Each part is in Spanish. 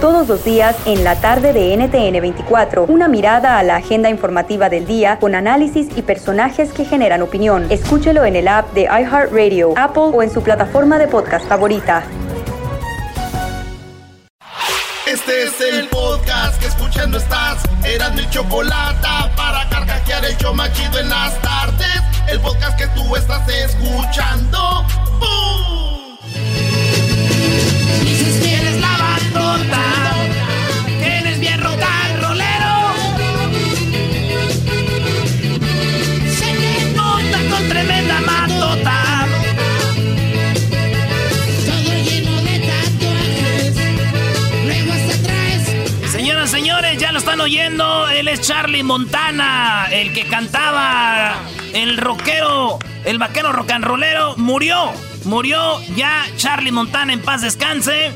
Todos los días en la tarde de NTN 24, una mirada a la agenda informativa del día con análisis y personajes que generan opinión. Escúchelo en el app de iHeartRadio, Apple o en su plataforma de podcast favorita. Este es el podcast que escuchando estás. Eran mi chocolate para carcajear el show machido en las tardes. El podcast que tú estás escuchando. ¡Bum! Están oyendo. Él es Charlie Montana, el que cantaba, el rockero, el vaquero rollero, murió. Murió ya Charlie Montana en paz descanse.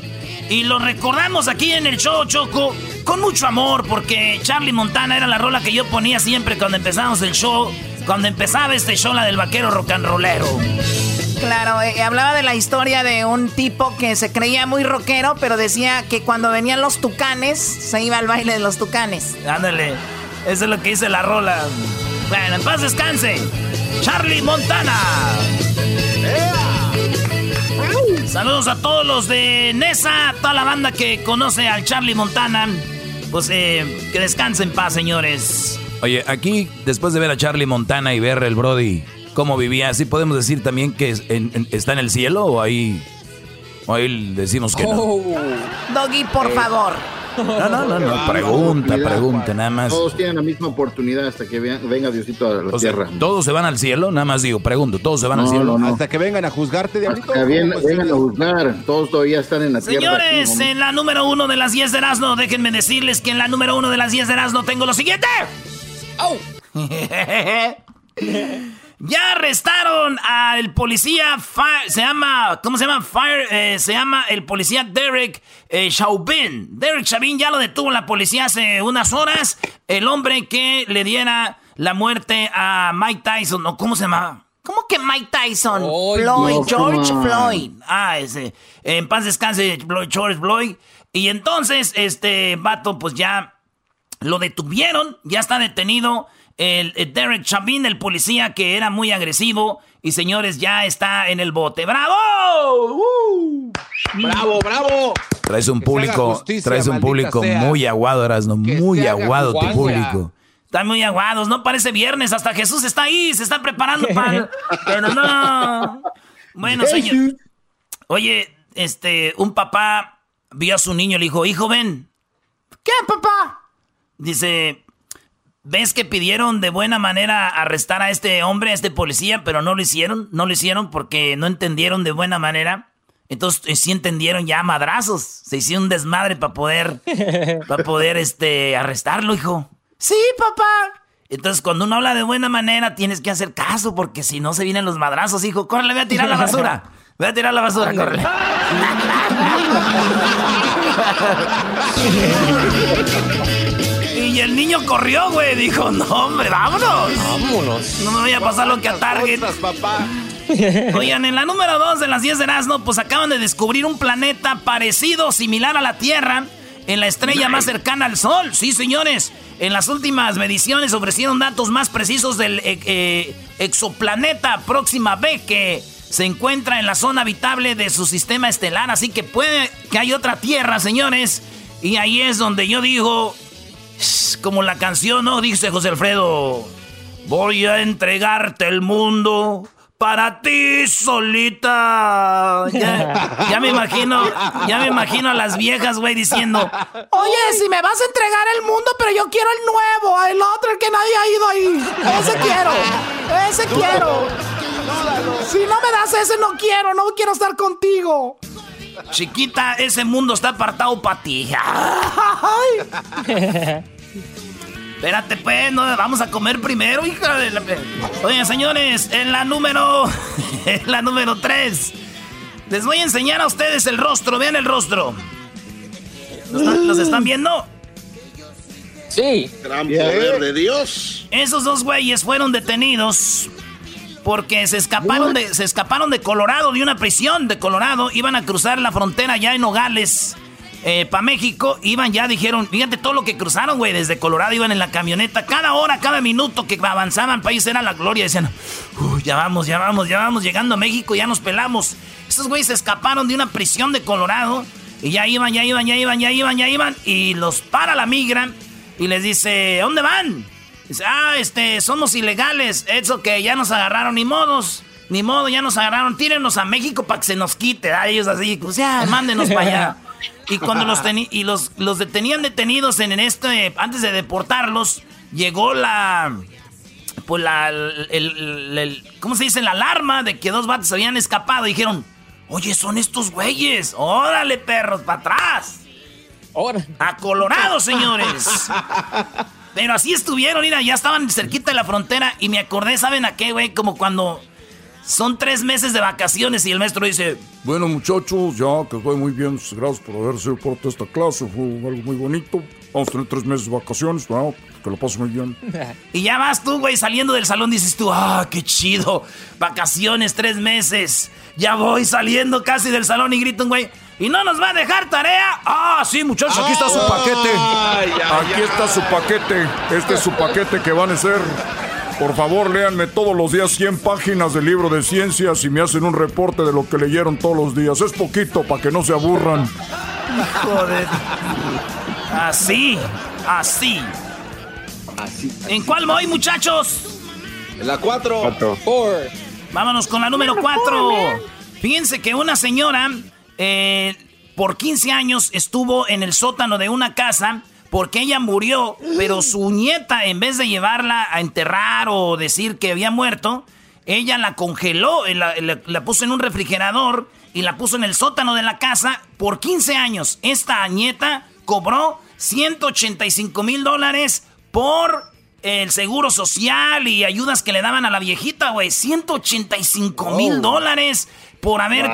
Y lo recordamos aquí en el show Choco con mucho amor porque Charlie Montana era la rola que yo ponía siempre cuando empezábamos el show. Cuando empezaba este show, la del vaquero rollero. Claro, eh, hablaba de la historia de un tipo que se creía muy rockero, pero decía que cuando venían los tucanes, se iba al baile de los tucanes. Ándale, eso es lo que dice la rola. Bueno, en paz descanse. Charlie Montana. Saludos a todos los de Nesa, toda la banda que conoce al Charlie Montana. Pues eh, que descansen en paz, señores. Oye, aquí, después de ver a Charlie Montana y ver el Brody cómo vivía, ¿sí podemos decir también que es- en- en- está en el cielo o ahí, o ahí decimos que no? Doggy, por favor. No, no, no, no, pregunta, pregunta, nada más. Todos tienen la misma oportunidad hasta que venga Diosito a la O sea, tierra. ¿todos se van al cielo? Nada más digo, pregunto, ¿todos se van al cielo? no, no. Hasta que vengan a juzgarte, diablito. Hasta bien- ¿Cómo es vengan a juzgar. Todos todavía están en la tierra. Señores, aquí, ¿no? en la número uno de las 10 de Erasmo, déjenme decirles que en la número uno de las 10 de Erasmo tengo lo siguiente. ya arrestaron al policía, Fi- se llama, ¿cómo se llama? Fire, eh, se llama el policía Derek eh, Chauvin. Derek Chauvin ya lo detuvo la policía hace unas horas. El hombre que le diera la muerte a Mike Tyson, ¿o cómo se llama? ¿Cómo que Mike Tyson? Floyd, no, George. Floyd. Ah, ese. En paz descanse George Floyd. Y entonces, este vato, pues ya lo detuvieron. Ya está detenido el, el Derek Chauvin, el policía que era muy agresivo. Y señores, ya está en el bote. ¡Bravo! ¡Uh! ¡Bravo, bravo! Traes un Que público, justicia, traes un público sea. muy aguado, Erasno, muy aguado tu público. Están muy aguados, no parece viernes, hasta Jesús está ahí, se está preparando para... Pero no. Bueno, señor. Oye, este, un papá vio a su niño y le dijo, hijo, ven. ¿Qué, papá? Dice, ¿ves que pidieron de buena manera arrestar a este hombre, a este policía, pero no lo hicieron? No lo hicieron porque no entendieron de buena manera. Entonces eh, sí entendieron ya madrazos. Se hicieron un desmadre para poder, para poder, este, arrestarlo, hijo. Sí, papá. Entonces, cuando uno habla de buena manera, tienes que hacer caso, porque si no se vienen los madrazos, hijo. Córrele, voy a tirar la basura. Voy a tirar la basura, córrele. Y el niño corrió, güey. Dijo, no, hombre, vámonos. Vámonos. No me voy a pasar lo que a Target. Papá. Oigan, en la número 2 de las 10 de Erasmo, pues acaban de descubrir un planeta parecido, similar a la Tierra, en la estrella más cercana al Sol. Sí, señores. En las últimas mediciones ofrecieron datos más precisos del eh, eh, exoplaneta Próxima B que se encuentra en la zona habitable de su sistema estelar. Así que puede que hay otra Tierra, señores. Y ahí es donde yo digo, como la canción, ¿no? Dice José Alfredo. Voy a entregarte el mundo para ti solita. Ya, me imagino, ya me imagino a las viejas, güey, diciendo, Oye, si me vas a entregar el mundo, pero yo quiero el nuevo, el otro, el que nadie ha ido ahí. Ese quiero, ese quiero. Si no me das ese, no quiero, no quiero estar contigo. Chiquita, ese mundo está apartado para ti. Espérate, pues, no, vamos a comer primero, hija de la... Oye, señores, en la número... en la número 3. Les voy a enseñar a ustedes el rostro. Vean el rostro. ¿Los están, viendo? Sí. Gran poder de Dios. Esos dos güeyes fueron detenidos porque se escaparon de, se escaparon de Colorado, de una prisión de Colorado. Iban a cruzar la frontera ya en Nogales eh, para México, iban ya, dijeron, fíjate todo lo que cruzaron, güey, desde Colorado iban en la camioneta, cada hora, cada minuto que avanzaban, país era la gloria, decían, ya vamos, ya vamos, ya vamos, llegando a México, ya nos pelamos. Esos güeyes se escaparon de una prisión de Colorado y ya iban, ya iban, ya iban, ya iban, ya iban, y los para la migra y les dice, ¿dónde van? Dice, ah, este, somos ilegales, eso que ya nos agarraron, ni modos. Ni modo, ya nos agarraron, tírenos a México para que se nos quite. A ellos así, pues ya, mándenos para allá. Y cuando los, y los, los detenían detenidos en, este, antes de deportarlos, llegó la, pues la, el, ¿cómo se dice? La alarma de que dos vatos habían escapado. Y dijeron, oye, son estos güeyes. Órale, perros, para atrás. A Colorado, señores. Pero así estuvieron, mira, ya estaban cerquita de la frontera y me acordé, ¿saben a qué, güey? Como cuando son tres meses de vacaciones y el maestro dice... Bueno muchachos, ya que fue muy bien, gracias por haber sido parte esta clase, fue algo muy bonito. Vamos a tener tres meses de vacaciones, bueno, que lo paso muy bien. y ya vas tú, güey, saliendo del salón, dices tú, ah, qué chido, vacaciones, tres meses. Ya voy saliendo casi del salón y grito güey, ¿y no nos va a dejar tarea? Ah, sí, muchachos, aquí está su paquete. aquí está su paquete, este es su paquete que van a ser por favor, léanme todos los días 100 páginas del libro de ciencias y me hacen un reporte de lo que leyeron todos los días. Es poquito para que no se aburran. Joder. Así, así. Así. ¿En cuál voy, muchachos? En la 4. Vámonos con la número 4. Fíjense que una señora eh, por 15 años estuvo en el sótano de una casa porque ella murió, pero su nieta, en vez de llevarla a enterrar o decir que había muerto, ella la congeló, eh, la, puso en un refrigerador y la puso en el sótano de la casa por 15 años. Esta nieta cobró 185 mil dólares por el seguro social y ayudas que le daban a la viejita, güey. 185 mil dólares por haber...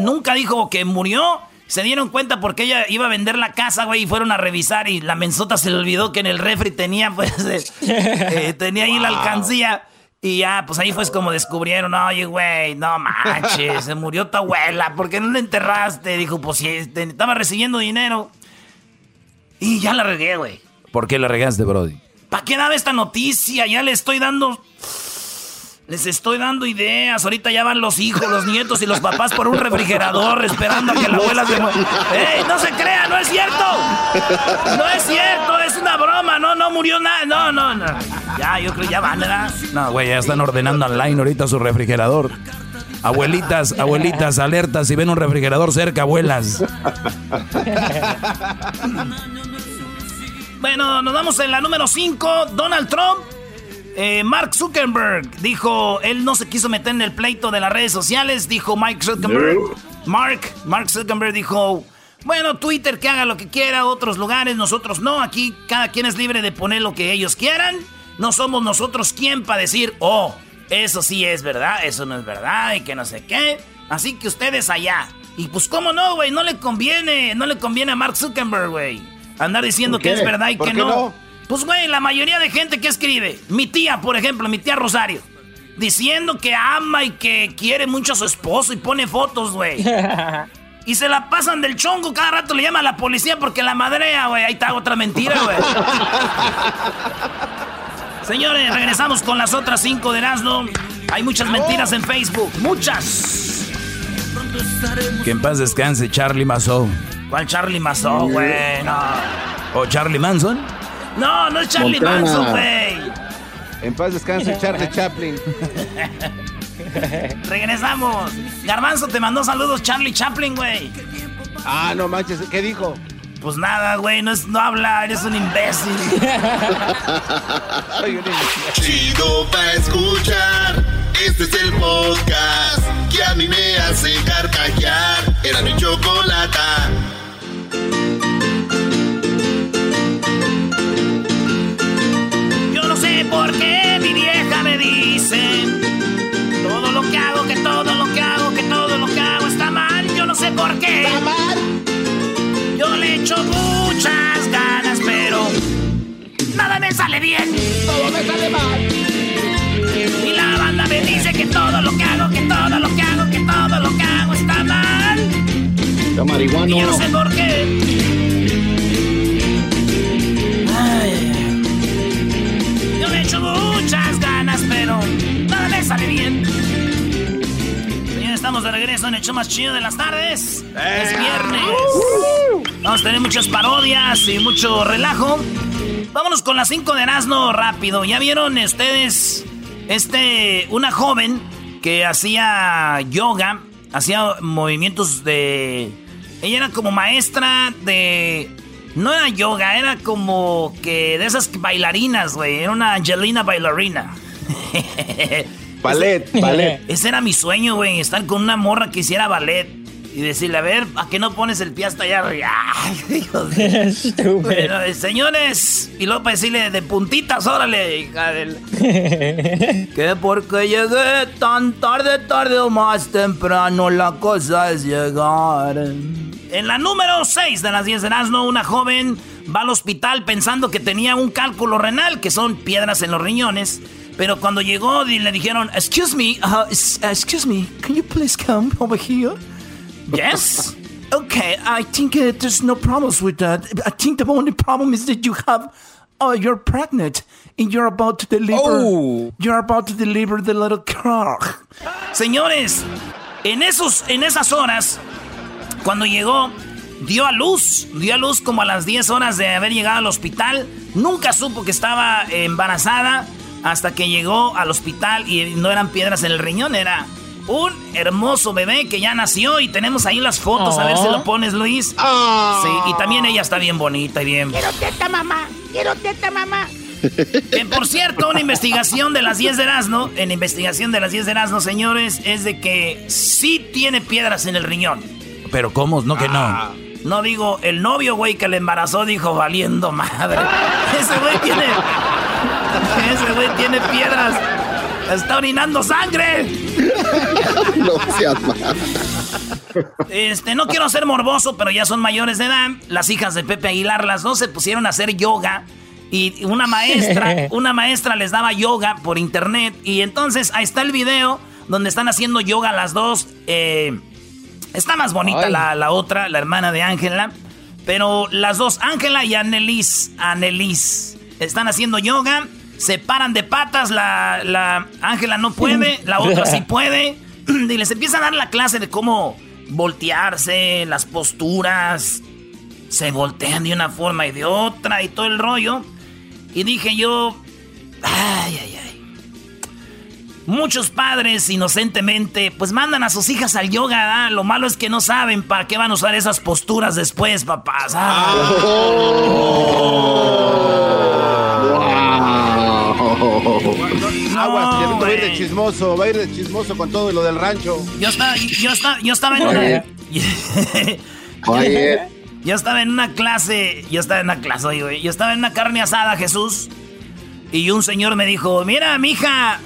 Nunca dijo que murió se dieron cuenta porque ella iba a vender la casa, güey, y fueron a revisar y la mensota se le olvidó que en el refri tenía, pues, eh, eh, tenía ahí la alcancía. Y ya, pues ahí fue como descubrieron, oye, güey, no manches, se murió tu abuela, ¿por qué no la enterraste? Dijo, pues sí, este, estaba recibiendo dinero. Y ya la regué, güey. ¿Por qué la regaste, Brody? ¿Para qué daba esta noticia? Ya le estoy dando les estoy dando ideas. Ahorita ya van los hijos, los nietos y los papás por un refrigerador esperando a que la abuela se muera. ¡Ey! No se crea, no es cierto. No es cierto, es una broma. No, no murió nada. No, no, no. Ya, yo creo que ya van, ¿verdad? No, güey, ya están ordenando online ahorita su refrigerador. Abuelitas, abuelitas, alertas. Si ven un refrigerador cerca, abuelas. Bueno, nos vamos en la número 5. Donald Trump eh, Mark Zuckerberg dijo, él no se quiso meter en el pleito de las redes sociales, dijo Mike Zuckerberg. Mark, Mark Zuckerberg dijo, bueno, Twitter que haga lo que quiera, otros lugares, nosotros no, aquí cada quien es libre de poner lo que ellos quieran. No somos nosotros quien para decir, oh, eso sí es verdad, eso no es verdad y que no sé qué. Así que ustedes allá. Y pues cómo no, güey, no le conviene, no le conviene a Mark Zuckerberg, güey. Andar diciendo que es verdad y que no? Pues, güey, la mayoría de gente que escribe, mi tía, por ejemplo, mi tía Rosario, diciendo que ama y que quiere mucho a su esposo y pone fotos, güey. Y se la pasan del chongo, cada rato le llama a la policía porque la madrea, güey. Ahí está otra mentira, güey. Señores, regresamos con las otras cinco de Erasmo. Hay muchas mentiras en Facebook, muchas. Que en paz descanse Charlie Mazo. ¿Cuál Charlie Mazo, güey? No. ¿O Charlie Manson? No, no es Charlie Manson, güey. En paz descanse Charlie Chaplin. Regresamos. Garbanzo te mandó saludos Charlie Chaplin, güey. Ah, no manches, ¿qué dijo? Pues nada, güey, no, es, no habla, eres un imbécil. Chido pa' escuchar. Este es el podcast que a mí me hace carcajear. Era mi chocolate chocolata. No sé por qué mi vieja me dice todo lo que hago, que todo lo que hago, que todo lo que hago está mal. Yo no sé por qué. Está mal. Yo le echo muchas ganas, pero nada me sale bien. Todo me sale mal. Y la banda me dice que todo lo que hago, que todo lo que hago, que todo lo que hago está mal. Está marihuano. Y yo no sé por qué. Muchas ganas, pero nada me sale bien. Estamos de regreso en el show más chido de las tardes. Es viernes. Vamos a tener muchas parodias y mucho relajo. Vámonos con las 5 de Erasmo rápido. ¿Ya vieron ustedes este una joven que hacía yoga, hacía movimientos de ella era como maestra de no era yoga, era como que de esas bailarinas, güey, era una Angelina bailarina. Ballet, ballet. Ese era mi sueño, güey, estar con una morra que hiciera ballet. Y decirle, a ver, ¿a qué no pones el pie hasta allá arriba? Bueno, eh, señores, y luego para decirle de puntitas, órale, hija del... Que porque llegué tan tarde, tarde o más temprano, la cosa es llegar. En la número 6 de las 10 de Erasmo, una joven va al hospital pensando que tenía un cálculo renal, que son piedras en los riñones. Pero cuando llegó y le dijeron, excuse me, uh, excuse me, can you please come over here? Yes. Okay, I think uh, there's no problems with that. I think the only problem is that you have, oh, you're pregnant and you're about to deliver. Oh. You're about to deliver the little car. Señores, en esos, en esas horas, cuando llegó, dio a luz, dio a luz como a las 10 horas de haber llegado al hospital. Nunca supo que estaba embarazada hasta que llegó al hospital y no eran piedras en el riñón, era un hermoso bebé que ya nació y tenemos ahí las fotos, a ver si lo pones, Luis. Sí, y también ella está bien bonita y bien. Quiero teta, mamá. Quiero teta, mamá. Que por cierto, una investigación de las 10 de Erasmo, en investigación de las 10 de Erasmo, señores, es de que sí tiene piedras en el riñón. Pero ¿cómo? No que no. No digo, el novio, güey, que le embarazó dijo valiendo madre. Ese güey tiene. Ese güey tiene piedras. Está orinando sangre. no seas. Este, no quiero ser morboso, pero ya son mayores de edad. Las hijas de Pepe Aguilar, las dos se pusieron a hacer yoga. Y una maestra, una maestra les daba yoga por internet. Y entonces ahí está el video donde están haciendo yoga las dos. Eh, está más bonita la, la otra, la hermana de Ángela. Pero las dos, Ángela y Annelies, Annelies, están haciendo yoga. Se paran de patas. La la Ángela no puede, la otra sí puede. Y les empieza a dar la clase de cómo voltearse, las posturas. Se voltean de una forma y de otra y todo el rollo. Y dije yo, ay, ay, ay. Muchos padres inocentemente pues mandan a sus hijas al yoga. ¿verdad? Lo malo es que no saben para qué van a usar esas posturas después, papás. Ah. Aguas, que va a ir de chismoso, va a ir de chismoso con todo lo del rancho. Yo estaba, yo estaba, yo estaba en una... Oye. Yo estaba en una clase, yo estaba en una clase, oye, güey. Yo estaba en una carne asada, Jesús. Y un señor me dijo, mira, mija,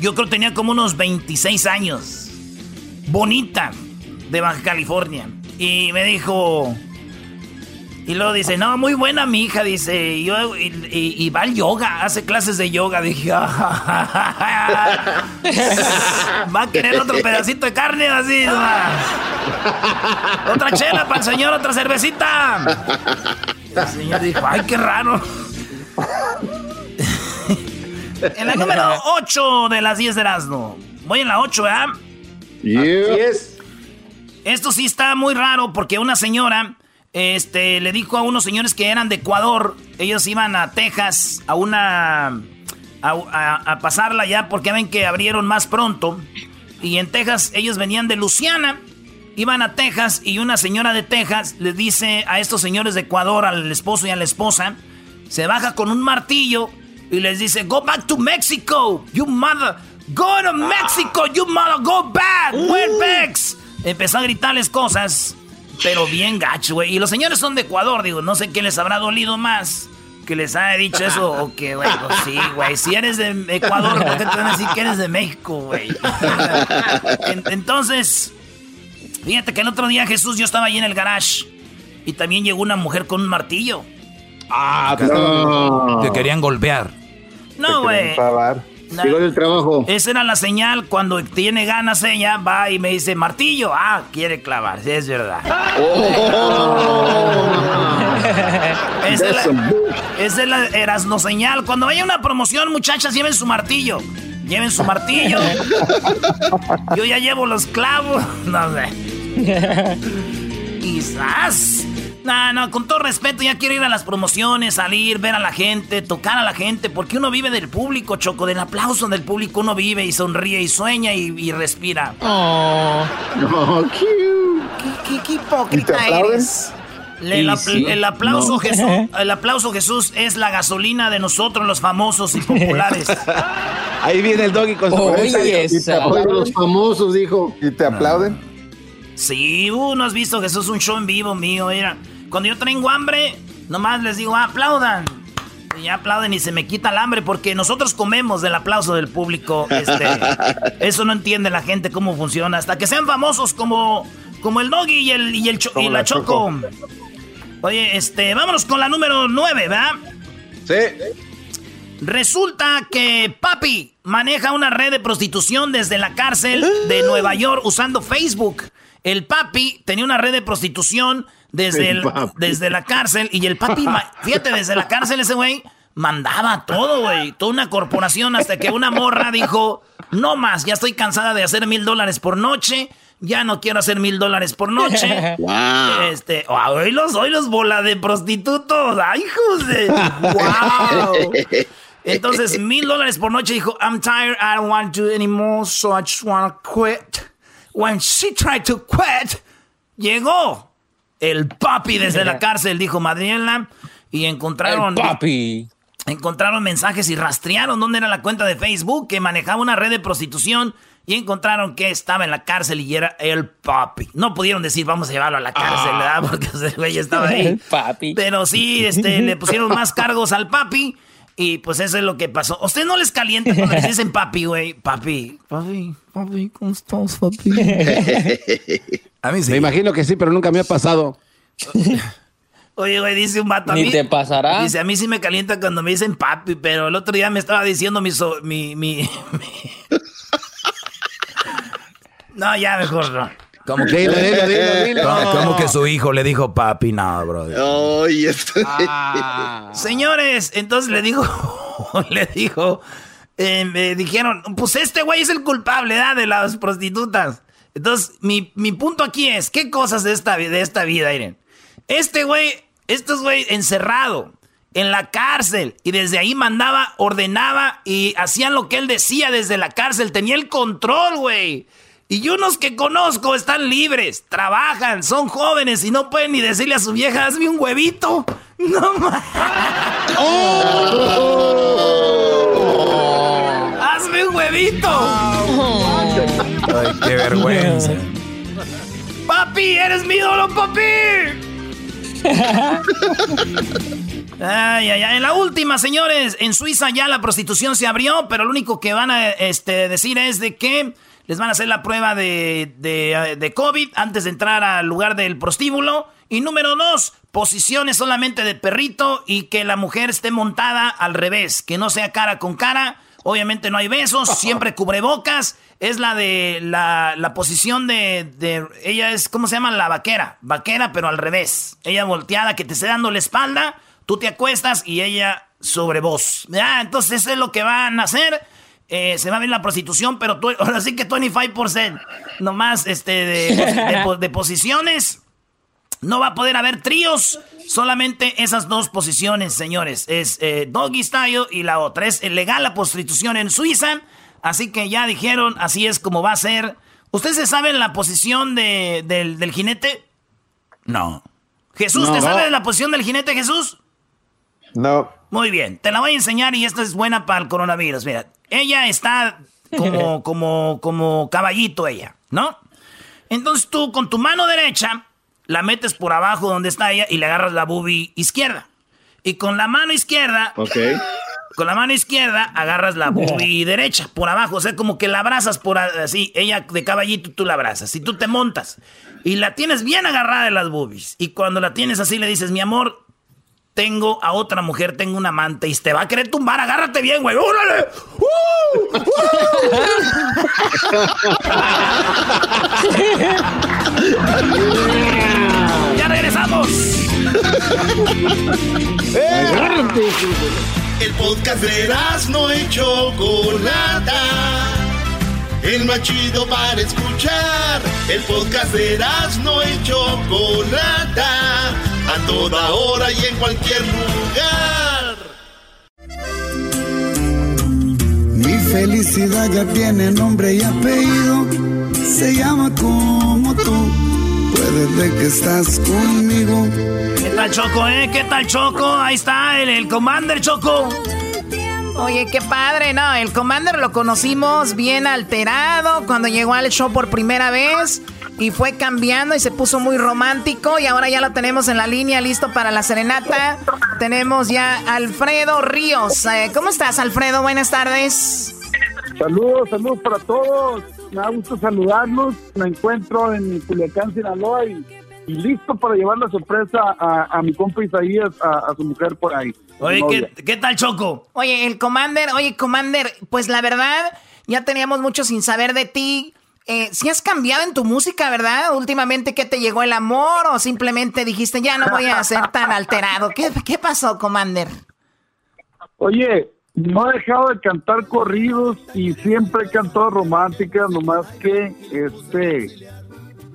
yo creo que tenía como unos 26 años. Bonita, de Baja California. Y me dijo... Y luego dice, no, muy buena mi hija, dice, y, yo- y, va al yoga, hace clases de yoga. Dije, va a querer otro pedacito de carne así. Otra chela para el señor, otra cervecita. El señor dijo, ay, qué raro. En la número 8 de las 10 de Erasmo. Voy en la 8, ¿verdad? Yeah. es. Esto sí está muy raro porque una señora este, le dijo a unos señores que eran de Ecuador, ellos iban a Texas a una... a, a- a pasarla ya porque ven que abrieron más pronto. Y en Texas ellos venían de Luciana, iban a Texas y una señora de Texas les dice a estos señores de Ecuador, al esposo y a la esposa, se baja con un martillo y les dice, go back to Mexico, you mother, go to Mexico, you mother, go back, where bags. Empezó a gritarles cosas Pero bien gacho, güey. Y los señores son de Ecuador, digo, no sé qué les habrá dolido más. Que les haya dicho eso o que, güey, pues sí, güey. Si eres de Ecuador, ¿por qué te van a decir que eres de México, güey? En- Entonces, fíjate que el otro día Jesús, yo estaba ahí en el garage y también llegó una mujer con un martillo. Ah, te, te querían golpear. No, güey. No. Llegó del trabajo. Esa era la señal cuando tiene ganas ella, va y me dice, martillo, ah, quiere clavar, sí, es verdad. Esa es la, esa es la Erasno señal. Cuando haya una promoción, muchachas, lleven su martillo. Lleven su martillo. Yo ya llevo los clavos. No sé. Quizás. No, no, con todo respeto, ya quiero ir a las promociones, salir, ver a la gente, tocar a la gente, porque uno vive del público, Choco, del aplauso del público, uno vive y sonríe y sueña y, y respira. Oh, cute. ¿Qué, qué, qué hipócrita eres? El, Y apl- sí. el aplauso No. Jesús, el aplauso Jesús es la gasolina de nosotros los famosos y populares. Ahí viene el doggy con su Oye, Y te aplauden los famosos, dijo. ¿Y te aplauden? Sí, uh, no has visto Jesús un show en vivo mío, mira. Cuando yo tengo hambre, nomás les digo, "Ah, aplaudan. Y ya aplauden y se me quita el hambre porque nosotros comemos del aplauso del público. Este, eso no entiende la gente cómo funciona. Hasta que sean famosos como, como el Doggy y, el, y, el Cho- y la Choco. Oye, este, vámonos con la número 9, ¿verdad? Sí. Resulta que Papi maneja una red de prostitución desde la cárcel de Nueva York usando Facebook. El Papi tenía una red de prostitución desde, El el- Papi. desde la cárcel y el Papi, fíjate, desde la cárcel ese güey mandaba todo, güey. Toda una corporación hasta que una morra dijo, no más, ya estoy cansada de hacer mil dólares por noche. Ya no quiero hacer mil dólares por noche. Wow. Este, hoy los, hoy los bola de prostitutos. Ay, de. ¡Wow! Entonces, mil dólares por noche dijo, I'm tired, I don't want to do anymore, so I just want to quit. When she tried to quit, llegó el papi desde la cárcel, dijo Madriela, y encontraron... El papi. Encontraron mensajes y rastrearon dónde era la cuenta de Facebook que manejaba una red de prostitución y encontraron que estaba en la cárcel y era el papi. No pudieron decir vamos a llevarlo a la cárcel, ¿verdad? Porque ese güey estaba ahí. El papi. Pero sí, este, le pusieron más cargos al papi y pues eso es lo que pasó. ¿A usted no les calienta cuando les dicen papi, güey? Papi, papi, papi, ¿cómo estás, papi? A mí sí. Me imagino que sí, pero nunca me ha pasado. Oye, güey, dice un vato a Ni mí. te pasará. Dice, a mí sí me calienta cuando me dicen papi, pero el otro día me estaba diciendo mi... so- mi, mi, mi- No, ya mejor no. Como que, Dilo, dilo, dilo, dilo. como, como que su hijo le dijo papi, no, brother. Esto- Señores, entonces le dijo, le dijo, eh, me dijeron, pues este güey es el culpable ¿verdad? de las prostitutas. Entonces, mi, mi punto aquí es, ¿qué cosas de esta, de esta vida, Irene? Este güey, estos güey encerrado en la cárcel y desde ahí mandaba, ordenaba y hacían lo que él decía desde la cárcel, tenía el control, güey. Y unos que conozco están libres, trabajan, son jóvenes y no pueden ni decirle a su vieja, hazme un huevito. No más. Hazme un huevito. Ay, qué vergüenza. Papi, eres mi ídolo, papi. Ay, ay, ay. En la última, señores, en Suiza ya la prostitución se abrió, pero lo único que van a este, decir es de que les van a hacer la prueba de, de, eh, de COVID antes de entrar al lugar del prostíbulo. Y número dos, posiciones solamente de perrito y que la mujer esté montada al revés, que no sea cara con cara. Obviamente no hay besos, siempre cubrebocas. Es la de la, la posición de, de- Ella es, ¿cómo se llama? La vaquera. Vaquera, pero al revés. Ella volteada, que te esté dando la espalda. Tú te acuestas y ella sobre vos. Ah, entonces eso es lo que van a hacer. Eh, se va a ver la prostitución, pero tú, ahora sí que 25%. Nomás este, de, de po- de posiciones. No va a poder haber tríos, solamente esas dos posiciones, señores. Es eh, doggy style y la otra. Es legal la prostitución en Suiza, así que ya dijeron, así es como va a ser. ¿Ustedes se saben la posición de- del, del jinete? No. Jesús, No, ¿te no. sabes la posición del jinete, Jesús? No. Muy bien, te la voy a enseñar y esta es buena para el coronavirus. Mira, ella está como, como, como caballito ella, ¿no? Entonces tú con tu mano derecha la metes por abajo donde está ella y le agarras la boobie izquierda. Y con la mano izquierda, Ok. con la mano izquierda agarras la boobie derecha por abajo. O sea, como que la abrazas por así. Ella de caballito, tú la abrazas. Y tú te montas. Y la tienes bien agarrada de las boobies. Y cuando la tienes así, le dices, mi amor, tengo a otra mujer, tengo una amante y te va a querer tumbar. Agárrate bien, güey. ¡Órale! ¡Uh! ¡Uh! ¡Ya regresamos! El podcast de no y Chocolata. El más chido para escuchar. El podcast de no y Chocolata. A toda hora y en cualquier lugar. Mi felicidad ya tiene nombre y apellido. Se llama como tú. Puedes ver que estás conmigo. ¿Qué tal, Choco, eh? ¿Qué tal, Choco? Ahí está el, el Commander, Choco. Oye, qué padre, ¿no? El Commander lo conocimos bien alterado cuando llegó al show por primera vez y fue cambiando y se puso muy romántico y ahora ya lo tenemos en la línea listo para la serenata. Tenemos ya a Alfredo Ríos. Eh, ¿Cómo estás, Alfredo? Buenas tardes. Saludos, saludos para todos. Me da gusto saludarlos. Me encuentro en Culiacán, Sinaloa y, y listo para llevar la sorpresa a, a mi compa Isaías, a, a su mujer por ahí. Oye, Su novia. ¿qué, qué tal, Choco? Oye, el Commander, oye, Commander, pues la verdad, ya teníamos mucho sin saber de ti. Eh, si has cambiado en tu música, ¿verdad? Últimamente, ¿qué te llegó el amor o simplemente dijiste, ya no voy a ser tan alterado? ¿Qué, qué pasó, Commander? Oye, no he dejado de cantar corridos y siempre he cantado románticas, nomás que, este,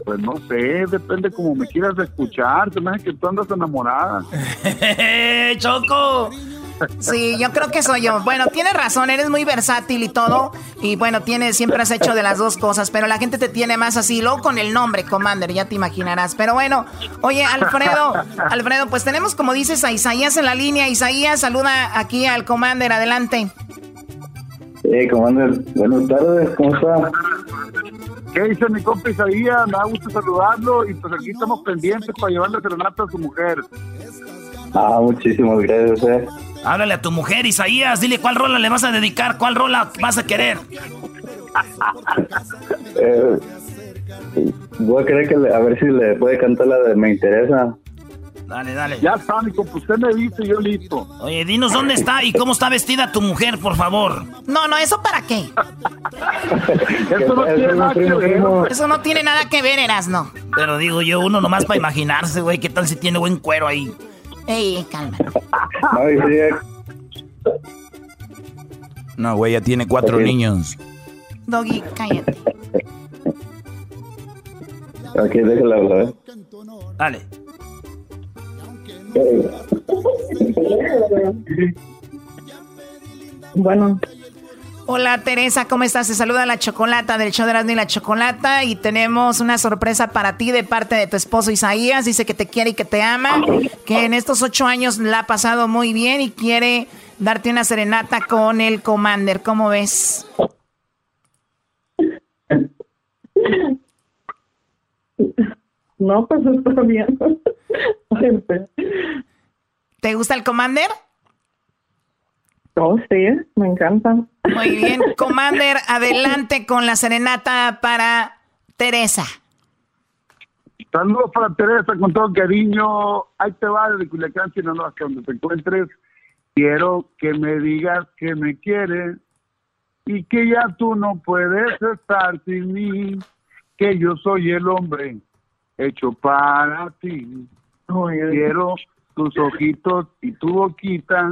pues no sé, depende como me quieras escuchar. Se me hace que tú andas enamorada. ¡Choco! Sí, yo creo que soy yo. Bueno, tienes razón, eres muy versátil y todo. Y bueno, tienes, siempre has hecho de las dos cosas, pero la gente te tiene más así, luego con el nombre, Commander, ya te imaginarás. Pero bueno, oye, Alfredo, Alfredo, pues tenemos, como dices, a Isaías en la línea. Isaías, saluda aquí al Commander, adelante. Eh, Commander, buenas tardes, ¿cómo está? ¿Qué dice mi compa Isaías? Me da gusto saludarlo y pues aquí estamos pendientes para llevarle serenata a su mujer. Ah, muchísimas gracias, eh. Háblale a tu mujer, Isaías. Dile cuál rola le vas a dedicar, cuál rola vas a querer. Eh, voy a querer que le- a ver si le puede cantar la de Me Interesa. Dale, dale. Ya está, mi compa, usted me dice, yo listo. Oye, dinos dónde está y cómo está vestida tu mujer, por favor. No, no, ¿eso para qué? Eso no tiene nada que ver. Eso no tiene nada que ver, Erasno. Pero digo yo, uno nomás para imaginarse, güey, qué tal si tiene buen cuero ahí. Ey, calma. No, y sí, eh, No, güey, ya tiene cuatro niños. Doggy, cállate. ok, déjala hablar, eh. Dale. Bueno. Hola Teresa, ¿cómo estás? Te saluda la Chocolata del show de Erasmo y la Chocolata y tenemos una sorpresa para ti de parte de tu esposo Isaías. Dice que te quiere y que te ama, que en estos ocho años la ha pasado muy bien y quiere darte una serenata con el Commander. ¿Cómo ves? No, pues está bien. ¿Te gusta el Commander? Oh, sí, me encanta. Muy bien, Commander, adelante con la serenata para Teresa. Saludos para Teresa con todo cariño. Ahí te va desde Culiacán, Sinaloa, hasta donde te encuentres. Quiero que me digas que me quieres y que ya tú no puedes estar sin mí, que yo soy el hombre hecho para ti. Quiero tus ojitos y tu boquita.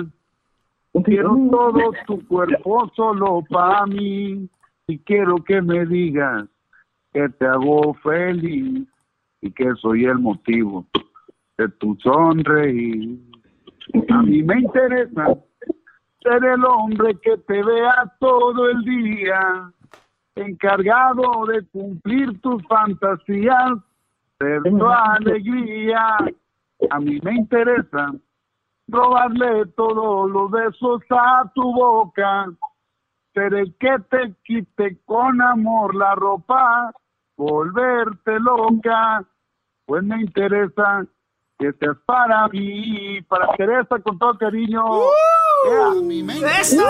Quiero todo tu cuerpo solo para mí. Y quiero que me digas que te hago feliz y que soy el motivo de tu sonreír. A mí me interesa ser el hombre que te vea todo el día, encargado de cumplir tus fantasías, ser tu alegría. A mí me interesa robarle todos los besos a tu boca, ser el que te quite con amor la ropa, volverte loca. pues me interesa que seas para mí, para Teresa con todo cariño. Yeah. ¡Eso!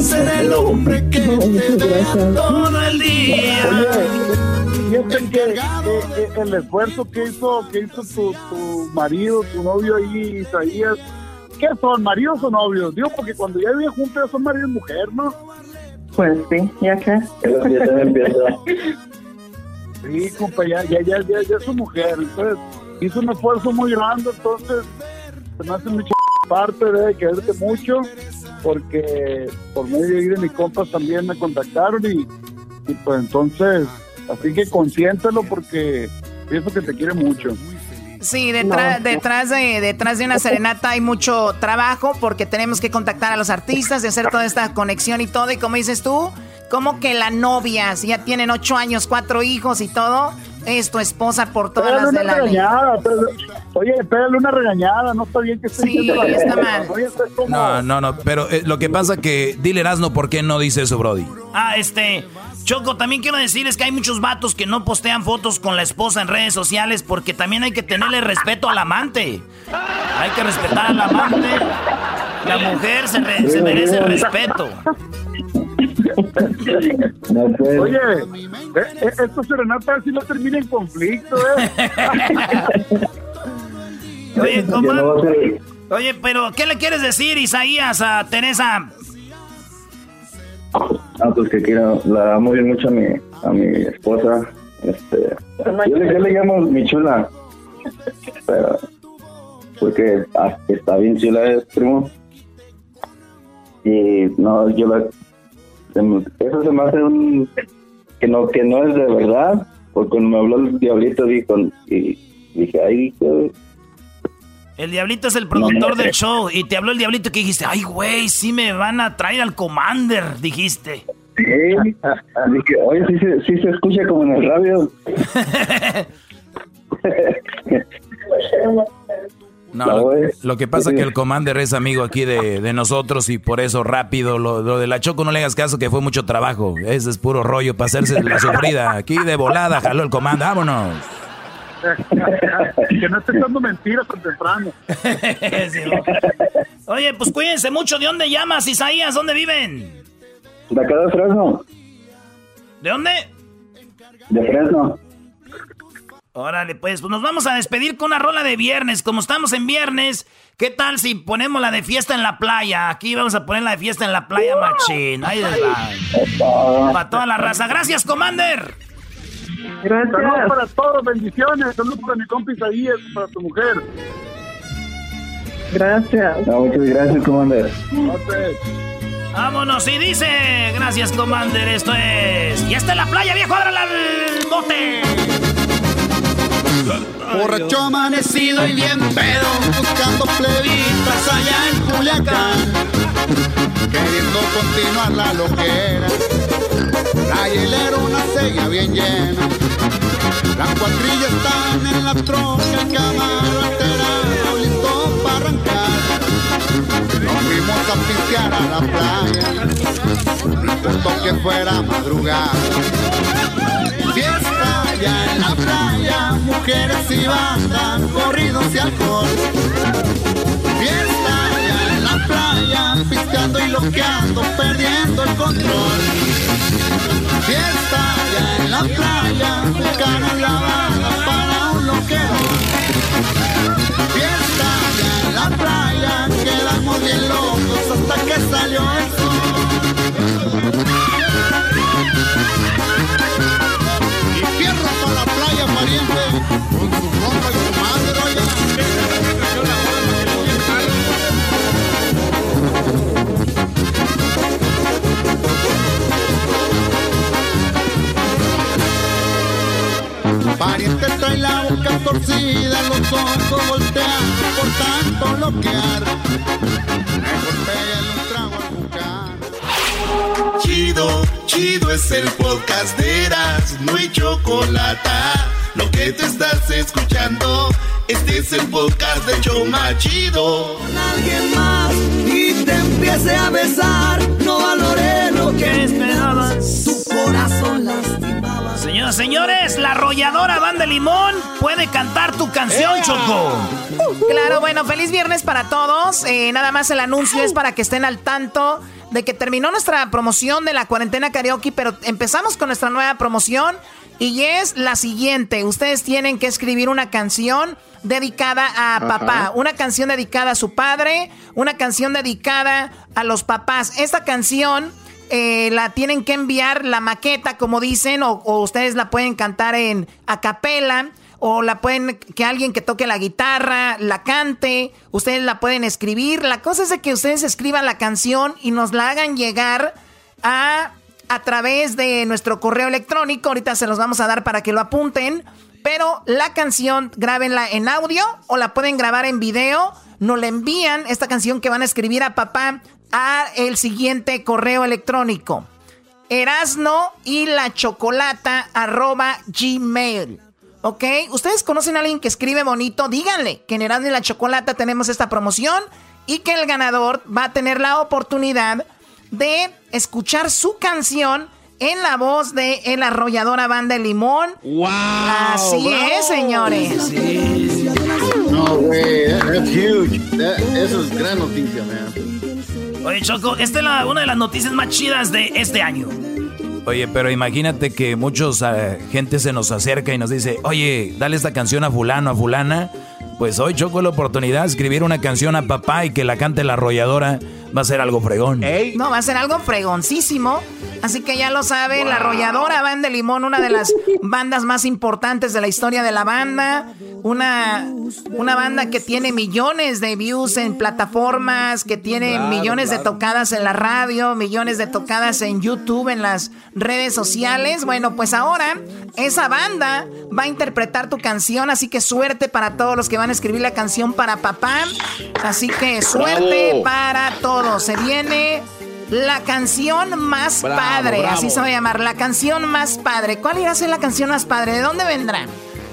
Seré el hombre que te vea todo el día. Fíjate que, que- que el esfuerzo que hizo, que hizo tu, tu marido, tu novio ahí, Isaías, ¿qué son, maridos o novios? Digo, porque cuando ya viven juntos ya son marido y mujer, ¿no? Pues sí, ya que. Sí, compa, ya, ya, ya, ya, ya es su mujer. Entonces, hizo un esfuerzo muy grande, entonces se me hace mucha parte de quererte mucho, porque por medio ahí de mis compas también me contactaron y, y pues entonces, así que consiéntelo porque pienso que te quiere mucho. Sí, detrás, No. detrás, de, detrás de una serenata hay mucho trabajo porque tenemos que contactar a los artistas, de hacer toda esta conexión y todo. Y como dices tú, como que la novia, si ya tienen ocho años, cuatro hijos y todo, es tu esposa por todas Pégale las de la ley. regañada, pégale- oye, pégale una regañada, no está bien que esté Sí, está mal. oye, está como- No, no, no, pero eh, lo que pasa que dile Erasno por qué no dice eso, Brody. Ah, este. Choco, también quiero decirles que hay muchos vatos que no postean fotos con la esposa en redes sociales porque también hay que tenerle respeto al amante. Hay que respetar al amante. La mujer se, re- se merece respeto. Oye, eh, eh, esta serenata sí no termina en conflicto, ¿eh? Oye, ¿cómo? Oye, pero ¿qué le quieres decir, Isaías, a Teresa? Ah, pues que quiero, la amo bien mucho a mi, a mi esposa. Este, yo, le, yo le llamo mi chula. Pero, porque ah, está bien chula, es primo. Y no, yo la. Eso se me hace un. Que no, que no es de verdad. Porque cuando me habló el diablito, dijo, y dije, ay, El diablito es el productor del show y te habló el diablito que dijiste, ay, güey, sí me van a traer al Commander, dijiste. Sí, dije, oye, sí, se- sí se escucha como en el radio. No, lo, lo que pasa es que el Commander es amigo aquí de, de nosotros y por eso rápido, lo, lo de la Choco no le hagas caso que fue mucho trabajo. Ese es puro rollo para hacerse la sufrida. Aquí de volada jaló el Commander, vámonos. que no esté dando mentiras tan temprano. Oye, pues cuídense mucho. ¿De dónde llamas, Isaías? ¿Dónde viven? De acá de Fresno, ¿De dónde? de Fresno. Órale, pues, pues nos vamos a despedir con una rola de viernes. Como estamos en viernes, ¿qué tal si ponemos la de fiesta en la playa? Aquí vamos a poner la de fiesta en la playa, machín. Ahí va. Para toda la raza. Gracias, Commander. Saludos para todos, bendiciones. Saludos para mi compa Isaías, para tu mujer. Gracias. No, muchas gracias, Commander. Vámonos y dice, gracias Commander, esto es... ¡Y está en la playa, viejo! ¡Ábrala al bote! Borracho amanecido y bien pedo, buscando plebitas allá en Culiacán. Queriendo continuar la loquera, la hielera una sella bien llena. Las cuatrillas están en la troca, el camaro alterado, listo para arrancar. Nos fuimos a pistear a la playa, no importó que fuera madrugada. Fiesta allá en la playa, mujeres y banda, corridos y alcohol. Fiesta allá en la playa, piscando y loqueando, perdiendo el control. Fiesta allá en la playa, caras lavadas para un loquero. Fiesta allá en la playa, quedamos bien locos hasta que salió el. Pariente trae la boca torcida, los ojos voltean por tanto loquear. Pégale un trago al. Chido, chido es el podcast de Eras, no hay chocolate. Lo que te estás escuchando, este es el podcast de Choma Chido. alguien más empiece a besar, no haré lo que esperabas. Tu corazón lastimaba. Señoras, señores, la arrolladora Banda Limón puede cantar tu canción, Choco. Claro, bueno, feliz viernes para todos. Eh, nada más el anuncio es para que estén al tanto de que terminó nuestra promoción de la cuarentena karaoke, pero empezamos con nuestra nueva promoción y es la siguiente. Ustedes tienen que escribir una canción dedicada a papá, una canción dedicada a su padre, una canción dedicada a los papás. Esta canción eh, la tienen que enviar la maqueta, como dicen, o, o ustedes la pueden cantar en a capela o la pueden, que alguien que toque la guitarra la cante, ustedes la pueden escribir. La cosa es de que ustedes escriban la canción y nos la hagan llegar a, a través de nuestro correo electrónico. Ahorita se los vamos a dar para que lo apunten. Pero la canción, grábenla en audio o la pueden grabar en video. Nos la envían, esta canción que van a escribir a papá, a el siguiente correo electrónico. Erasno y la chocolata arroba gmail. ¿Ok? ¿Ustedes conocen a alguien que escribe bonito? Díganle que en Erasmo y la Chocolata tenemos esta promoción y que el ganador va a tener la oportunidad de escuchar su canción en la voz de el arrolladora banda de Limón. ¡Wow! Así es, señores. No, güey, that's huge. That- eso es gran noticia, man. Oye, Choco, esta es la- una de las noticias más chidas de este año. Oye, pero imagínate que muchos eh, gente se nos acerca y nos dice, oye, dale esta canción a fulano, a fulana. Pues hoy Choco la oportunidad de escribir una canción a papá y que la cante la arrolladora. Va a ser algo fregón. No, va a ser algo fregoncísimo. Así que ya lo saben, la arrolladora Banda de Limón, una de las bandas más importantes de la historia de la banda. Una, una banda que tiene millones de views en plataformas, que tiene Claro, millones de tocadas en la radio, millones de tocadas en YouTube, en las redes sociales. Bueno, pues ahora esa banda va a interpretar tu canción, así que suerte para todos los que van a escribir la canción para papá. Así que suerte Bravo. para todos. Se viene la canción más Bravo, padre, bravo. así se va a llamar, la canción más padre. ¿Cuál irá a ser la canción más padre? ¿De dónde vendrá?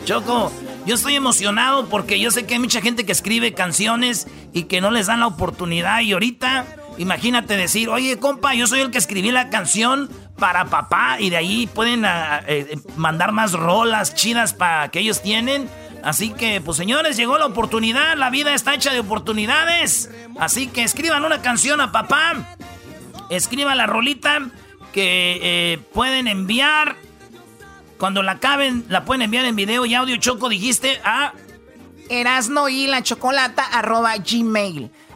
Choco, yo estoy emocionado porque yo sé que hay mucha gente que escribe canciones y que no les dan la oportunidad. Y ahorita, imagínate decir, oye, compa, yo soy el que escribí la canción para papá. Y de ahí pueden ah, eh, mandar más rolas chidas para que ellos tienen. Así que, pues señores, llegó la oportunidad. La vida está hecha de oportunidades. Así que escriban una canción a papá. Escriban la rolita que eh, pueden enviar cuando la acaben, la pueden enviar en video y audio choco, dijiste a... Erasno y la chocolata arroba.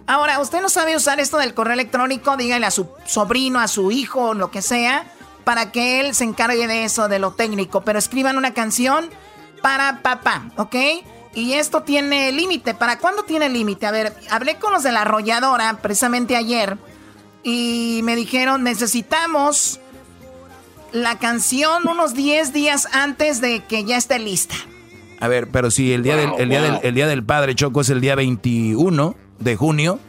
Ahora, usted no sabe usar esto del correo electrónico, dígale a su sobrino, a su hijo, lo que sea, para que él se encargue de eso, de lo técnico. Pero escriban una canción para papá, ¿ok? Y esto tiene límite. ¿Para cuándo tiene límite? A ver, hablé con los de la arrolladora precisamente ayer y me dijeron, necesitamos la canción unos 10 días antes de que ya esté lista. A ver, pero si el día, del, el, día del, el día del padre, Choco, es el día 21 de junio,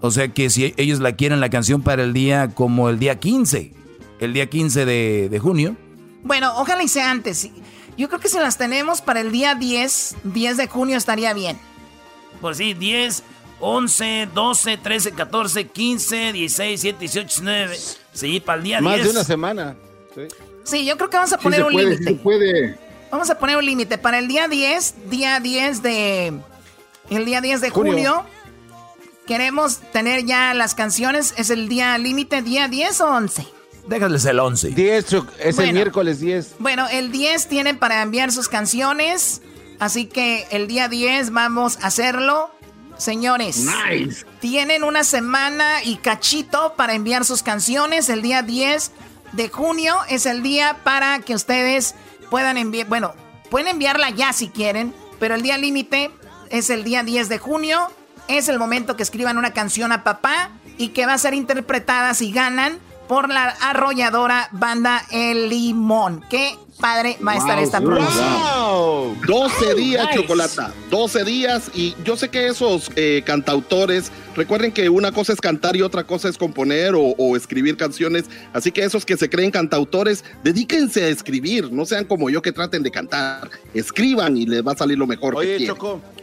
o sea que si ellos la quieren la canción para el día como el día 15, el día 15 de, de junio. Bueno, ojalá y sea antes. Yo creo que si las tenemos para el día 10, 10 de junio estaría bien. Pues sí, 10, 11, 12, 13, 14, 15, 16, 17, 18, 19. Sí, para el día Más 10. de una semana. Sí. Sí, yo creo que vamos a Sí poner se un puede, sí límite. se puede. Vamos a poner un límite. Para el día 10, día 10 de. El día 10 de Junio. junio. Queremos tener ya las canciones. ¿Es el día límite, día 10 o 11? Déjales el 11. 10, Choc- es Bueno. el miércoles 10. Bueno, el 10 tienen para enviar sus canciones. Así que el día 10 vamos a hacerlo. Señores, Nice. tienen una semana y cachito para enviar sus canciones. El día 10 de junio es el día para que ustedes puedan enviar, bueno, pueden enviarla ya si quieren, pero el día límite es el día 10 de junio. Es el momento que escriban una canción a papá y que va a ser interpretada si ganan por la arrolladora banda El Limón. Qué padre va a estar Wow, esta wow. promoción. 12 días, Nice. Chocolata. 12 días. Y yo sé que esos eh, cantautores, recuerden que una cosa es cantar y otra cosa es componer o, o escribir canciones. Así que esos que se creen cantautores, dedíquense a escribir. No sean como yo que traten de cantar. Escriban y les va a salir lo mejor que Oye, quieren.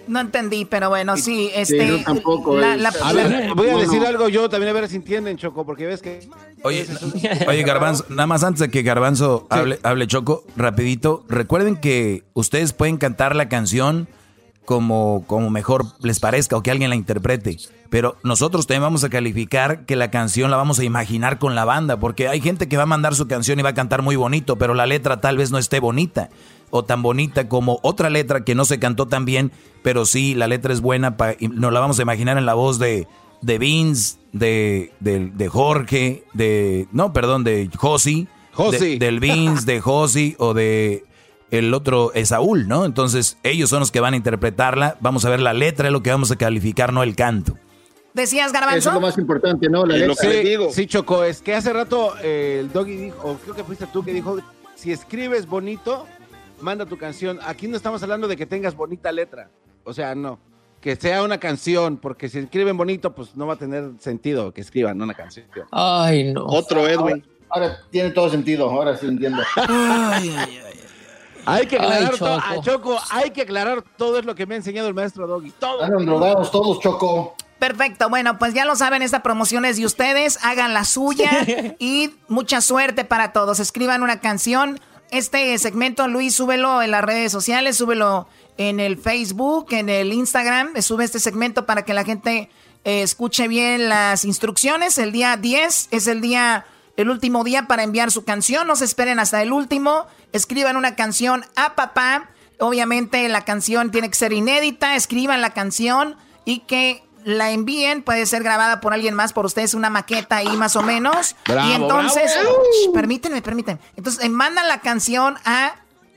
No entendí, pero bueno, sí, este... yo tampoco, la- eh. la- A ver, voy a decir algo yo también a ver si entienden, Choco, porque ves que... Oye, oye, Garbanzo, nada más antes de que Garbanzo hable, hable Choco, rapidito, recuerden que ustedes pueden cantar la canción como, como mejor les parezca o que alguien la interprete, pero nosotros también vamos a calificar que la canción la vamos a imaginar con la banda, porque hay gente que va a mandar su canción y va a cantar muy bonito, pero la letra tal vez no esté bonita o tan bonita como otra letra que no se cantó tan bien, pero sí, la letra es buena, pa- y nos la vamos a imaginar en la voz de, de Vince, de, de, de Jorge, de, no, perdón, de Josi, Josi. de- del Vince, de Josi o de el otro Esaúl, ¿no? Entonces ellos son los que van a interpretarla, vamos a ver la letra, es lo que vamos a calificar, no el canto. ¿Decías, Eso es Garbanzo? lo más importante, ¿no? La Es lo letra. que- Sí, digo. sí, Choco, es que hace rato eh, el Doggy dijo, o creo que fuiste tú que dijo, si escribes bonito, manda tu canción. Aquí no estamos hablando de que tengas bonita letra, o sea, no. Que sea una canción, porque si escriben bonito, pues no va a tener sentido que escriban una canción. Ay, no. Otro Edwin. Ahora tiene todo sentido, ahora sí entiendo. Hay que Ay, aclarar todo, Choco. ah, Choco, hay que aclarar todo es lo que me ha enseñado el maestro Doggy. Todo. Están drogados todos, Choco. Perfecto, bueno, pues ya lo saben, esta promoción es de ustedes, hagan la suya y mucha suerte para todos. Escriban una canción. Este segmento, Luis, súbelo en las redes sociales, súbelo en el Facebook, en el Instagram, sube este segmento para que la gente eh, escuche bien las instrucciones. El día 10 es el día, el último día para enviar su canción. No se esperen hasta el último. Escriban una canción a papá. Obviamente la canción tiene que ser inédita. Escriban la canción y que la envíen. Puede ser grabada por alguien más, por ustedes, una maqueta ahí más o menos. Bravo, y entonces. Shh, permítanme, permítanme. Entonces, eh, mandan la canción a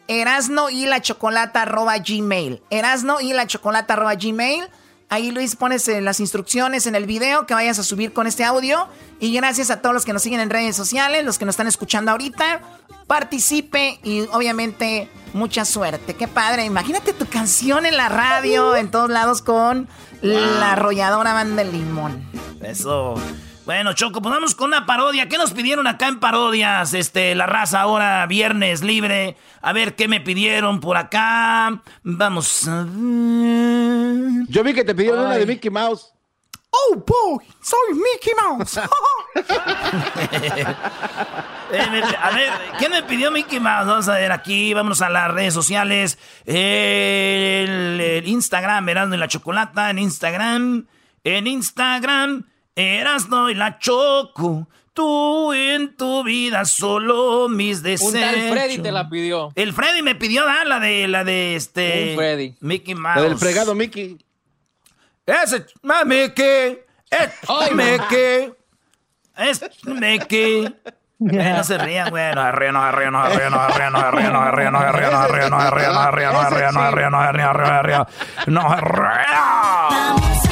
erasno y la chocolata arroba gmail. Erasno y la chocolata arroba gmail. Ahí Luis pones las instrucciones en el video que vayas a subir con este audio. Y gracias a todos los que nos siguen en redes sociales, los que nos están escuchando ahorita. Participe y obviamente mucha suerte. Qué padre. Imagínate tu canción en la radio, en todos lados con la arrolladora banda del limón. Eso. Bueno, Choco, pues vamos con una parodia. ¿Qué nos pidieron acá en parodias? Este, la raza ahora, viernes libre. A ver qué me pidieron por acá. Vamos a ver. Yo vi que te pidieron una de Mickey Mouse. Oh boy, soy Mickey Mouse. Eh, me- a ver, ¿quién me pidió Mickey Mouse? Vamos a ver aquí, vámonos a las redes sociales. El, el Instagram, Erasno y la Chocolata, en Instagram. En Instagram, Erasno y la Choco. Tú en tu vida solo mis deseos. Un tal Freddy te la pidió. El Freddy me pidió dar la de la de este. Un Freddy. Mickey Mouse. La del fregado Mickey. Ese ma, Mickey. Es Ay, no. Mickey. Es Mickey. Eh, no se rían, güey. No se rían, no se rían, no se rían, no se rían, no se rían, no se rían, no se rían, no se rían, no se rían, no se rían, no se rían, no se rían, no se rían, no se rían, no se rían.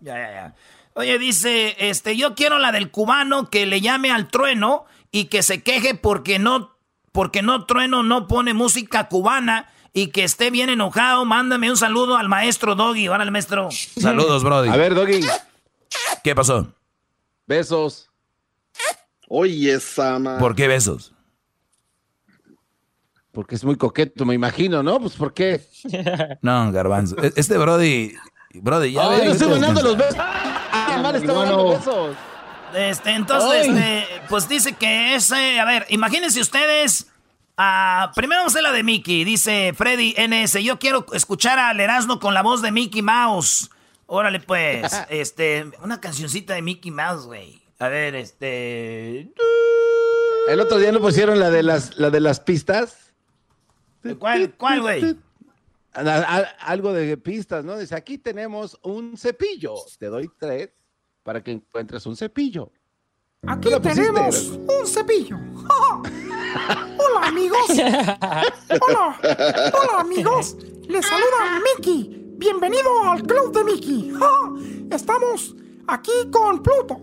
Ya, ya, ya. Oye, dice, este, yo quiero la del cubano que le llame al trueno y que se queje porque no, porque no trueno no pone música cubana y que esté bien enojado. Mándame un saludo al maestro Doggy. Ahora el maestro. Saludos, Brody. A ver, Doggy, ¿Qué pasó? besos. Oye, esa ma- ¿Por qué besos? Porque es muy coqueto, me imagino, ¿no? Pues ¿por qué? No, garbanzo. E- Este Brody, Brody, ya no estoy descansar. los besos. Ah, mal está mandando besos. Este, entonces, este, pues dice que ese, a ver, imagínense ustedes, ah, primero vamos a hacer la de Mickey, dice Freddy NS, yo quiero escuchar al Erasmo con la voz de Mickey Mouse. Órale pues, este, una cancioncita de Mickey Mouse, güey. A ver, este, El otro día no pusieron la de las, la de las pistas. ¿cuál, cuál, güey? A- a- Algo de pistas, ¿no? Dice, aquí tenemos un cepillo. Te doy tres para que encuentres un cepillo. Aquí ¿Tú la pusiste, tenemos un cepillo. Hola amigos. Hola. Hola amigos. Les saluda Mickey. Bienvenido al club de Mickey. Estamos aquí con Pluto.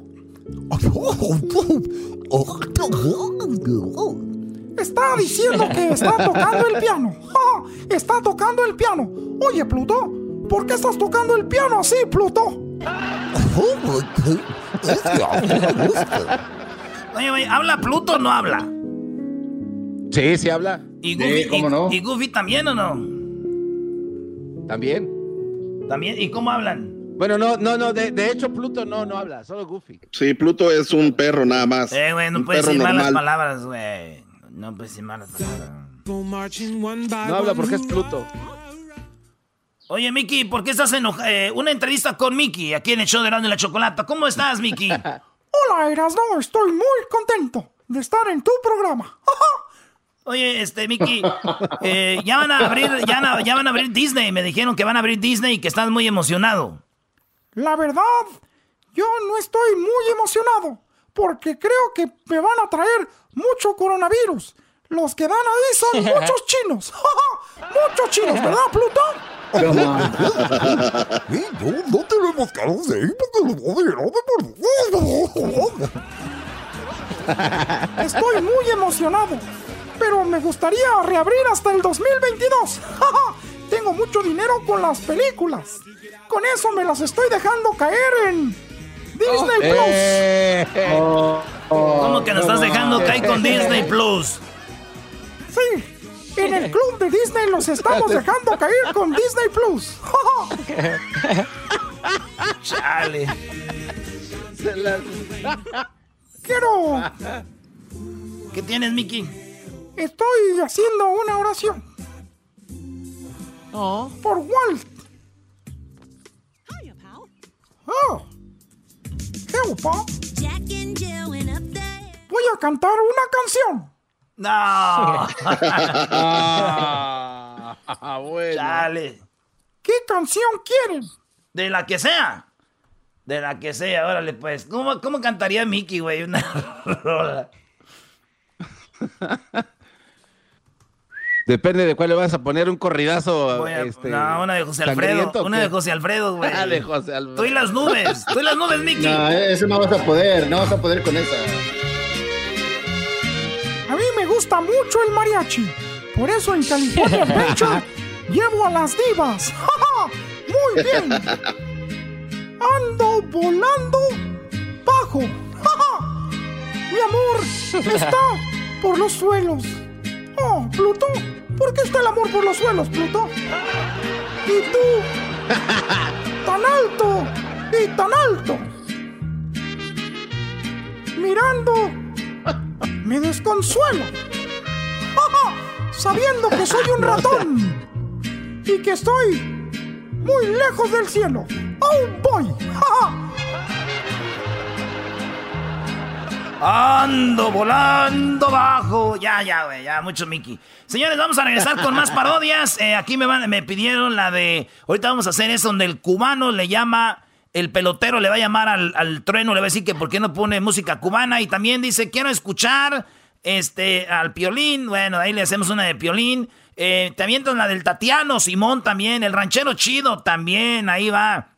Está diciendo que está tocando el piano. Está tocando el piano. Oye, Pluto, ¿por qué estás tocando el piano así, Pluto? Oye, oye, ¿habla Pluto o no habla? Sí, sí habla. ¿Y Sí, Goofy, ¿cómo y- no? y Goofy también o no? También. ¿También? ¿Y cómo hablan? Bueno, no, no, no, de, de hecho Pluto no, no habla, solo Goofy. Sí, Pluto es un perro nada más. Eh, güey, no Un puedes perro decir malas normal. palabras, güey. No puedes decir malas palabras. No habla porque es Pluto. Oye, Miki, ¿por qué estás enojado? una entrevista con Miki aquí en el show de Erasmo y la Chocolata. ¿Cómo estás, Miki? Hola, Erasno, estoy muy contento de estar en tu programa. Oye, este, Miki, eh, ya van a abrir, ya van a abrir Disney. Me dijeron que van a abrir Disney y que estás muy emocionado. La verdad, yo no estoy muy emocionado porque creo que me van a traer mucho coronavirus. Los que dan ahí son muchos chinos. muchos chinos, ¿verdad, Pluto? no tenemos caros de Estoy muy emocionado, pero me gustaría reabrir hasta el 2022. Tengo mucho dinero con las películas. Con eso me las estoy dejando caer en Disney Eh. Plus. ¿Cómo que nos estás dejando caer con Disney Plus? Sí, en el club de Disney los estamos dejando caer con Disney Plus. Chale. Quiero. ¿Qué tienes, Miki? Estoy haciendo una oración. Por Walt. Oh. Hey, pa. Voy a cantar una canción. No. Ah, bueno. Chale. ¿Qué canción quieren? De la que sea. De la que sea, órale, pues. ¿Cómo, cómo cantaría Mickey, güey? Una rola. Depende de cuál le vas a poner un corridazo. A- este, no, una de José Alfredo. sangriento, ¿o Una de José Alfredo, güey. Ah, de José Alfredo. Tú y las nubes. Tú y las nubes, Mickey. No, eso no vas a poder, no vas a poder con esa. A mí me gusta mucho el mariachi. Por eso en California Adventure llevo a las divas. ¡Ja, ja! Muy bien. Ando volando bajo. ¡Ja, ja! Mi amor está por los suelos. Pluto, ¿por qué está el amor por los suelos, Pluto? Y tú, tan alto y tan alto. Mirando, me desconsuelo. Sabiendo que soy un ratón y que estoy muy lejos del cielo. ¡Oh, boy! ¡Ja, Ando volando bajo. Ya, ya, güey, ya, mucho Mickey. Señores, vamos a regresar con más parodias. Eh, aquí me, van, me pidieron la de. Ahorita vamos a hacer eso donde el cubano le llama. El pelotero le va a llamar al, al trueno, le va a decir que por qué no pone música cubana. Y también dice, quiero escuchar este, al piolín. Bueno, ahí le hacemos una de piolín. Eh, avientan la del Tatiano, Simón también. El ranchero chido también, ahí va.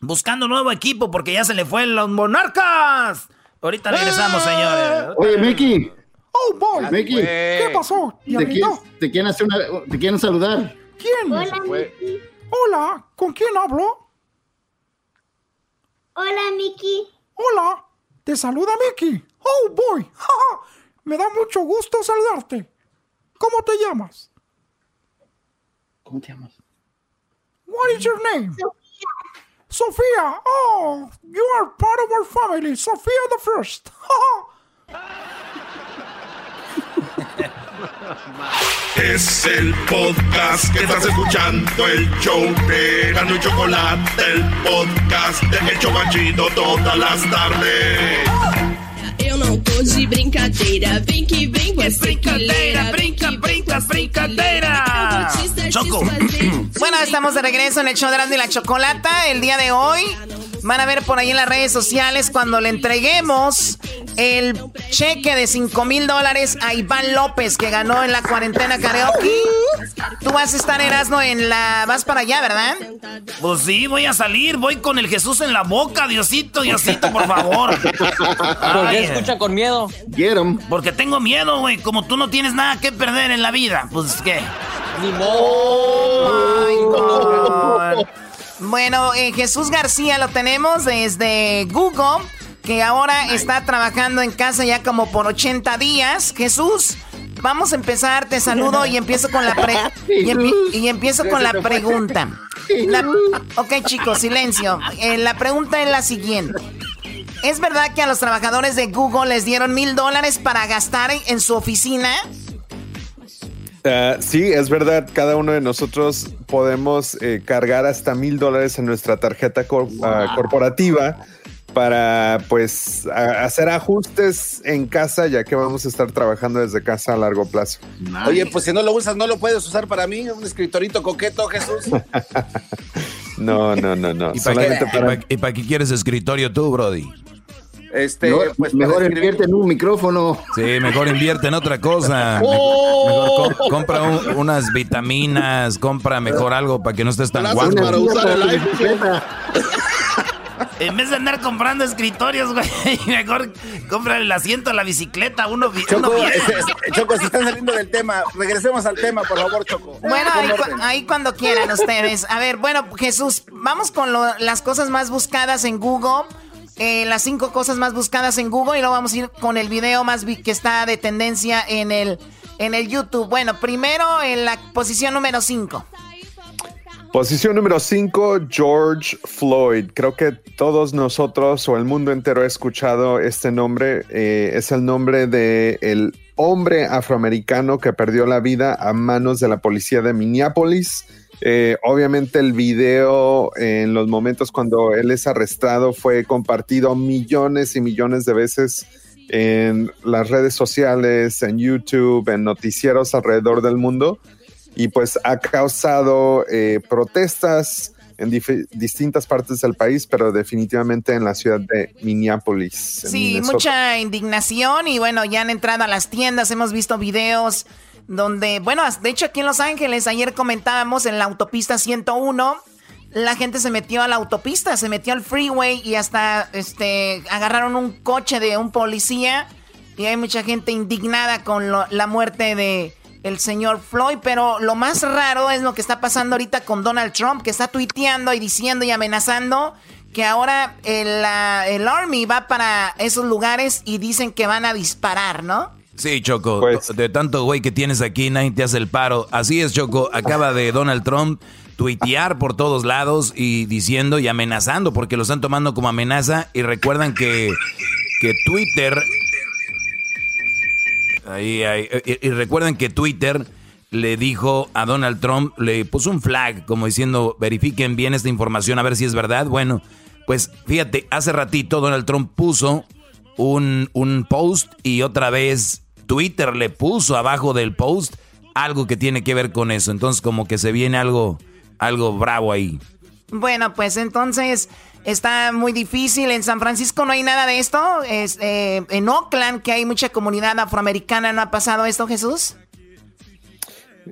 Buscando nuevo equipo porque ya se le fue los monarcas. Ahorita regresamos, señores. Oye, Mickey. ¡Oh, boy! Mickey. ¿Qué pasó? Te diablito? quieren, te quieren hacer una, te quieren saludar. ¿Quién? Hola, Mickey. Hola, ¿con quién hablo? Hola, Mickey. Hola, te saluda Mickey. Oh, boy. Me da mucho gusto saludarte. ¿Cómo te llamas? ¿Cómo te llamas? What is your name? Sofía. Oh, you are part of our family. Sofía the first. Es el podcast que estás escuchando, el show de Gano y Chocolate, el podcast de El Chobachito todas las tardes. Eu não tô de brincadeira, vem que vem brincadeira, brinca, brinca, brincadeira. Choco. Bueno, estamos de regreso en el show de y la Chocolata. El día de hoy van a ver por ahí en las redes sociales cuando le entreguemos el cheque de 5 mil dólares a Iván López que ganó en la cuarentena karaoke. Tú vas a estar Erasmo en la... Vas para allá, ¿verdad? Pues sí, voy a salir, voy con el Jesús en la boca, Diosito, Diosito, por favor. ¿Por qué escucha con miedo? Porque tengo miedo, güey. Como tú no tienes nada que perder en la vida, pues qué. Ni modo. Ay, no. Bueno, eh, Jesús García lo tenemos desde Google, que ahora está trabajando en casa ya como por 80 días. Jesús, vamos a empezar, te saludo y empiezo con la pre y, empiezo con la pregunta. ok, chicos, silencio. Eh, la pregunta es la siguiente. ¿Es verdad que a los trabajadores de Google les dieron mil dólares para gastar en, su oficina? Uh, sí, es verdad. Cada uno de nosotros podemos eh, cargar hasta mil dólares en nuestra tarjeta ah, corporativa para pues hacer ajustes en casa ya que vamos a estar trabajando desde casa a largo plazo. Oye, pues si no lo usas, no lo puedes usar para mí, un escritorito coqueto, Jesús. no, no, no, no. ¿Y para, qué, quieres escritorio tú, Brody? Este, pues mejor invierte en un micrófono. Sí, mejor invierte en otra cosa. ¡Oh! Mejor compra unas vitaminas, compra mejor algo para que no estés tan guapo. Para usar el En vez de andar comprando escritorios, güey, mejor compra el asiento, la bicicleta, uno, Choco, Choco, si están saliendo del tema, regresemos al tema, por favor, Choco. Bueno, ahí, cuando quieran ustedes. A ver, bueno, Jesús, vamos con las cosas más buscadas en Google. Eh, las cinco cosas más buscadas en Google y luego vamos a ir con el video más que está de tendencia en el, en el YouTube. Bueno, primero en la posición número 5. Posición número 5, George Floyd. Creo que todos nosotros o el mundo entero ha escuchado este nombre. Eh, es el nombre de el hombre afroamericano que perdió la vida a manos de la policía de Minneapolis. Eh, obviamente el video en los momentos cuando él es arrestado fue compartido millones y millones de veces en las redes sociales, en YouTube, en noticieros alrededor del mundo y pues ha causado eh, protestas en distintas partes del país, pero definitivamente en la ciudad de Minneapolis. Sí, mucha indignación y bueno, ya han entrado a las tiendas, hemos visto videos donde, bueno, de hecho aquí en Los Ángeles, ayer comentábamos en la autopista 101, la gente se metió a la autopista, se metió al freeway y hasta este agarraron un coche de un policía y hay mucha gente indignada con la muerte de el señor Floyd, pero lo más raro es lo que está pasando ahorita con Donald Trump, que está tuiteando y diciendo y amenazando que ahora el, el Army va para esos lugares y dicen que van a disparar, ¿no? Sí, Choco, pues- de tanto güey que tienes aquí, nadie te hace el paro. Así es, Choco, acaba de Donald Trump tuitear por todos lados y diciendo y amenazando, porque lo están tomando como amenaza y recuerdan que, que Twitter Ahí, ahí. Y, recuerden que Twitter le dijo a Donald Trump, le puso un flag como diciendo, verifiquen bien esta información a ver si es verdad. Bueno, pues fíjate, hace ratito Donald Trump puso un, un post y otra vez Twitter le puso abajo del post algo que tiene que ver con eso. Entonces como que se viene algo, algo bravo ahí. Bueno, pues entonces está muy difícil. En San Francisco no hay nada de esto. Es, eh, en Oakland, que hay mucha comunidad afroamericana, ¿no ha pasado esto, Jesús?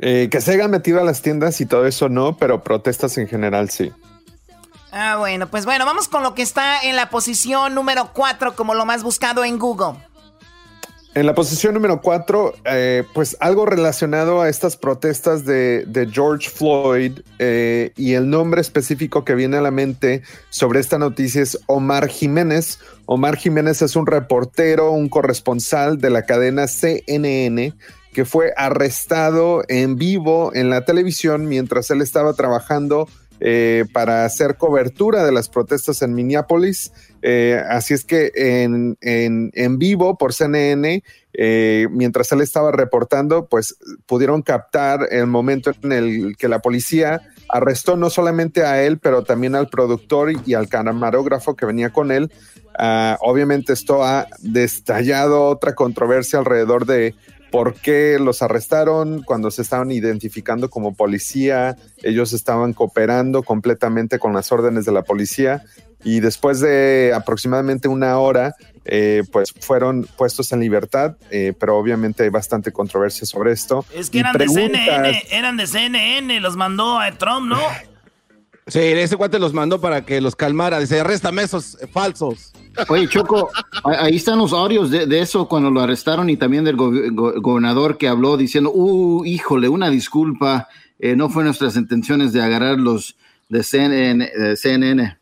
Eh, que se hayan metido a las tiendas y todo eso no, pero protestas en general sí. Ah, bueno, pues bueno, vamos con lo que está en la posición número 4 como lo más buscado en Google. En la posición número cuatro, eh, pues algo relacionado a estas protestas de, George Floyd eh, y el nombre específico que viene a la mente sobre esta noticia es Omar Jiménez. Omar Jiménez es un reportero, un corresponsal de la cadena CNN que fue arrestado en vivo en la televisión mientras él estaba trabajando eh, para hacer cobertura de las protestas en Minneapolis. Eh, así es que en, en, vivo por CNN, eh, mientras él estaba reportando, pues pudieron captar el momento en el que la policía arrestó no solamente a él, pero también al productor y al camarógrafo que venía con él. Ah, obviamente esto ha destallado otra controversia alrededor de por qué los arrestaron cuando se estaban identificando como policía, ellos estaban cooperando completamente con las órdenes de la policía y después de aproximadamente una hora, eh, pues fueron puestos en libertad, eh, pero obviamente hay bastante controversia sobre esto. Es que eran de CNN, eran de CNN, los mandó a Trump, ¿no? Sí, ese cuate los mandó para que los calmara. Dice, arréstame esos falsos. Oye, Choco, ahí están los audios de, eso cuando lo arrestaron y también del gobernador que habló diciendo, uh, híjole, una disculpa, eh, no fue nuestras intenciones de agarrar los de CNN.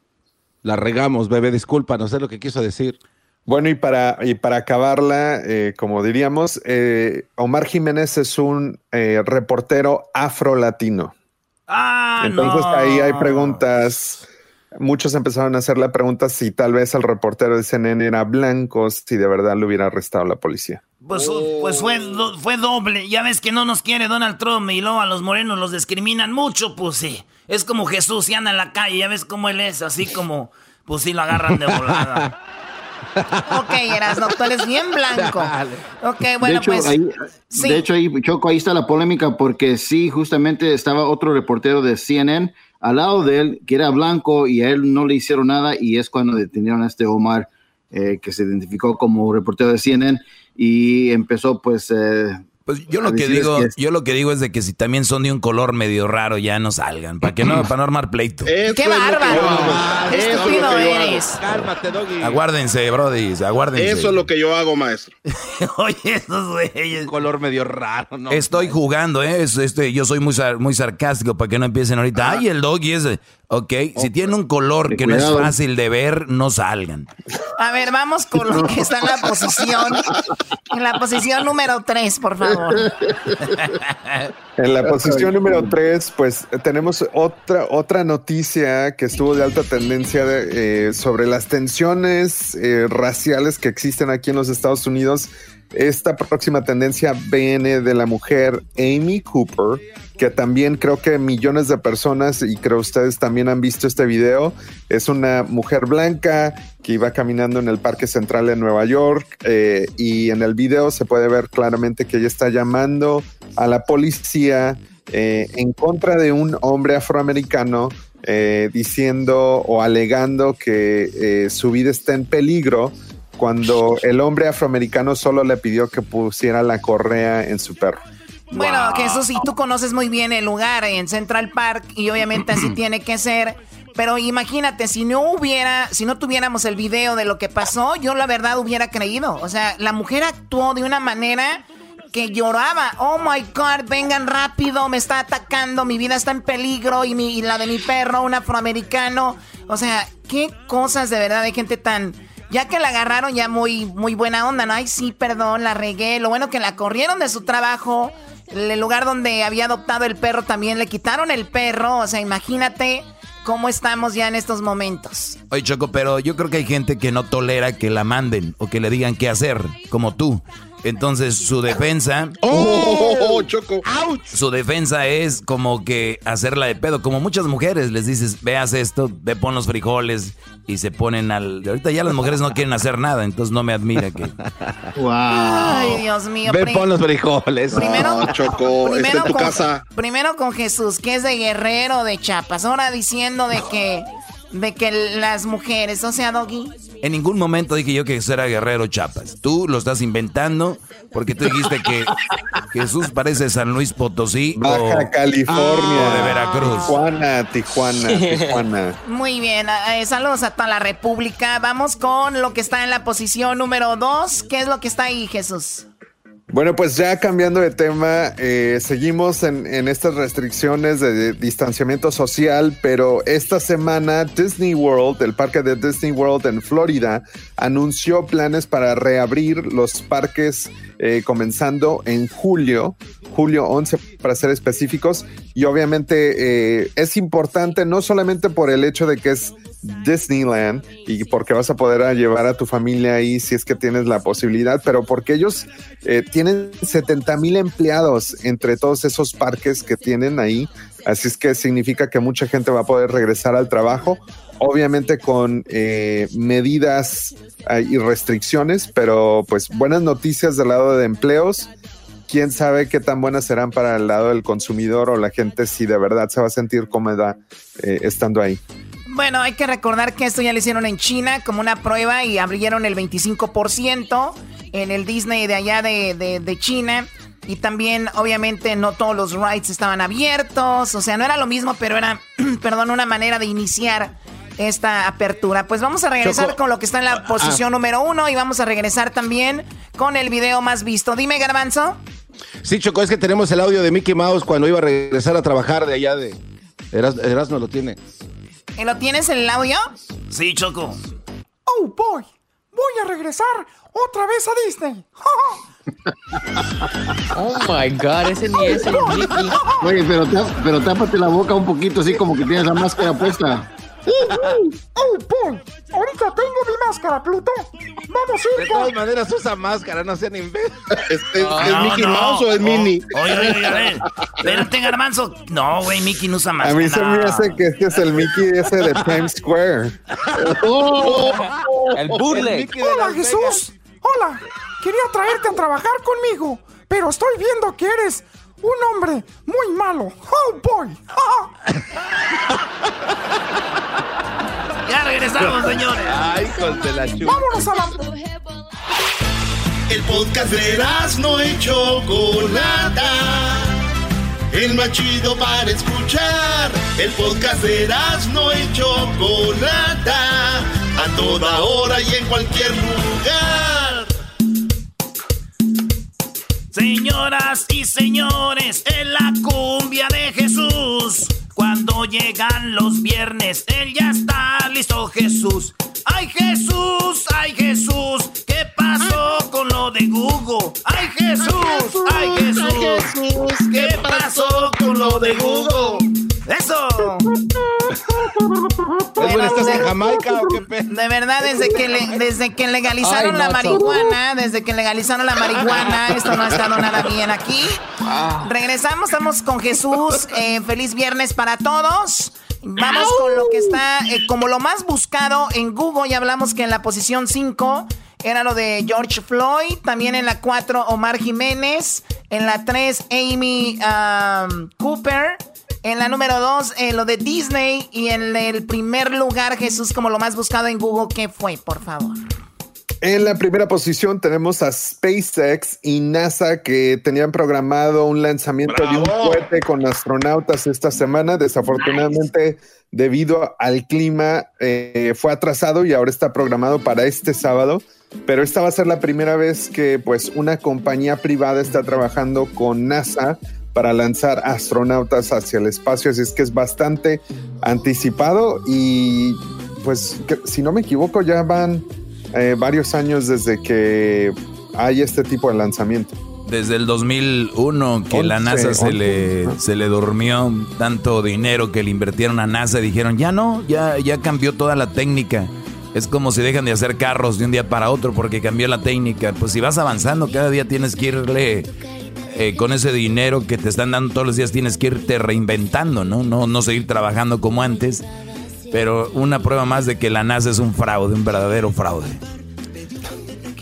La regamos, bebé, disculpa, no sé lo que quiso decir. Bueno, y para, y para acabarla, eh, como diríamos, eh, Omar Jiménez es un eh, reportero afro-latino. Ah, Entonces no. ahí hay preguntas. Muchos empezaron a hacer la pregunta si tal vez el reportero de CNN era blanco, si de verdad lo hubiera arrestado la policía. Pues, pues fue, fue doble. Ya ves que no nos quiere Donald Trump y luego a los morenos los discriminan mucho, pues sí. Es como Jesús, si anda en la calle, ya ves cómo él es, así como, pues sí lo agarran de volada. Ok, Erasno, tú eres bien blanco. Ok, bueno, de hecho, pues. ahí, sí. de hecho, ahí, Choco, ahí está la polémica porque sí, justamente estaba otro reportero de CNN al lado de él que era blanco y a él no le hicieron nada y es cuando detenieron a este Omar eh, que se identificó como reportero de CNN y empezó pues... eh, Pues yo lo que digo, que- yo lo que digo es de que si también son de un color medio raro, ya no salgan. Para que no, para no armar pleito. ¡Qué bárbaro! ¡Qué estúpido eres! Cálmate, Doggy. Aguárdense, brody, aguárdense. Eso es lo que yo hago, maestro. Oye, esos güeyes. Color medio raro, ¿no? Estoy jugando, ¿eh? Es- este, yo soy muy, sar- muy sarcástico para que no empiecen ahorita. Ay, el doggy es. Ok, si tiene un color que no es fácil de ver, no salgan. A ver, vamos con lo que está en la posición. En la posición número 3, por favor. En la posición número 3, pues tenemos otra, otra noticia que estuvo de alta tendencia de, eh, sobre las tensiones eh, raciales que existen aquí en los Estados Unidos. Esta próxima tendencia viene de la mujer Amy Cooper, que también creo que millones de personas, y creo ustedes también han visto este video, es una mujer blanca que iba caminando en el Parque Central de Nueva York eh, y en el video se puede ver claramente que ella está llamando a la policía eh, en contra de un hombre afroamericano eh, diciendo o alegando que su vida está en peligro cuando el hombre afroamericano solo le pidió que pusiera la correa en su perro. Bueno, que eso sí, tú conoces muy bien el lugar en Central Park y obviamente así tiene que ser. Pero imagínate, si no hubiera, si no tuviéramos el video de lo que pasó, yo la verdad hubiera creído. O sea, la mujer actuó de una manera que lloraba. Oh my God, vengan rápido, me está atacando, mi vida está en peligro y, mi, y la de mi perro, un afroamericano. O sea, qué cosas de verdad de gente tan. Ya que la agarraron ya muy, muy buena onda, ¿no? Ay, sí, perdón, la regué. Lo bueno que la corrieron de su trabajo. El lugar donde había adoptado el perro también le quitaron el perro. O sea, imagínate cómo estamos ya en estos momentos. Oye, Choco, pero yo creo que hay gente que no tolera que la manden o que le digan qué hacer, como tú. Entonces, su defensa. ¡Oh, Choco! Su defensa es como que hacerla de pedo. Como muchas mujeres les dices, veas esto, ve pon los frijoles y se ponen al. Ahorita ya las mujeres no quieren hacer nada, entonces no me admira que. Ay, Dios mío. Ve pon los frijoles. Primero- No, Choco, está Primero en tu con, casa. primero con Jesús, que es de Guerrero, de Chiapas. Ahora diciendo de que, de que las mujeres, o sea, Doggy. En ningún momento dije yo que eso era Guerrero Chapas. Tú lo estás inventando porque tú dijiste que Jesús parece San Luis Potosí o, Baja California, o de Veracruz. Tijuana, Tijuana, Tijuana. Muy bien, eh, saludos a toda la República. Vamos con lo que está en la posición número dos. ¿Qué es lo que está ahí, Jesús? Bueno, pues ya cambiando de tema, eh, seguimos en, estas restricciones de, de distanciamiento social, pero esta semana Disney World, el parque de Disney World en Florida, anunció planes para reabrir los parques eh, comenzando en julio, julio 11 para ser específicos, y obviamente eh, es importante no solamente por el hecho de que es Disneyland y porque vas a poder llevar a tu familia ahí si es que tienes la posibilidad, pero porque ellos eh, tienen 70 mil empleados entre todos esos parques que tienen ahí, así es que significa que mucha gente va a poder regresar al trabajo, obviamente con eh, medidas eh, y restricciones, pero pues buenas noticias del lado de empleos. Quién sabe qué tan buenas serán para el lado del consumidor o la gente si de verdad se va a sentir cómoda eh, estando ahí. Bueno, hay que recordar que esto ya lo hicieron en China como una prueba y abrieron el 25% en el Disney de allá de, de- de China. Y también, obviamente, no todos los rides estaban abiertos. O sea, no era lo mismo, pero era, perdón, una manera de iniciar esta apertura. Pues vamos a regresar Choco. con lo que está en la posición número uno y vamos a regresar también con el video más visto. Dime, Garbanzo. Sí, Choco, es que tenemos el audio de Mickey Mouse cuando iba a regresar a trabajar de allá de... Eras, Erasmo lo tiene. ¿Lo tienes en el audio? Sí, Choco. Oh boy, voy a regresar otra vez a Disney. Oh my god, ese ni es el Mickey. Oye, pero, pero tápate la boca un poquito así como que tienes la máscara puesta. ¡Oh, Paul! Ahorita tengo mi máscara, Pluto. Vamos a De ir todas con... maneras usa máscara, no sean imbéciles. ¿Es, es- No, es Mickey no. Mouse o es Oh, Minnie? Oye, oye, oye, a ver. Espérate, garbanzo. No, güey, Mickey no usa A máscara. mí se me hace que este es el Mickey ese de Times Square. El bootleg. Mickey de Hola, Jesús. Hola. Quería traerte a trabajar conmigo, pero estoy viendo que eres un hombre muy malo. ¡Oh, boy! Ya regresamos, señores. Ay, hijos de la chupa. ¡Vámonos a la... El podcast de no y Chocolata. El más chido para escuchar. El podcast de no y Chocolata. A toda hora y en cualquier lugar. Señoras y señores, en la cumbia de Jesús. Cuando llegan los viernes, él ya está listo, Jesús. ¡Ay, Jesús! ¡Ay, Jesús! ¿Qué pasó con lo de Google? ¡Ay, Jesús! ¡Ay, Jesús! ¿Qué pasó con lo de Google? ¡Eso! ¿Es bueno, estás en Jamaica o qué pe? De verdad, desde que, le- desde que legalizaron Ay, la marihuana, desde que legalizaron la marihuana, esto no ha estado nada bien aquí. Regresamos, estamos con Jesús. eh, feliz viernes para todos. Vamos con lo que está eh, como lo más buscado en Google. Ya hablamos que en la posición 5 era lo de George Floyd. También en la 4, Omar Jiménez. En la 3, Amy um, Cooper. En la número 2, lo de Disney. Y en el primer lugar, Jesús, como lo más buscado en Google, ¿qué fue, por favor? En la primera posición tenemos a SpaceX y NASA que tenían programado un lanzamiento de un cohete con astronautas esta semana. Desafortunadamente, debido al clima, eh, fue atrasado y ahora está programado para este sábado. Pero esta va a ser la primera vez que pues una compañía privada está trabajando con NASA para lanzar astronautas hacia el espacio. Así es que es bastante anticipado y pues que- si no me equivoco ya van eh, varios años desde que hay este tipo de lanzamiento. Desde el 2001 que la NASA se le, se le durmió tanto dinero que le invirtieron a NASA, dijeron, ya no, ya, ya cambió toda la técnica. Es como si dejan de hacer carros de un día para otro porque cambió la técnica. Pues si vas avanzando, cada día tienes que irle eh, con ese dinero que te están dando todos los días, tienes que irte reinventando, ¿no? No, no seguir trabajando como antes. Pero una prueba más de que la NASA es un fraude, un verdadero fraude.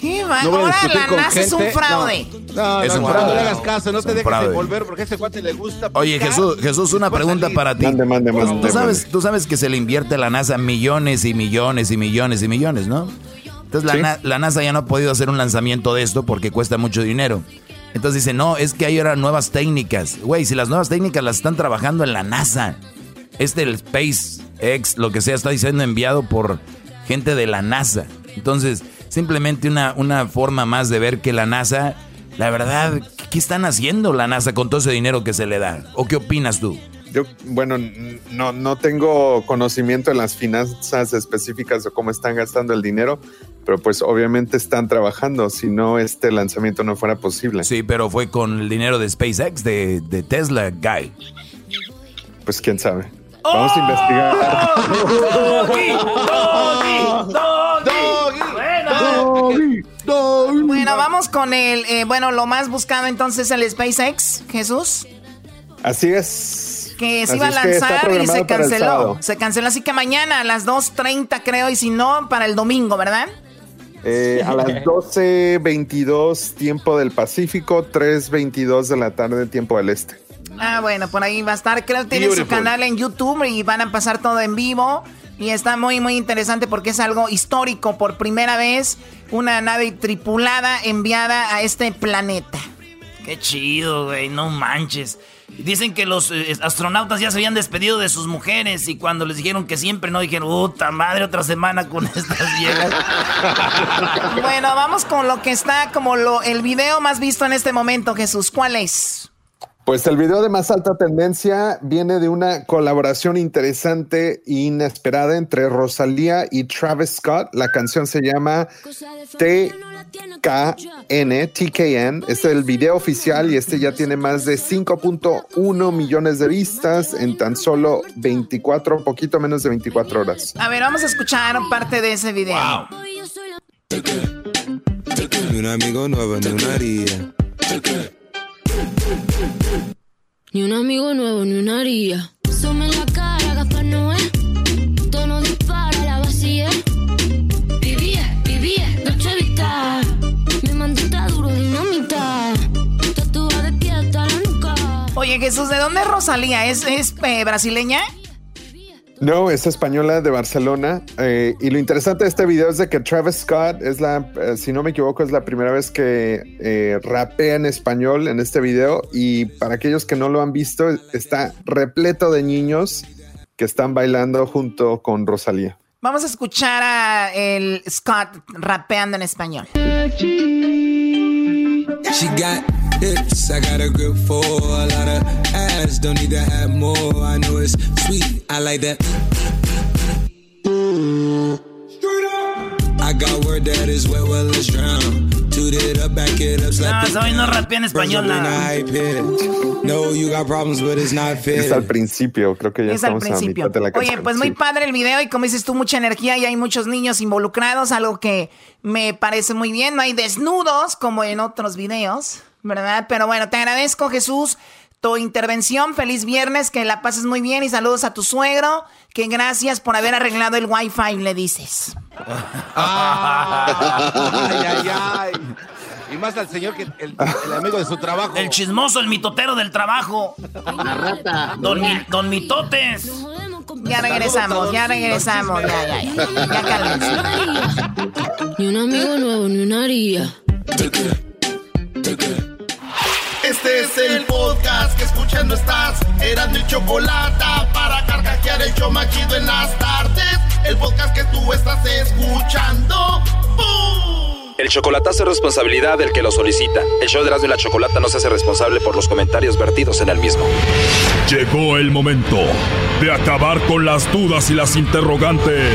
¿Qué va? No Ahora la NASA es un gente. fraude. No, Es no, un no, fraude. no le hagas caso, no Es te un dejes fraude. envolver porque a ese cuate le gusta. Oye, picar. Jesús, Jesús, una pregunta salir. para ti. Mande, mande, Tú- mande, tú, sabes, mande. tú sabes que se le invierte a la NASA millones y millones y millones y millones, ¿no? Entonces la, Sí. Na- la NASA ya no ha podido hacer un lanzamiento de esto porque cuesta mucho dinero. Entonces dice, no, es que hay ahora nuevas técnicas. Güey, si las nuevas técnicas las están trabajando en la NASA. Este, el SpaceX, lo que sea, está diciendo enviado por gente de la NASA. Entonces, simplemente una, una forma más de ver que la NASA, la verdad, ¿qué- ¿qué están haciendo la NASA con todo ese dinero que se le da? ¿O qué opinas tú? Yo, bueno, no, no tengo conocimiento en las finanzas específicas de cómo están gastando el dinero, pero pues obviamente están trabajando, si no este lanzamiento no fuera posible. Sí, pero fue con el dinero de SpaceX, de, de Tesla, Guy. Pues quién sabe. Vamos a investigar. Bueno, vamos con el, eh, bueno, lo más buscado entonces el SpaceX, Jesús, Así es. Que se Así iba a lanzar y se canceló. Se canceló, así que mañana a las 2.30 creo, y si no, para el domingo, ¿verdad? Eh, a las 12.22 tiempo del Pacífico, 3.22 de la tarde tiempo del Este. Ah, bueno, por ahí va a estar. Creo que tiene su canal en YouTube y van a pasar todo en vivo. Y está muy, muy interesante porque es algo histórico. Por primera vez, una nave tripulada enviada a este planeta. Qué chido, güey, no manches. Dicen que los eh, astronautas ya se habían despedido de sus mujeres y cuando les dijeron que siempre no, dijeron, puta madre, otra semana con estas viejas. Bueno, vamos con lo que está como lo, el video más visto en este momento, Jesús. ¿Cuál es? Pues el video de más alta tendencia viene de una colaboración interesante e inesperada entre Rosalía y Travis Scott. La canción se llama TKN, TKN. Este es el video oficial y este ya tiene más de 5.1 millones de vistas en tan solo 24, poquito menos de 24 horas. A ver, vamos a escuchar parte de ese video. Un amigo nuevo no una haría. Ni un amigo nuevo, ni una haría. Some en la cara, Gaspar Noé. Tono dispara, la vacía. Me mandita duro, dinamita. Tatúa de pie hasta la nuca. Oye, Jesús, ¿de dónde es Rosalía? ¿Es, es eh, brasileña? No, es española de Barcelona. eh, y lo interesante de este video es de que Travis Scott es la, eh, si no me equivoco, es la primera vez que eh, rapea en español en este video. Y para aquellos que no lo han visto, está repleto de niños que están bailando junto con Rosalía. Vamos a escuchar a el Scott rapeando en español. She got hips, I got a grip for a lot of ass. Don't need to have more. I know it's sweet, I like that. Straight up. I got word that is wet, well, let's drown. No, güey no rapea en español, Virgin nada. high pitch. No, you got problems, but it's not fair. Es al principio, creo que ya Es al estamos a la principio. mitad de la canción. Oye, pues muy padre el video y como dices tú, mucha energía y hay muchos niños involucrados, algo que me parece muy bien. No hay desnudos como en otros videos, ¿verdad? Pero bueno, te agradezco Jesús tu intervención. Feliz viernes, que la pases muy bien y saludos a tu suegro. Que gracias por haber arreglado el wifi, le dices. Ay, ay, ay. Y más al señor que el, el amigo de su trabajo. El chismoso, el mitotero del trabajo. La rata. Don, Mi- don Mitotes. Ya regresamos, ya regresamos, ya, ya, ya. Ya cálmense. Ni un amigo nuevo, ni una haría. Este es el podcast que escuchando estás. Eran mi chocolate para carcajear el show más chido en las tardes. El podcast que tú estás escuchando. ¡Bum! El chocolatazo es responsabilidad del que lo solicita. El show de Erasmo y la Chocolata no se hace responsable por los comentarios vertidos en el mismo. Llegó el momento de acabar con las dudas y las interrogantes.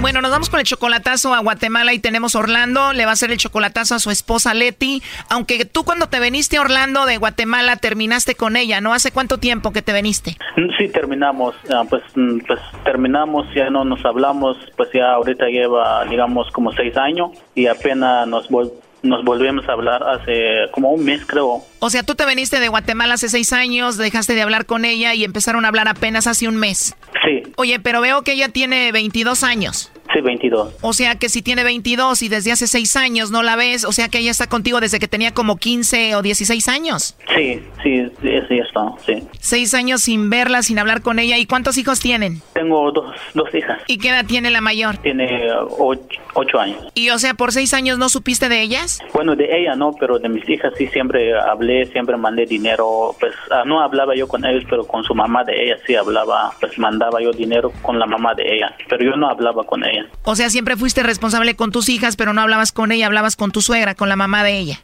Bueno, nos vamos con el chocolatazo a Guatemala y tenemos Orlando. Le va a hacer el chocolatazo a su esposa Leti. Aunque tú cuando te veniste a Orlando de Guatemala terminaste con ella, ¿no? ¿Hace cuánto tiempo que te veniste? Sí, terminamos, pues, mm, pues terminamos, ya no nos hablamos, pues ya ahorita lleva, digamos, como seis años y apenas nos, vol- nos volvimos a hablar hace como un mes, creo. O sea, tú te veniste de Guatemala hace seis años, dejaste de hablar con ella y empezaron a hablar apenas hace un mes. Sí, Oye, pero veo que ella tiene 22 años. Sí, 22. O sea que si tiene 22 y desde hace seis años no la ves, o sea que ella está contigo desde que tenía como 15 o 16 años. Sí, sí, sí, está, sí. Seis años sin verla, sin hablar con ella. ¿Y cuántos hijos tienen? Tengo dos, dos hijas, ¿Y qué edad tiene la mayor? tiene ah, ocho, ocho años. Y o sea, por seis años no supiste de ellas? Bueno, de ella no, pero de mis hijas sí siempre hablé, siempre mandé dinero, pues ah, no hablaba yo con ellos, pero con su mamá de ella sí hablaba, pues mandaba yo dinero con la mamá de ella, pero yo no hablaba con ella. O sea, siempre fuiste responsable con tus hijas, pero no hablabas con ella, hablabas con tu suegra, con la mamá de ella.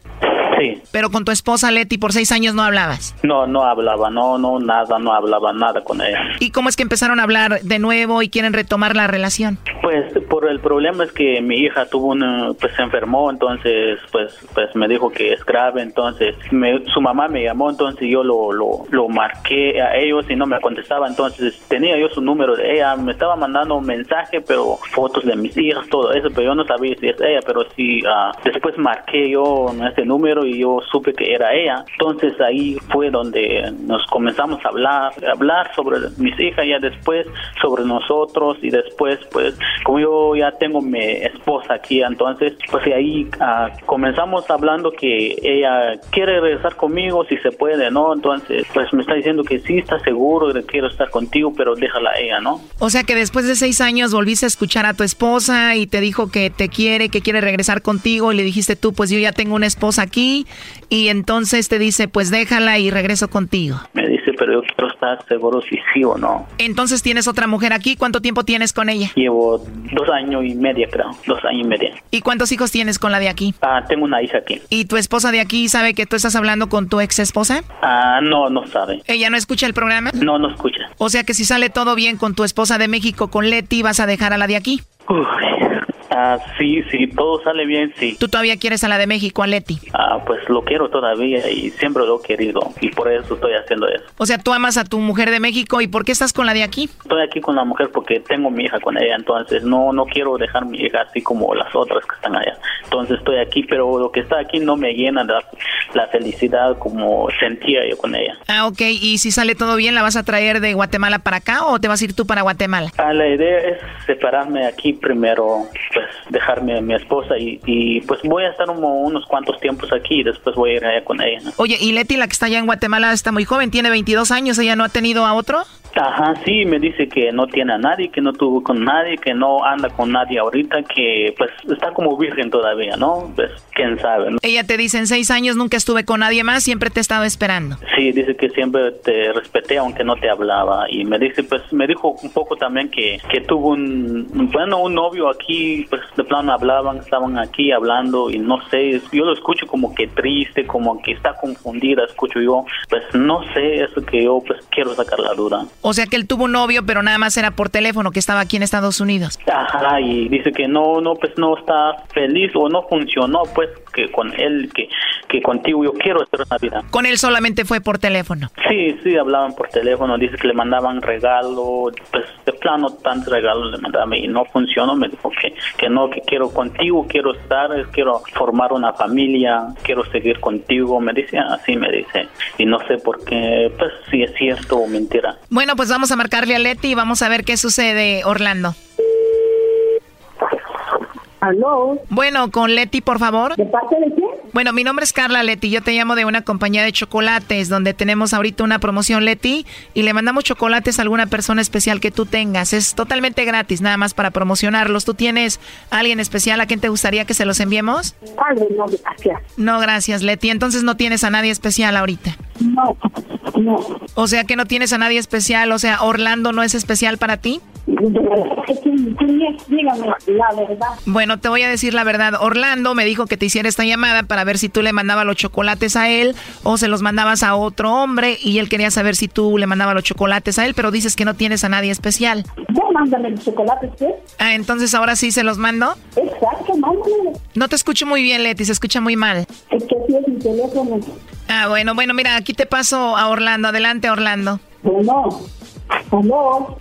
Sí. Pero con tu esposa Leti por seis años no hablabas. No, no hablaba, no, no, nada, no hablaba nada con ella. ¿Y cómo es que empezaron a hablar de nuevo y quieren retomar la relación? Pues por el problema es que mi hija tuvo una, pues se enfermó, entonces pues pues me dijo que es grave, entonces me- su mamá me llamó, entonces yo lo, lo, lo marqué a ellos y no me contestaba, entonces tenía yo su número de ella, me estaba mandando un mensaje, pero fotos de mis hijas, todo eso, pero yo no sabía si es ella, pero sí, ah, después marqué yo este número y yo supe que era ella. Entonces ahí fue donde nos comenzamos a hablar, hablar sobre mis hijas ya después, sobre nosotros y después pues como yo ya tengo mi esposa aquí, entonces pues ahí ah, comenzamos hablando que ella quiere regresar conmigo si se puede, ¿no? Entonces pues me está diciendo que sí está seguro que quiero estar contigo, pero déjala ella, ¿no? O sea que después de seis años volviste a escuchar a tu esposa y te dijo que te quiere, que quiere regresar contigo y le dijiste tú, pues yo ya tengo una esposa aquí y entonces te dice, pues déjala y regreso contigo. Me dice, pero yo quiero estar seguro si sí o no. Entonces tienes otra mujer aquí, ¿cuánto tiempo tienes con ella? Llevo dos años y medio, creo, dos años y medio. ¿Y cuántos hijos tienes con la de aquí? Ah, tengo una hija aquí. ¿Y tu esposa de aquí sabe que tú estás hablando con tu ex esposa? Ah, no, no sabe. ¿Ella no escucha el programa? No, no escucha. O sea que si sale todo bien con tu esposa de México, con Leti, vas a dejar a la de aquí. Uy, Ah, sí, sí, todo sale bien, sí. ¿Tú todavía quieres a la de México, a Leti? Ah, pues lo quiero todavía y siempre lo he querido y por eso estoy haciendo eso. O sea, tú amas a tu mujer de México y ¿por qué estás con la de aquí? Estoy aquí con la mujer porque tengo mi hija con ella, entonces no no quiero dejar mi hija así como las otras que están allá. Entonces estoy aquí, pero lo que está aquí no me llena la, la felicidad como sentía yo con ella. Ah, ok. ¿Y si sale todo bien, la vas a traer de Guatemala para acá o te vas a ir tú para Guatemala? Ah, la idea es separarme aquí primero, pues dejarme a mi esposa y, y, pues voy a estar uno- unos cuantos tiempos aquí y después voy a ir allá con ella. Oye, y Leti, la que está allá en Guatemala, está muy joven, tiene 22 años, ¿ella no ha tenido a otro? Ajá, sí, me dice que no tiene a nadie, que no tuvo con nadie, que no anda con nadie ahorita, que pues está como virgen todavía, ¿no? Pues quién sabe, ¿no? Ella te dice, en seis años nunca estuve con nadie más, siempre te he estado esperando. Sí, dice que siempre te respeté aunque no te hablaba y me dice, pues me dijo un poco también que, que tuvo un, bueno, un novio aquí, pues de plano hablaban, estaban aquí hablando y no sé, yo lo escucho como que triste, como que está confundida, escucho yo, pues no sé, eso que yo pues quiero sacar la duda. O sea que él tuvo un novio, pero nada más era por teléfono, que estaba aquí en Estados Unidos. Ajá, y dice que no, no, pues no está feliz o no funcionó, pues que con él, que, que contigo yo quiero estar en la vida. Con él solamente fue por teléfono. Sí, sí, hablaban por teléfono, dice que le mandaban regalo, pues de plano tantos regalos le mandaban y no funcionó, me dijo que, que no, que quiero contigo, quiero estar, quiero formar una familia, quiero seguir contigo, me dice, así me dice, y no sé por qué, pues si es cierto o mentira. Bueno, pues vamos a marcarle a Leti y vamos a ver qué sucede, Orlando. ¿Aló? Bueno, con Leti, por favor. ¿De parte de quién? Bueno, mi nombre es Carla Leti. Yo te llamo de una compañía de chocolates donde tenemos ahorita una promoción Leti y le mandamos chocolates a alguna persona especial que tú tengas. Es totalmente gratis, nada más para promocionarlos. ¿Tú tienes a alguien especial a quien te gustaría que se los enviemos? Padre, no, gracias. No, gracias, Leti. Entonces no tienes a nadie especial ahorita. No, no. O sea que no tienes a nadie especial. O sea, Orlando no es especial para ti. Dígame la verdad. Bueno, te voy a decir la verdad. Orlando me dijo que te hiciera esta llamada para ver si tú le mandabas los chocolates a él o se los mandabas a otro hombre y él quería saber si tú le mandabas los chocolates a él, pero dices que no tienes a nadie especial. Ya mándame los chocolates, ¿qué? Ah, entonces ahora sí se los mando. Exacto, mándame. No te escucho muy bien, Leti, se escucha muy mal. Es que sí es mi teléfono. Ah, bueno, bueno, mira, aquí te paso a Orlando. Adelante, Orlando. Bueno.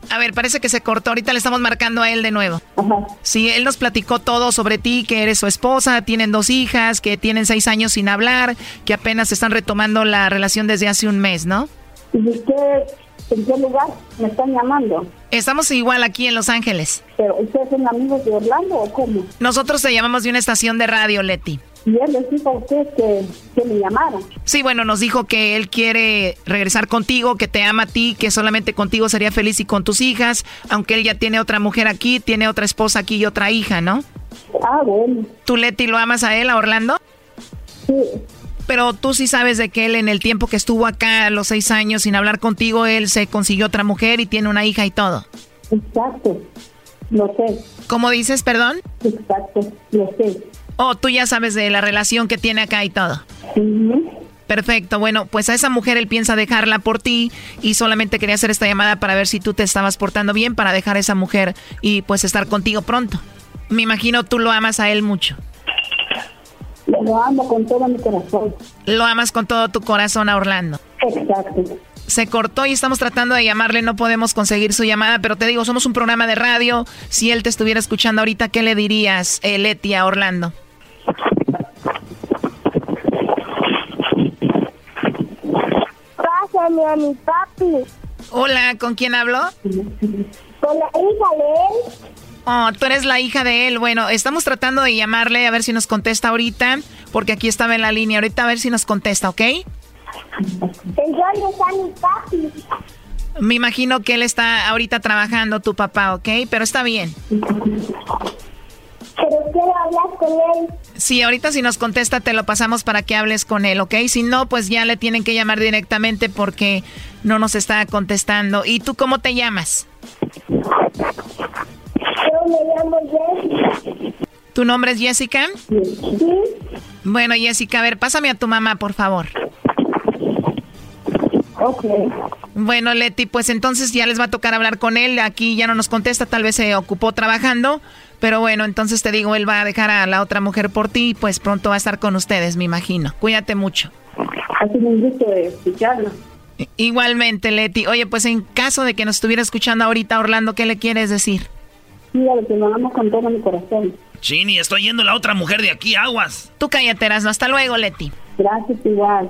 A ver, parece que se cortó. Ahorita le estamos marcando a él de nuevo. Ajá. Sí, él nos platicó todo sobre ti, que eres su esposa, tienen dos hijas, que tienen seis años sin hablar, que apenas están retomando la relación desde hace un mes, ¿no? ¿Y usted en qué lugar me están llamando? Estamos igual aquí en Los Ángeles. ¿Pero ustedes son amigos de Orlando o cómo? Nosotros te llamamos de una estación de radio, Leti. Y él les dijo a usted que, que me llamara. Sí, bueno, nos dijo que él quiere regresar contigo, que te ama a ti, que solamente contigo sería feliz y con tus hijas, aunque él ya tiene otra mujer aquí, tiene otra esposa aquí y otra hija, ¿no? Ah, bueno. ¿Tú, Leti, lo amas a él, a Orlando? Sí. Pero tú sí sabes de que él en el tiempo que estuvo acá, a los seis años sin hablar contigo, él se consiguió otra mujer y tiene una hija y todo. Exacto. Lo sé. ¿Cómo dices, perdón? Exacto. Lo sé. Oh, tú ya sabes de la relación que tiene acá y todo. Perfecto, bueno, pues a esa mujer él piensa dejarla por ti y solamente quería hacer esta llamada para ver si tú te estabas portando bien para dejar a esa mujer y pues estar contigo pronto. Me imagino tú lo amas a él mucho. Lo amo con todo mi corazón. Lo amas con todo tu corazón a Orlando. Exacto. Se cortó y estamos tratando de llamarle, no podemos conseguir su llamada, pero te digo, somos un programa de radio. Si él te estuviera escuchando ahorita, ¿qué le dirías, eh, Leti, a Orlando? Extraño a mi papi. Hola, ¿con quién hablo? Con la hija de él. Oh, tú eres la hija de él. Bueno, estamos tratando de llamarle a ver si nos contesta ahorita, porque aquí estaba en la línea. Ahorita a ver si nos contesta, ¿ok? ¿En dónde está mi papi? Me imagino que él está ahorita trabajando, tu papá, ¿ok? Pero está bien. Quiero hablar con él. Sí, ahorita si nos contesta te lo pasamos para que hables con él, ¿ok? Si no, pues ya le tienen que llamar directamente porque no nos está contestando. ¿Y tú cómo te llamas? Yo me llamo Jessica. ¿Tu nombre es Jessica? Sí. Bueno, Jessica, a ver, pásame a tu mamá, por favor. Ok. Bueno, Leti, pues entonces ya les va a tocar hablar con él. Aquí ya no nos contesta, tal vez se ocupó trabajando. Pero bueno, entonces te digo, él va a dejar a la otra mujer por ti y pues pronto va a estar con ustedes, me imagino. Cuídate mucho. Ha sido un gusto de escucharlo. Igualmente, Leti. Oye, pues en caso de que nos estuviera escuchando ahorita, Orlando, ¿qué le quieres decir? Mira, que me amo con todo mi corazón. Chini, estoy yendo la otra mujer de aquí, aguas. Tú cállate, Erasmo. Hasta luego, Leti. Gracias, igual.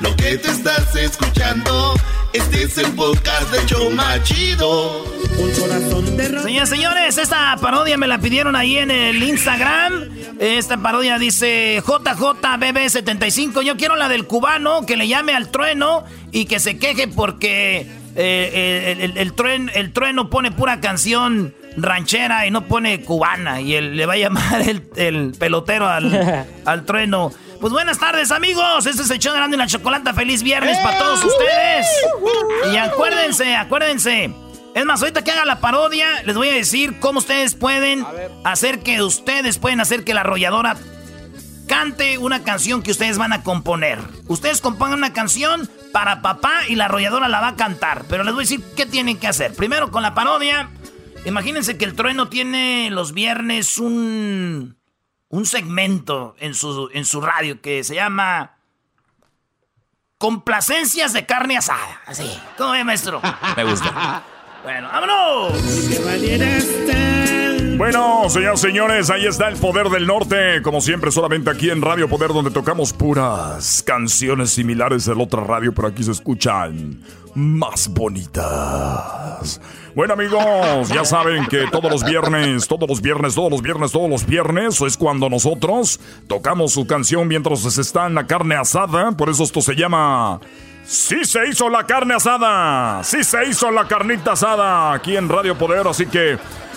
Lo que te estás escuchando, este es el podcast de Choma Chido. Un corazón de Señores, señores, esta parodia me la pidieron ahí en el Instagram. Esta parodia dice JJBB75. Yo quiero la del cubano que le llame al trueno y que se queje porque eh, el, el- el truen- el trueno pone pura canción ranchera y no pone cubana. Y él, le va a llamar el, el pelotero al, al trueno. Pues buenas tardes, amigos. Este es el show de y la Chocolata. Feliz viernes para todos ustedes. Y acuérdense, acuérdense. Es más, ahorita que haga la parodia, les voy a decir cómo ustedes pueden hacer que ustedes pueden hacer que la arrolladora cante una canción que ustedes van a componer. Ustedes compongan una canción para papá y la arrolladora la va a cantar. Pero les voy a decir qué tienen que hacer. Primero con la parodia. Imagínense que el trueno tiene los viernes un, un segmento en su, en su radio que se llama Complacencias de carne asada. Así. ¿Cómo ve, maestro? Me gusta. Bueno, vámonos. Bueno, señoras y señores, ahí está el poder del norte. Como siempre, solamente aquí en Radio Poder, donde tocamos puras canciones similares de la otra radio, pero aquí se escuchan más bonitas. Bueno, amigos, ya saben que todos los viernes, todos los viernes, todos los viernes, todos los viernes es cuando nosotros tocamos su canción mientras se está en la carne asada. Por eso esto se llama. Sí se hizo la carne asada. Sí se hizo la carnita asada aquí en Radio Poder. Así que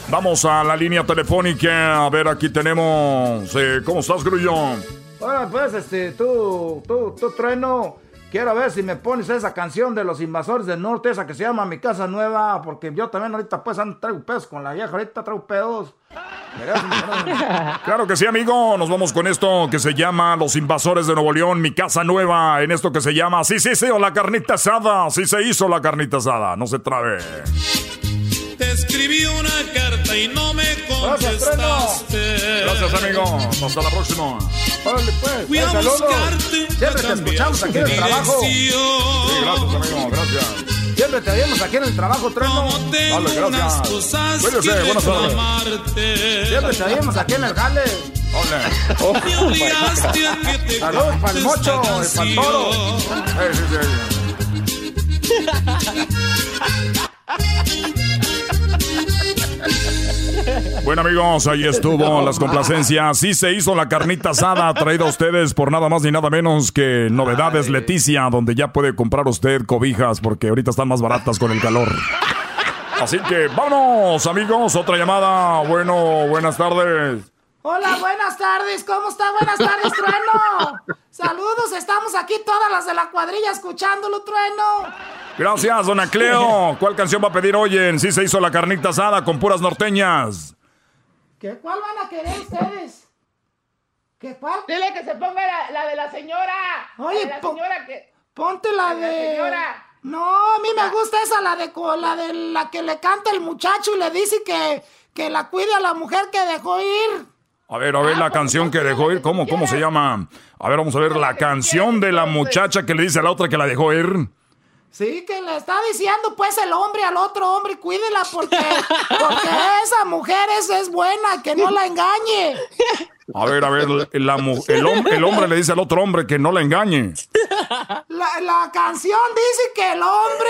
vamos a la línea telefónica. A ver, aquí tenemos. eh, ¿Cómo estás, Grullón? Ahora pues, este, tú, tú, tú, trueno. Quiero ver si me pones esa canción de los invasores del norte, esa que se llama Mi Casa Nueva, porque yo también ahorita pues ando- traigo pedos con la vieja, ahorita traigo pedos. Claro que sí, amigo. Nos vamos con esto que se llama Los Invasores de Nuevo León, mi casa nueva. En esto que se llama Sí, sí, sí, o la carnita asada. Sí se hizo la carnita asada. No se trabe. Te escribí una carta y no me contestaste. Gracias, amigo. Hasta la próxima. Órale, pues. Fui a buscarte Siempre te escuchamos aquí en el trabajo. Sí, gracias, amigo. Gracias. Siempre te vemos aquí en el trabajo, trueno. Dale, gracias. Cuídese, buenas tardes. Siempre te vemos aquí en el jale. Hola. Te Saludos para el mocho, esta el pantoro. Eh, sí, sí. Bueno amigos, ahí estuvo las complacencias. Sí se hizo la carnita asada traída a ustedes por nada más ni nada menos que Novedades Leticia, donde ya puede comprar usted cobijas porque ahorita están más baratas con el calor. Así que vámonos amigos, otra llamada. Bueno, buenas tardes. Hola, buenas tardes. ¿Cómo está? Buenas tardes, Trueno. Saludos, estamos aquí todas las de la cuadrilla escuchándolo, Trueno. Gracias, dona Cleo. ¿Cuál canción va a pedir hoy en Sí se hizo la carnita asada con puras norteñas? ¿Qué, ¿Cuál van a querer ustedes? ¿Qué cuál? Dile que se ponga la, la de la señora. Oye, la po- señora que. Ponte la de. No, a mí me gusta esa, la de la de la que le canta el muchacho y le dice que, que la cuide a la mujer que dejó ir. A ver, a ver la canción que dejó ir. ¿Cómo, cómo se llama? A ver, vamos a ver la canción de la muchacha que le dice a la otra que la dejó ir. Sí, que le está diciendo pues el hombre al otro hombre, cuídela porque, porque esa mujer es, es buena, que no la engañe. A ver, a ver, la mu- el, el hombre le dice al otro hombre que no la engañe. La, la canción dice que el hombre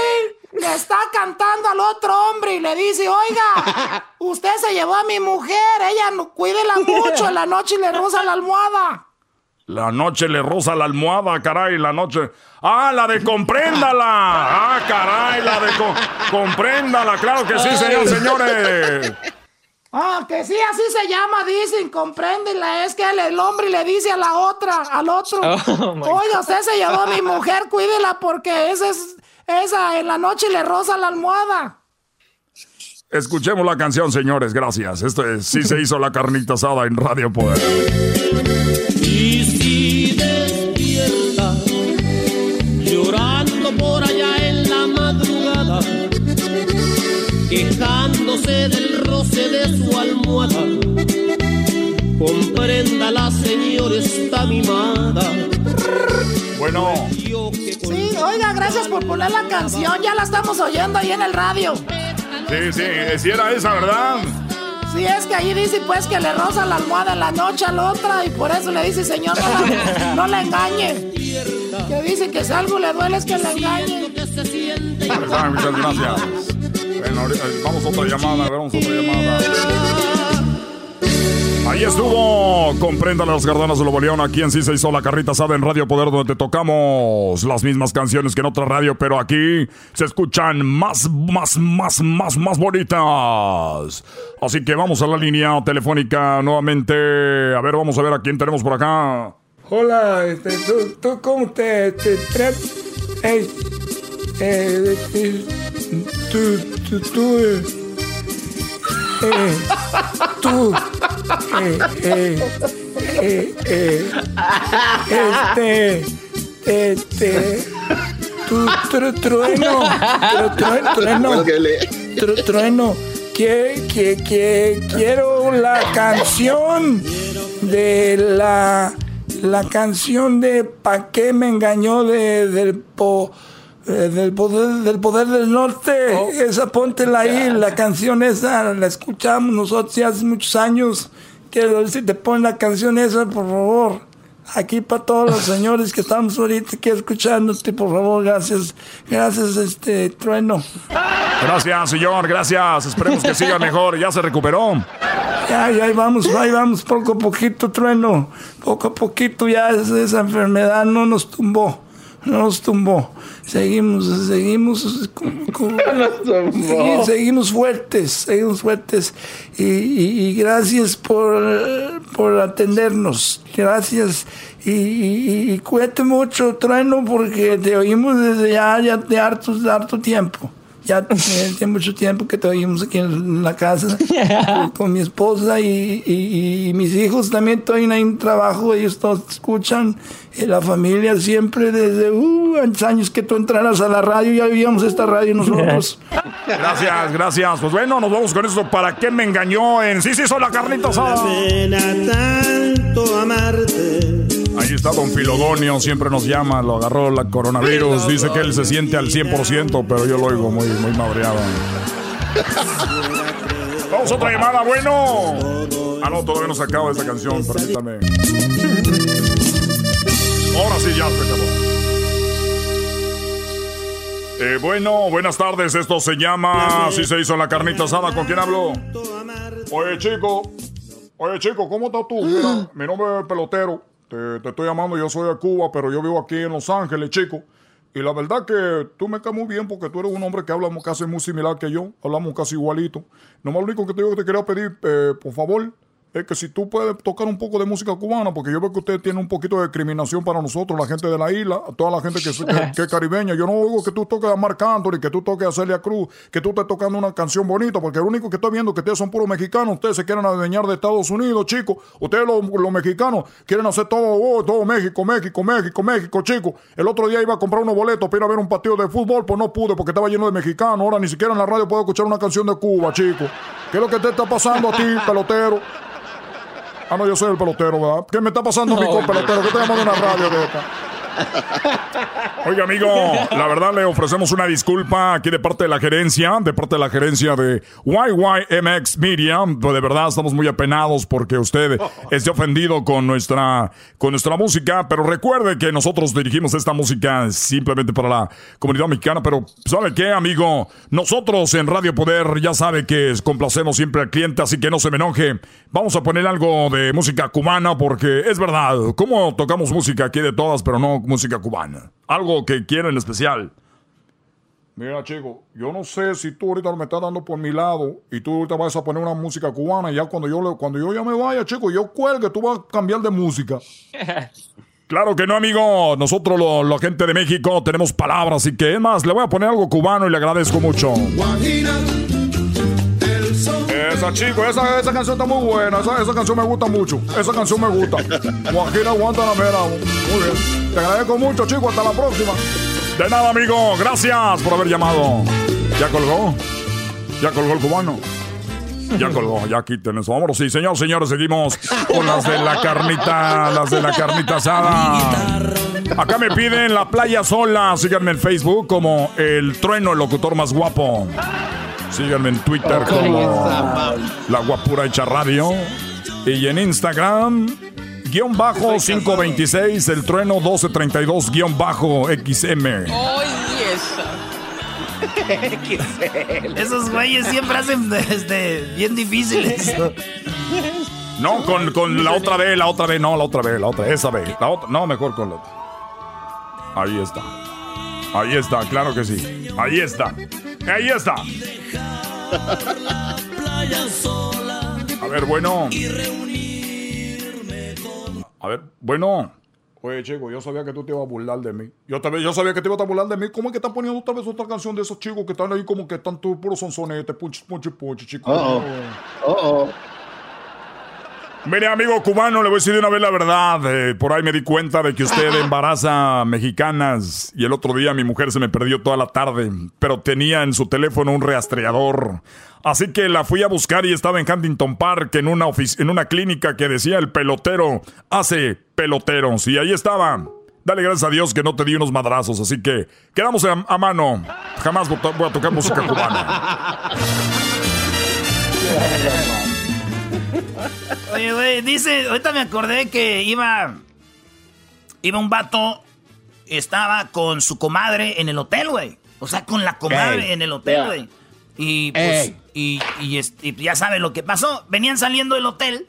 le está cantando al otro hombre y le dice, oiga, usted se llevó a mi mujer, ella no cuídela mucho en la noche y le roza la almohada. La noche le roza la almohada, caray, la noche. Ah, la de compréndala. Ah, caray, la de co- compréndala. Claro que sí, señores, señores. Ah, que sí, así se llama, dicen, compréndela, es que el, el hombre le dice a la otra, al otro, Oh, my oiga, usted se llevó a mi mujer, cuídela porque esa es, esa en la noche le roza la almohada. Escuchemos la canción, señores, gracias. Esto es Sí se hizo la carnita asada en Radio Poder. Quejándose del roce de su almohada, comprenda la señora está mimada. Bueno. Sí, oiga, gracias por poner la canción, ya la estamos oyendo ahí en el radio. Sí, sí, si era esa, ¿verdad? Sí, es que ahí dice pues que le roza la almohada en la noche a la otra y por eso le dice, señor, no la, no la engañe. Que dice que si algo le duele es que la engañe. Muchas gracias. Bueno, vamos a otra llamada, vamos a otra llamada. Ahí estuvo, comprenda las gardanas de Nuevo León, aquí en sí se hizo la carrita asada en Radio Poder, donde te tocamos las mismas canciones que en otra radio, pero aquí se escuchan más, más, más, más, más bonitas. Así que vamos a la línea telefónica nuevamente. A ver, vamos a ver a quién tenemos por acá. Hola, este, ¿tú, cómo te, te? Eh, eh, eh, tú, tú, tú, eh, eh, tú, eh, eh, eh, eh, este, este, tú, tru- trueno, tru- tru- trueno, tru- trueno, que, que, que quiero la canción de la, la canción de Pa' qué me engañó de, del po, eh, del poder del poder del norte esa póntela ahí la canción esa la escuchamos nosotros hace muchos años quiero ver si te ponen la canción esa por favor aquí para todos los señores que estamos ahorita aquí escuchándote por favor gracias gracias este trueno Gracias, señor, gracias. Esperemos que siga mejor. Ya se recuperó. Ya, ya ahí vamos, ahí vamos, poco a poquito, trueno. Poco a poquito ya esa, esa enfermedad no nos tumbó. No nos tumbó. Seguimos, seguimos. con- con- segui- seguimos fuertes, seguimos fuertes. Y, y- y gracias por, por atendernos. Gracias. Y, y, y cuídate mucho, trueno, porque te oímos desde ya, ya de harto, de harto tiempo. Ya tiene tiene mucho tiempo que te oímos aquí en la casa con, con mi esposa y, y- y mis hijos también estoy en trabajo, ellos todos escuchan, y la familia siempre desde uh, años que tú entraras a la radio, ya vivíamos esta radio nosotros. Gracias, gracias. Pues bueno, nos vamos con esto. ¿Para qué me engañó en Sí, sí, soy la carnita asada? tanto amarte. Ahí está Don Filogonio, siempre nos llama, lo agarró la coronavirus. Dice que él se siente al 100%, pero yo lo oigo muy, muy madreado. Vamos a otra llamada, bueno. Ah, no, todavía no se acaba esta canción, permítame. Ahora sí, ya se acabó. Eh, bueno, buenas tardes. Esto se llama Así se hizo la carnita asada. ¿Con quién hablo? Oye, chico. Oye, chico, ¿cómo estás tú? Mira, mi nombre es Pelotero. Te, te estoy llamando, yo soy de Cuba, pero yo vivo aquí en Los Ángeles, chico. Y la verdad que tú me caes muy bien porque tú eres un hombre que habla casi muy similar que yo. Hablamos casi igualito. Nomás lo único que te digo que te quería pedir, eh, por favor, es que si tú puedes tocar un poco de música cubana, porque yo veo que usted tiene un poquito de discriminación para nosotros, la gente de la isla, toda la gente que, es- que- que es caribeña. Yo no oigo que tú toques a Marc Anthony, que tú toques a Celia Cruz, que tú estés tocando una canción bonita, porque lo único que estoy viendo es que ustedes son puros mexicanos, ustedes se quieren adueñar de Estados Unidos, chicos. Ustedes los, los mexicanos quieren hacer todo, oh, todo México, México, México, México, chicos. El otro día iba a comprar unos boletos para ir a ver un partido de fútbol, pues no pude porque estaba lleno de mexicanos. Ahora ni siquiera en la radio puedo escuchar una canción de Cuba, chicos. ¿Qué es lo que te está pasando a ti, pelotero? Ah, no, yo soy el pelotero, ¿verdad? ¿Qué me está pasando mí con pelotero? ¿Qué te llaman de una radio de esta? Oiga, amigo, la verdad le ofrecemos una disculpa aquí de parte de la gerencia, de parte de la gerencia de YYMX Media. Pues de verdad estamos muy apenados porque usted esté ofendido con nuestra, con nuestra música, pero recuerde que nosotros dirigimos esta música simplemente para la comunidad mexicana. Pero, ¿sabe qué, amigo? Nosotros en Radio Poder ya sabe que complacemos siempre al cliente, así que no se me enoje. Vamos a poner algo de música cubana porque es verdad, ¿cómo tocamos música aquí de todas, pero no música cubana? Algo que quiera en especial. Mira, chico, yo no sé si tú ahorita me estás dando por mi lado y tú ahorita vas a poner una música cubana y ya cuando yo, le- cuando yo ya me vaya, chico, yo cuelgue, tú vas a cambiar de música. Claro que no, amigo. Nosotros, lo- la gente de México, tenemos palabras, así que es más, le voy a poner algo cubano y le agradezco mucho. Esa, chico, esa, esa canción está muy buena. Esa, esa canción me gusta mucho. Esa canción me gusta. Guajira Guantanamera. Muy bien. Te agradezco mucho, chico. Hasta la próxima. De nada, amigo. Gracias por haber llamado. ¿Ya colgó? ¿Ya colgó el cubano? Ya colgó, ya quiten eso. Vámonos, sí, señor, señores, seguimos con las de la carnita, las de la carnita asada. Acá me piden la playa sola. Síganme en Facebook como el trueno, el locutor más guapo. Síganme en Twitter como la guapura hecha radio. Y en Instagram, guion bajo 526, el trueno 1232, guion bajo XM. Esos güeyes siempre hacen este, bien difíciles. No, con, con la otra vez, la otra vez, no, la otra vez, la otra, esa vez. La otra, no, mejor con la otra. Ahí está. Ahí está, claro que sí. Ahí está. Ahí está. A ver, bueno. A ver, bueno. Oye, chico, yo sabía que tú te ibas a burlar de mí. Yo, también, yo sabía que te ibas a burlar de mí. ¿Cómo es que están poniendo otra vez otra canción de esos chicos que están ahí como que están todos puros sonsonetes, punchi, punchi, punchi, chicos? Uh-oh. Uh-oh. Mire, amigo cubano, le voy a decir de una vez la verdad. Eh, por ahí me di cuenta de que usted embaraza mexicanas y el otro día mi mujer se me perdió toda la tarde, pero tenía en su teléfono un rastreador. Así que la fui a buscar y estaba en Huntington Park en una, en una clínica que decía el pelotero hace peloteros. Y ahí estaba. Dale gracias a Dios que no te di unos madrazos, así que quedamos a, a mano. Jamás voy a tocar música cubana. Oye, güey, dice, ahorita me acordé que iba, iba un vato, estaba con su comadre en el hotel, güey. O sea, con la comadre Ey. en el hotel, güey. Y pues, Ey. y, y, este, y ya sabe lo que pasó. Venían saliendo del hotel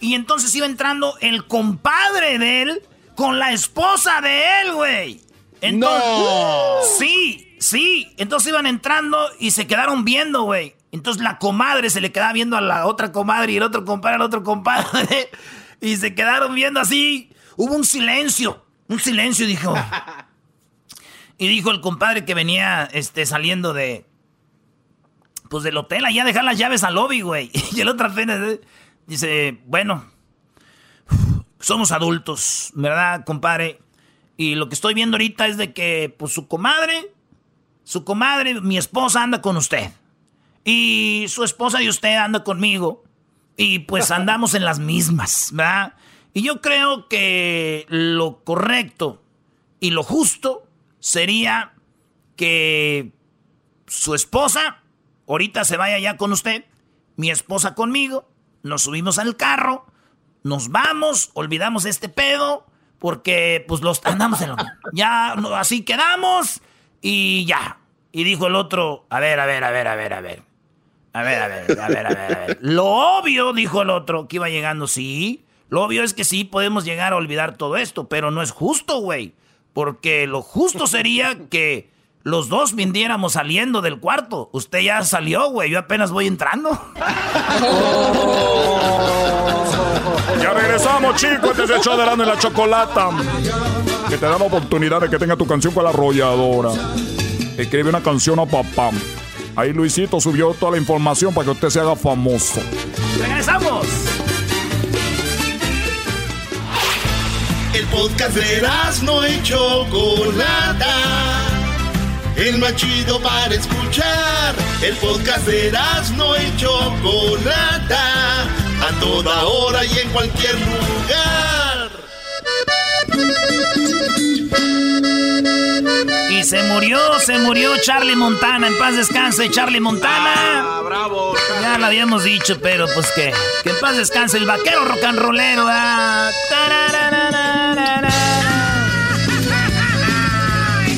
y entonces iba entrando el compadre de él con la esposa de él, güey. Entonces, No. Sí, sí. Entonces iban entrando y se quedaron viendo, güey. Entonces la comadre se le quedaba viendo a la otra comadre y el otro compadre al otro compadre. Y se quedaron viendo así. Hubo un silencio. Un silencio, dijo. Y dijo el compadre que venía este, saliendo de. Pues del hotel, allá dejar las llaves al lobby, güey. Y el otro apenas eh, dice: Bueno, somos adultos, ¿verdad, compadre? Y lo que estoy viendo ahorita es de que, pues su comadre, su comadre, mi esposa anda con usted. Y su esposa y usted anda conmigo. Y pues andamos en las mismas, ¿verdad? Y yo creo que lo correcto y lo justo sería que su esposa ahorita se vaya ya con usted, mi esposa conmigo, nos subimos al carro, nos vamos, olvidamos este pedo, porque pues los andamos en lo Ya no, así quedamos y ya. Y dijo el otro, a ver, a ver, a ver, a ver, a ver. A ver, a ver, a ver, a ver. Lo obvio, dijo el otro, que iba llegando, sí. Lo obvio es que sí podemos llegar a olvidar todo esto, pero no es justo, güey. Porque lo justo sería que los dos viniéramos saliendo del cuarto. Usted ya salió, güey. Yo apenas voy entrando. Ya regresamos, chicos. Este es el show la Chocolata. Que te da la oportunidad de que tenga tu canción con la arrolladora. Escribe una canción a papá. Ahí Luisito subió toda la información para que usted se haga famoso. ¡Regresamos! El podcast de no y Chocolata. El más chido para escuchar. El podcast de no y Chocolata. A toda hora y en cualquier lugar. Y se murió, se murió Charlie Montana. En paz descanse, Charlie Montana. Ah, bravo. Ya lo habíamos dicho, pero pues que. Que en paz descanse el vaquero rock and rollero. ah.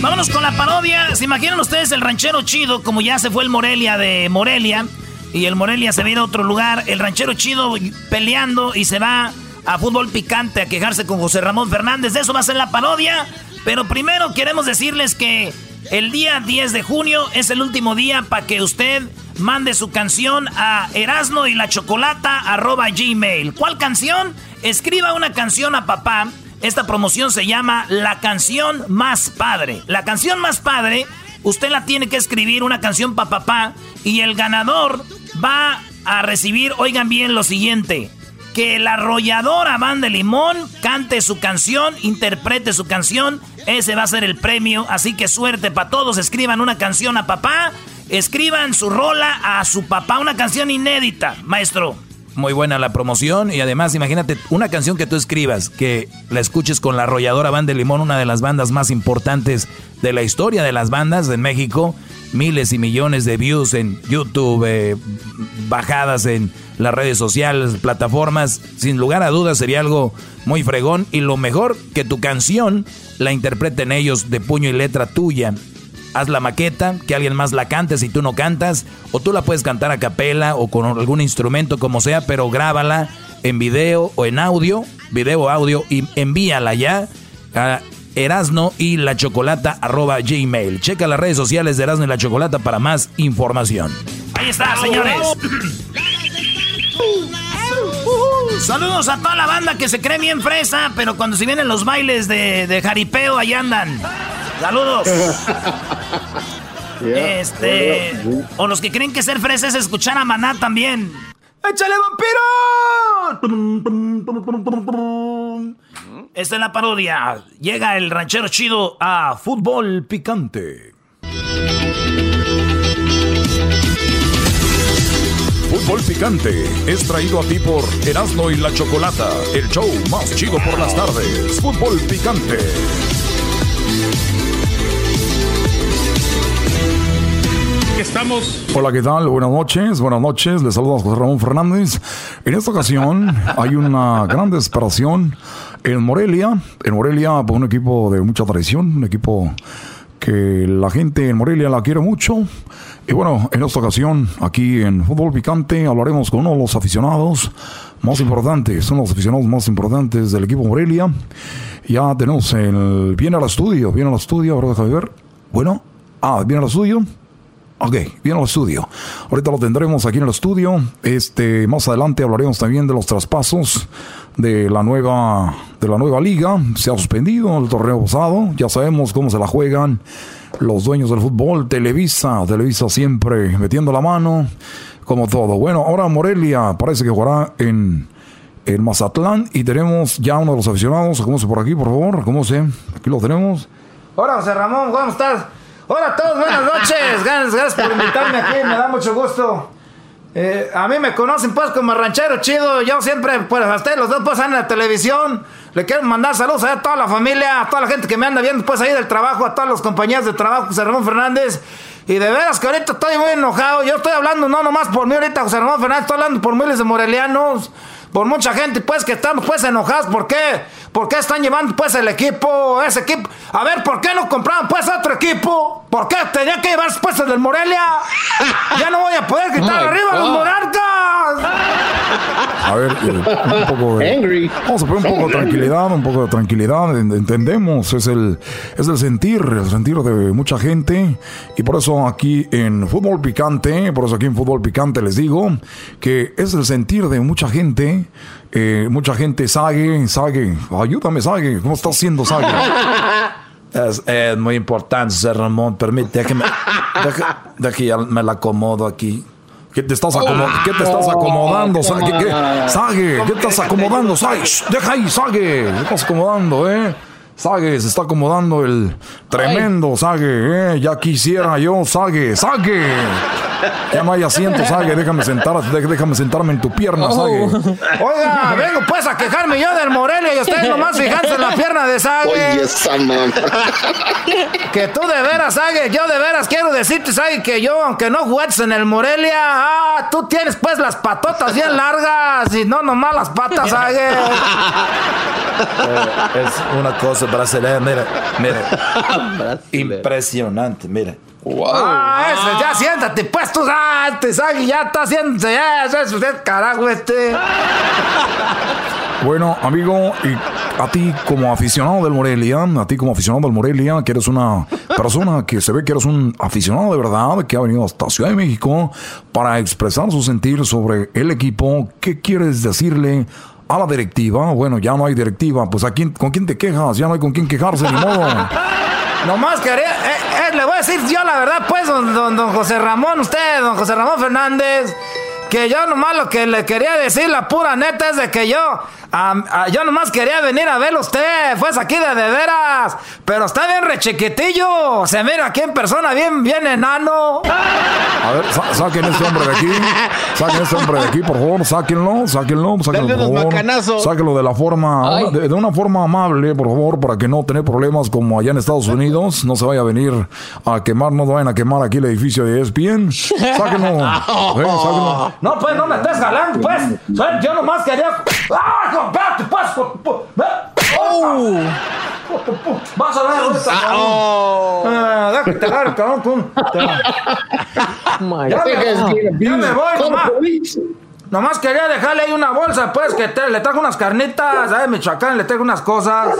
Vámonos con la parodia. ¿Se imaginan ustedes el ranchero chido? Como ya se fue el Morelia de Morelia. Y el Morelia se viene a otro lugar. El ranchero chido peleando y se va a fútbol picante a quejarse con José Ramón Fernández. De eso va a ser la parodia. Pero primero queremos decirles que el día 10 de junio es el último día para que usted mande su canción a erasno y la chocolata gmail. ¿Cuál canción? Escriba una canción a papá. Esta promoción se llama La canción más padre. La canción más padre, usted la tiene que escribir una canción para papá y el ganador va a recibir, oigan bien lo siguiente, que la arrolladora Van de Limón cante su canción, interprete su canción, ese va a ser el premio, así que suerte para todos, escriban una canción a papá, escriban su rola a su papá, una canción inédita, maestro. Muy buena la promoción y además imagínate una canción que tú escribas, que la escuches con la arrolladora Banda de Limón, una de las bandas más importantes de la historia de las bandas en México, miles y millones de views en YouTube, eh, bajadas en las redes sociales, plataformas, sin lugar a dudas sería algo muy fregón y lo mejor que tu canción la interpreten ellos de puño y letra tuya haz la maqueta, que alguien más la cante si tú no cantas, o tú la puedes cantar a capela o con algún instrumento como sea, pero grábala en video o en audio, video o audio, y envíala ya a Erasno y la Chocolata arroba gmail. Checa las redes sociales de Erasno y la Chocolata para más información. Ahí está, señores. Saludos a toda la banda que se cree bien fresa, pero cuando se vienen los bailes de, de jaripeo, ahí andan. Saludos. Este. O los que creen que ser fresa es escuchar a Maná también. ¡Échale vampiro! Esta es la parodia. Llega el ranchero chido a fútbol picante. Fútbol Picante es traído a ti por Erasmo y la Chocolata, el show más chido por las tardes. Fútbol Picante. Estamos. Hola, ¿qué tal? Buenas noches, buenas noches. Les saluda José Ramón Fernández. En esta ocasión hay una gran desesperación en Morelia. En Morelia, pues, un equipo de mucha tradición, un equipo que la gente en Morelia la quiere mucho. Y bueno, en esta ocasión, aquí en Fútbol Picante, hablaremos con uno de los aficionados más importantes, de los aficionados más importantes del equipo Morelia. Ya tenemos el... Viene al estudio, viene al estudio, ahora déjame ver. Bueno, ah, viene al estudio. Ok, viene al estudio. Ahorita lo tendremos aquí en el estudio. Este, más adelante hablaremos también de los traspasos de la nueva, de la nueva liga. Se ha suspendido el torneo pasado. Ya sabemos cómo se la juegan los dueños del fútbol. Televisa, Televisa siempre metiendo la mano, como todo. Bueno, ahora Morelia parece que jugará en, en Mazatlán y tenemos ya uno de los aficionados. ¿Cómo se por aquí, por favor? ¿Cómo se? Aquí lo tenemos. Hola, José Ramón, ¿cómo estás? Hola a todos, buenas noches. Gracias, gracias por invitarme aquí, me da mucho gusto. Eh, a mí me conocen pues como ranchero chido. Yo siempre, pues a ustedes los dos pues en la televisión. Le quiero mandar saludos a toda la familia, a toda la gente que me anda viendo pues ahí del trabajo, a todas las compañías de trabajo, José Ramón Fernández. Y de veras que ahorita estoy muy enojado. Yo estoy hablando no nomás por mí ahorita, José Ramón Fernández, estoy hablando por miles de morelianos. Por mucha gente, pues, que estamos, pues, enojados. ¿Por qué? ¿Por qué están llevando, pues, el equipo, ese equipo? A ver, ¿por qué no compraban, pues, otro equipo? ¿Por qué tenía que llevarse, pues, el del Morelia? Ya no voy a poder gritar Oh arriba los God. monarcas. A ver, eh, un poco de, Vamos a poner un poco de tranquilidad, un poco de tranquilidad. en- Entendemos, es el, es el sentir, el sentir de mucha gente. Y por eso aquí en Fútbol Picante, por eso aquí en Fútbol Picante les digo que es el sentir de mucha gente. eh, mucha gente, Sague, Sague, ayúdame, Sague, ¿cómo estás haciendo, Sague? Es, es muy importante, José Ramón. Permite que me. Deja, deja que ya me la acomodo aquí. ¿Qué te estás, acomo- ¿qué te estás acomodando? ¿Qué, qué? Sague, ¿qué te estás acomodando? Sague, shh, deja ahí, Sague. ¿Qué estás acomodando, eh? Sague, se está acomodando el tremendo Sague, eh. Ya quisiera yo, Sague, Sague. Ya no hay asiento, Sague. Déjame sentar, dé- déjame sentarme en tu pierna, Sague. Oiga, vengo pues a quejarme yo del Morelia y ustedes nomás fijándose en la pierna de Sague. Oye, esa mamá. Que tú de veras, Sague, yo de veras quiero decirte, Sague, que yo, aunque no juegues en el Morelia, ah, tú tienes pues las patotas bien largas y no nomás las patas, Sague. Eh, es una cosa brasileña, mira, mira. Impresionante, mira. Ah, ese, ya siéntate, pues tú, ah, Sague ya está haciendo, ya, eso es usted, carajo, este. Bueno, amigo, y a ti como aficionado del Morelia, a ti como aficionado del Morelia, que eres una persona que se ve que eres un aficionado de verdad, que ha venido hasta Ciudad de México para expresar su sentir sobre el equipo, ¿qué quieres decirle a la directiva? Bueno, ya no hay directiva, pues ¿a quién, ¿con quién te quejas? Ya no hay con quién quejarse, ni modo. Nomás quería, eh, eh, le voy a decir yo la verdad, pues, don, don, don José Ramón, usted, don José Ramón Fernández, que yo nomás lo que le quería decir, la pura neta, es de que yo, ah, yo nomás quería venir a verlo usted, pues aquí de de veras, pero está bien rechiquitillo, se mira aquí en persona bien, bien enano. A ver, sa- saquen este hombre de aquí. Saquen este hombre de aquí, por favor. Sáquenlo, sáquenlo, sáquenlo, por favor. Sáquenlo de la forma, de, de una forma amable, por favor, para que no tener problemas como allá en Estados Unidos. No se vaya a venir a quemar, no vayan a quemar aquí el edificio de ESPN. Sáquenlo. eh, sáquenlo. No, pues, no me estés jalando, pues, yo nomás quería... ¡Ah, espérate, pues! ¡Oh! Vas a ver ahorita, cabrón. Ah, deja que te agarre, cabrón, con- Ya me, ya me voy nomás. Nomás quería dejarle ahí una bolsa, pues, que te- le trajo unas carnitas, ¿sabes? Michoacán, le trajo unas cosas.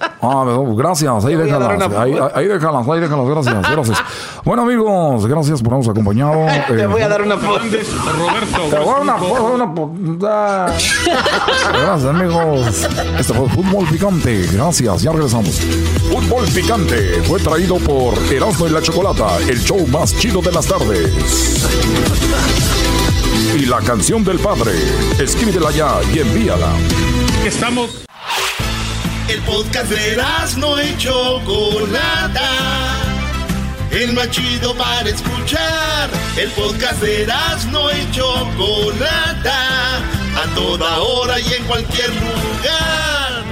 Ah, gracias, ahí déjalas, una ahí, ahí déjalas, ahí déjalas, gracias, gracias. Bueno amigos, gracias por habernos acompañado. Te Eh, voy a dar una foto. Roberto. Te voy a dar una foto, una po- ah. Gracias amigos. Este fue Fútbol Picante. Gracias, ya regresamos. Fútbol Picante fue traído por Erasmo y la Chocolata, el show más chido de las tardes. Y la canción del padre. Escríbela ya y envíala. Estamos. El podcast de no y Chocolata. El más chido para escuchar. El podcast de no y Chocolata. A toda hora y en cualquier lugar.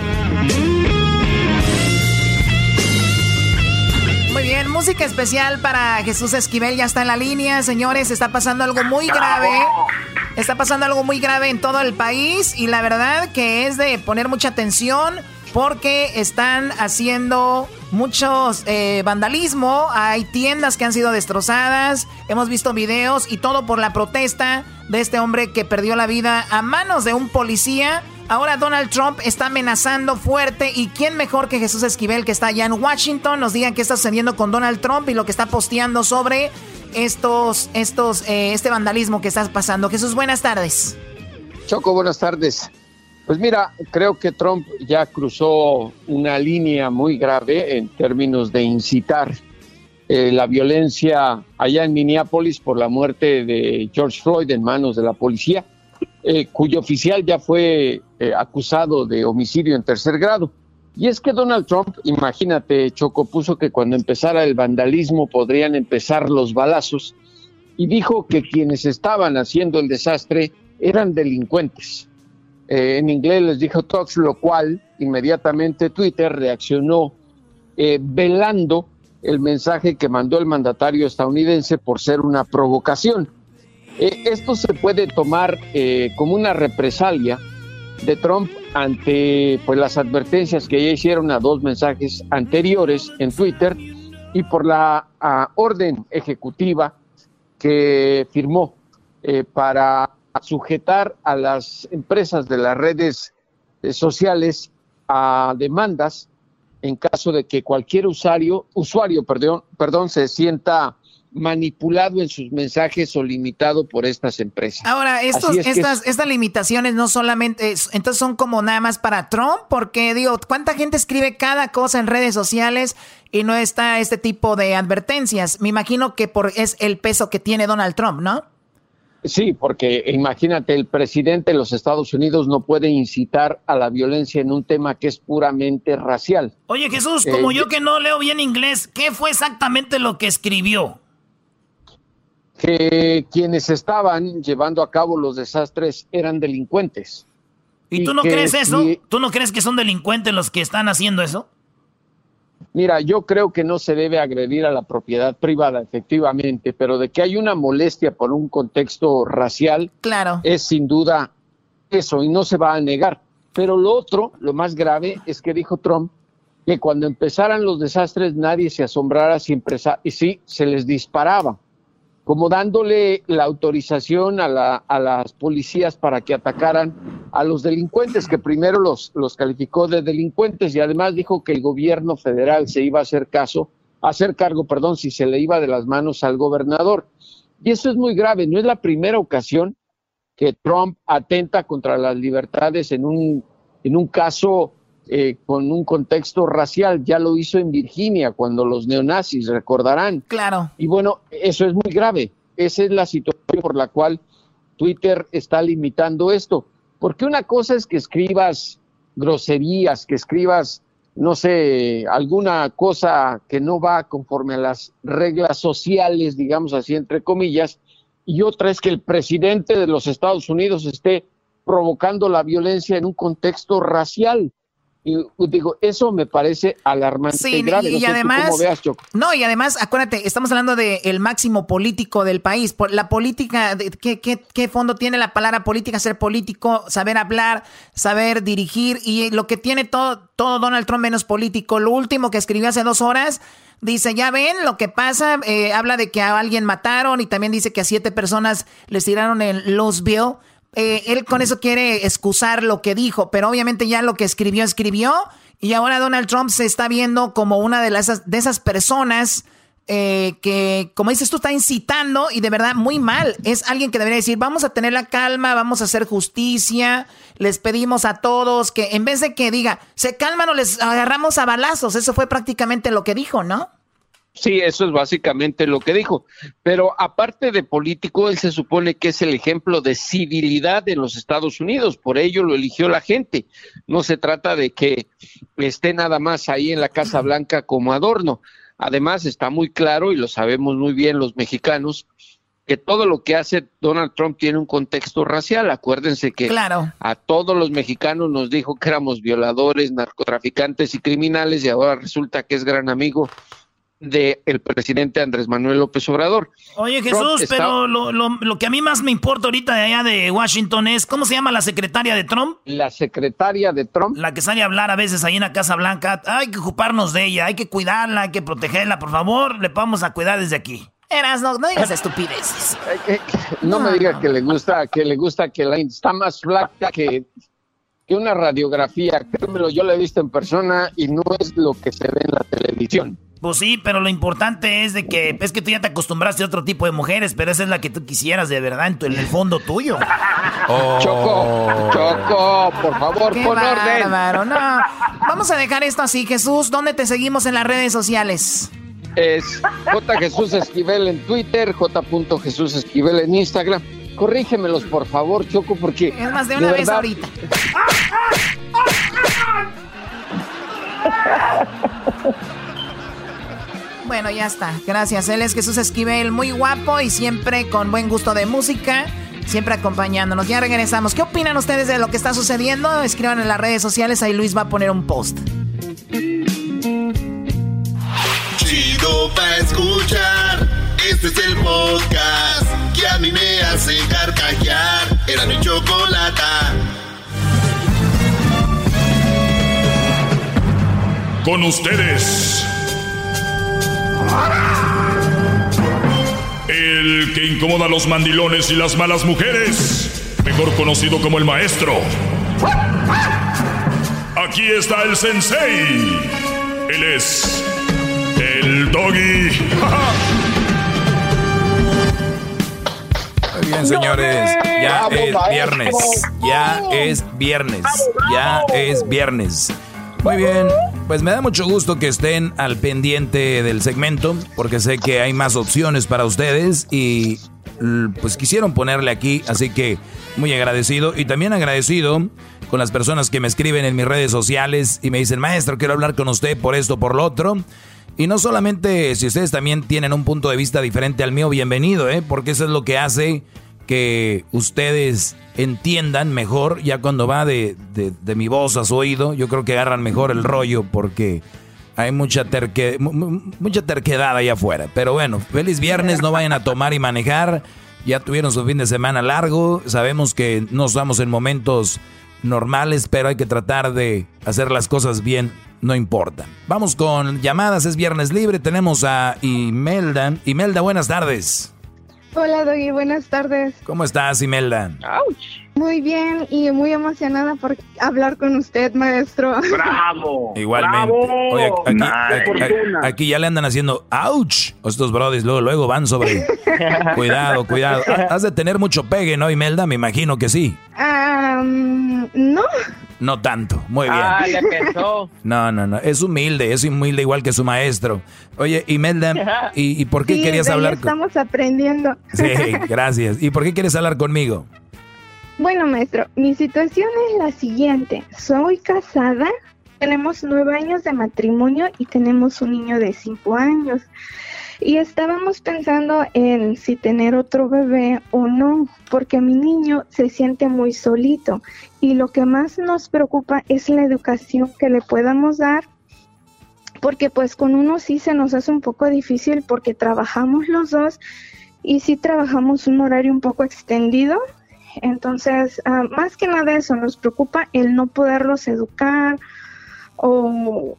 Muy bien, música especial para Jesús Esquivel, ya está en la línea, señores, está pasando algo muy grave. Está pasando algo muy grave en todo el país y la verdad que es de poner mucha atención porque están haciendo muchos eh, vandalismo, hay tiendas que han sido destrozadas, hemos visto videos y todo por la protesta de este hombre que perdió la vida a manos de un policía. Ahora Donald Trump está amenazando fuerte y quién mejor que Jesús Esquivel que está allá en Washington nos diga qué está sucediendo con Donald Trump y lo que está posteando sobre estos, estos, eh, este vandalismo que está pasando. Jesús, buenas tardes. Choco, buenas tardes. Pues mira, creo que Trump ya cruzó una línea muy grave en términos de incitar eh, la violencia allá en Minneapolis por la muerte de George Floyd en manos de la policía, eh, cuyo oficial ya fue eh, acusado de homicidio en tercer grado. Y es que Donald Trump, imagínate, Choco, puso que cuando empezara el vandalismo podrían empezar los balazos y dijo que quienes estaban haciendo el desastre eran delincuentes. Eh, en inglés les dijo Tox, lo cual inmediatamente Twitter reaccionó eh, velando el mensaje que mandó el mandatario estadounidense por ser una provocación. Eh, esto se puede tomar como una represalia de Trump ante pues, las advertencias que ya hicieron a dos mensajes anteriores en Twitter y por la orden ejecutiva que firmó para a sujetar a las empresas de las redes eh, sociales a demandas en caso de que cualquier usuario, usuario perdón, perdón, se sienta manipulado en sus mensajes o limitado por estas empresas. Ahora, estos, que estas, estas limitaciones no solamente, es- entonces son como nada más para Trump, porque digo, ¿cuánta gente escribe cada cosa en redes sociales y no está este tipo de advertencias? Me imagino que por es el peso que tiene Donald Trump, ¿no? Sí, porque imagínate, el presidente de los Estados Unidos no puede incitar a la violencia en un tema que es puramente racial. Oye, Jesús, como Eh, yo que no leo bien inglés, ¿qué fue exactamente lo que escribió? Que quienes estaban llevando a cabo los desastres eran delincuentes. ¿Y tú no crees eso? si- ¿Tú no crees que son delincuentes los que están haciendo eso? Mira, yo creo que no se debe agredir a la propiedad privada, efectivamente, pero de que hay una molestia por un contexto racial, claro. es sin duda eso y no se va a negar. Pero lo otro, lo más grave, es que dijo Trump que cuando empezaran los desastres nadie se asombrara si sí se les disparaba, como dándole la autorización a, la- a las policías para que atacaran a los delincuentes, que primero los, los calificó de delincuentes y además dijo que el gobierno federal se iba a hacer caso, a hacer cargo, perdón, si se le iba de las manos al gobernador. Y eso es muy grave, no es la primera ocasión que Trump atenta contra las libertades en un, en un caso eh, con un contexto racial. Ya lo hizo en Virginia cuando los neonazis, recordarán. Claro. Y bueno, eso es muy grave. Esa es la situación por la cual Twitter está limitando esto. Porque una cosa es que escribas groserías, que escribas, no sé, alguna cosa que no va conforme a las reglas sociales, digamos así, entre comillas, y otra es que el presidente de los Estados Unidos esté provocando la violencia en un contexto racial. Y digo, eso me parece alarmante Sí, y grave. No y además, veas, no, y además, acuérdate, estamos hablando del máximo político del país. Por la política, de- ¿qué, qué, qué fondo tiene la palabra política? Ser político, saber hablar, saber dirigir, y lo que tiene todo, todo Donald Trump menos político. Lo último que escribió hace dos horas, dice, ya ven lo que pasa, eh, habla de que a alguien mataron y también dice que a siete personas les tiraron en Louisville. Eh, él con eso quiere excusar lo que dijo, pero obviamente ya lo que escribió, escribió. Y ahora Donald Trump se está viendo como una de, las, de esas personas eh, que, como dices tú, está incitando y de verdad muy mal. Es alguien que debería decir, vamos a tener la calma, vamos a hacer justicia, les pedimos a todos que en vez de que diga, se calman o les agarramos a balazos, eso fue prácticamente lo que dijo, ¿no? Sí, eso es básicamente lo que dijo. Pero aparte de político, él se supone que es el ejemplo de civilidad de los Estados Unidos. Por ello lo eligió la gente. No se trata de que esté nada más ahí en la Casa Blanca como adorno. Además, está muy claro, y lo sabemos muy bien los mexicanos, que todo lo que hace Donald Trump tiene un contexto racial. Acuérdense que Claro. a todos los mexicanos nos dijo que éramos violadores, narcotraficantes y criminales, y ahora resulta que es gran amigo del presidente Andrés Manuel López Obrador. Oye, Trump Jesús, está- pero lo, lo- lo que a mí más me importa ahorita de allá de Washington es, ¿cómo se llama la secretaria de Trump? La secretaria de Trump. La que sale a hablar a veces ahí en la Casa Blanca. Hay que ocuparnos de ella, hay que cuidarla, hay que protegerla, por favor, le vamos a cuidar desde aquí. Eras, no, no digas estupideces. No, me diga que le gusta, que le gusta que la está más flaca que, que una radiografía. Créemelo, yo la he visto en persona y no es lo que se ve en la televisión. Pues sí, pero lo importante es de que es que tú ya te acostumbraste a otro tipo de mujeres, pero esa es la que tú quisieras de verdad en, tu- en el fondo tuyo. Choco, Choco, por favor, Qué pon orden. bárbaro, no. Vamos a dejar esto así, Jesús. ¿Dónde te seguimos en las redes sociales? Es J. Jesús Esquivel en Twitter, J. Jesús Esquivel en Instagram. Corrígemelos, por favor, Choco, porque. Es más, de una vez verdad, ahorita. Bueno, ya está. Gracias. Él es Jesús Esquivel, muy guapo y siempre con buen gusto de música, siempre acompañándonos. Ya regresamos. ¿Qué opinan ustedes de lo que está sucediendo? Escriban en las redes sociales, ahí Luis va a poner un post. Chido pa' escuchar. Este es el podcast que a mí me hace carcajear. Era mi chocolata. Con ustedes. El que incomoda a los mandilones y las malas mujeres. mejor conocido como el maestro. Aquí está el sensei. Él es el doggy. Muy bien, señores. Ya es viernes. Ya es viernes. Ya es viernes. Muy bien. Pues me da mucho gusto que estén al pendiente del segmento, porque sé que hay más opciones para ustedes y pues quisieron ponerle aquí, así que muy agradecido y también agradecido con las personas que me escriben en mis redes sociales y me dicen, maestro, quiero hablar con usted por esto, por lo otro. Y no solamente si ustedes también tienen un punto de vista diferente al mío, bienvenido, ¿eh? porque eso es lo que hace que ustedes entiendan mejor, ya cuando va de, de, mi voz a su oído, yo creo que agarran mejor el rollo porque hay mucha, mucha terquedad allá afuera. Pero bueno, feliz viernes, no vayan a tomar y manejar, ya tuvieron su fin de semana largo, sabemos que no estamos en momentos normales, pero hay que tratar de hacer las cosas bien, no importa. Vamos con llamadas, es viernes libre, tenemos a Imelda. Imelda, buenas tardes. Hola, Doggy, buenas tardes. ¿Cómo estás, Imelda? Muy bien y muy emocionada por hablar con usted, maestro. ¡Bravo! Igualmente. Oye, aquí, ya le andan haciendo ¡ouch! Estos brothers luego, luego van sobre... cuidado, cuidado. Has de tener mucho pegue, ¿no, Imelda? Me imagino que sí. no. No tanto. Muy bien. Ah, le pensó. No, no, no. Es humilde, es humilde igual que su maestro. Oye, Imelda, ¿y, y por qué sí, querías hablar? Estamos aprendiendo. Sí, gracias. ¿Y por qué quieres hablar conmigo? Bueno, maestro, mi situación es la siguiente. Soy casada, tenemos nueve años de matrimonio y tenemos un niño de cinco años. Y estábamos pensando en si tener otro bebé o no, porque mi niño se siente muy solito y lo que más nos preocupa es la educación que le podamos dar, porque pues con uno sí se nos hace un poco difícil porque trabajamos los dos y sí trabajamos un horario un poco extendido. Entonces, ah, más que nada eso, nos preocupa el no poderlos educar o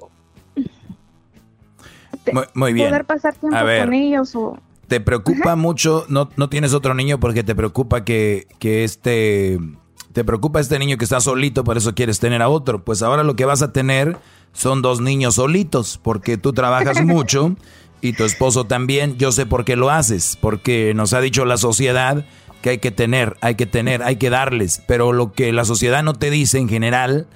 muy, muy bien. poder pasar tiempo A ver, con ellos o... ¿Te preocupa mucho? No, no tienes otro niño porque te preocupa que, que este... Te preocupa este niño que está solito, por eso quieres tener a otro. Pues ahora lo que vas a tener son dos niños solitos, porque tú trabajas mucho y tu esposo también. Yo sé por qué lo haces, porque nos ha dicho la sociedad que hay que tener, hay que tener, hay que darles. Pero lo que la sociedad no te dice en general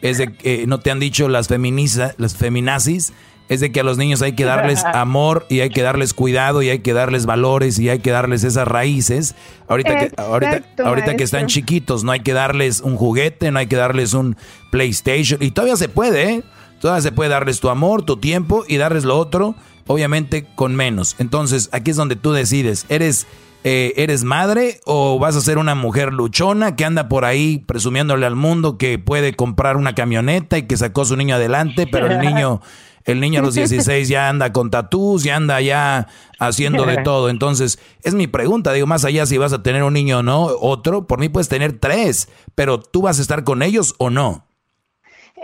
es de que no te han dicho las feminiza, las feminazis, es de que a los niños hay que darles amor y hay que darles cuidado y hay que darles valores y hay que darles esas raíces. Ahorita que, ahorita, Exacto, ahorita que están chiquitos, no hay que darles un juguete, no hay que darles un PlayStation. Y todavía se puede, ¿eh? Todavía se puede darles tu amor, tu tiempo y darles lo otro, obviamente con menos. Entonces, aquí es donde tú decides, ¿eres, eh, ¿eres madre o vas a ser una mujer luchona que anda por ahí presumiéndole al mundo que puede comprar una camioneta y que sacó a su niño adelante, pero el niño... El niño a los 16 ya anda con tatús, ya anda ya haciendo de todo. Entonces, es mi pregunta. Digo, más allá si vas a tener un niño o no, otro, por mí puedes tener tres, pero tú vas a estar con ellos o no.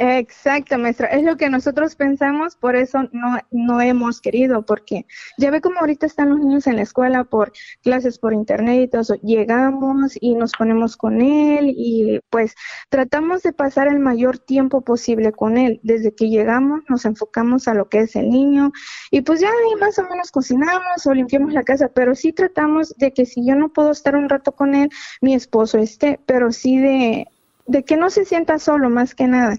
Exacto, maestra. Es lo que nosotros pensamos, por eso no, no hemos querido, porque ya ve cómo ahorita están los niños en la escuela por clases por internet y todo eso. Llegamos y nos ponemos con él y pues tratamos de pasar el mayor tiempo posible con él. Desde que llegamos nos enfocamos a lo que es el niño y pues ya ahí más o menos cocinamos o limpiamos la casa, pero sí tratamos de que si yo no puedo estar un rato con él, mi esposo esté, pero sí de, de que no se sienta solo más que nada.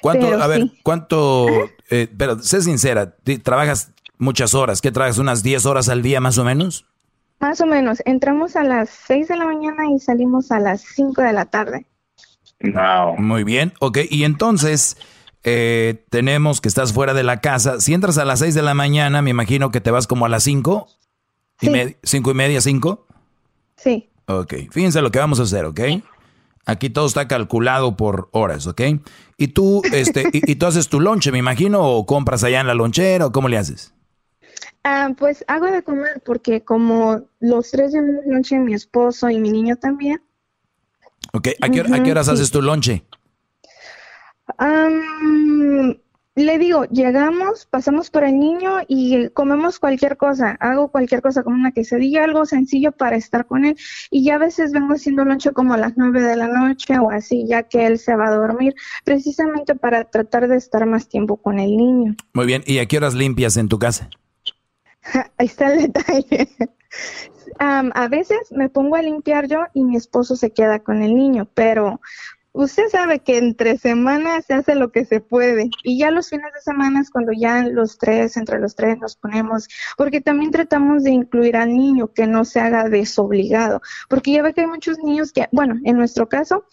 ¿Cuánto, Pero a ver, sí. cuánto, eh, pero sé sincera, trabajas muchas horas, ¿qué trabajas? ¿Unas 10 horas al día más o menos? Más o menos, entramos a las 6 de la mañana y salimos a las 5 de la tarde. Muy bien, ok, y entonces eh, tenemos que estás fuera de la casa, si entras a las 6 de la mañana, me imagino que te vas como a las 5, y Sí. me- cinco y media, 5. Sí. Ok, fíjense lo que vamos a hacer, ¿ok? Aquí todo está calculado por horas, ¿ok? Y tú, este, y, y tú haces tu lonche, me imagino, o compras allá en la lonchera, o cómo le haces? Ah, pues hago de comer porque como los tres llevamos noche, mi esposo y mi niño también. Ok, ¿a qué, hora- a qué horas sí. haces tu lonche? Am, le digo, llegamos, pasamos por el niño y comemos cualquier cosa, hago cualquier cosa como una quesadilla, algo sencillo para estar con él y ya a veces vengo haciendo lonche como a las nueve de la noche o así, ya que él se va a dormir, precisamente para tratar de estar más tiempo con el niño. Muy bien, ¿y a qué horas limpias en tu casa? Ahí está el detalle. Am, a veces me pongo a limpiar yo y mi esposo se queda con el niño, pero usted sabe que entre semanas se hace lo que se puede y ya los fines de semana es cuando ya los tres, entre los tres nos ponemos, porque también tratamos de incluir al niño que no se haga desobligado, porque ya ve que hay muchos niños que, bueno, en nuestro caso,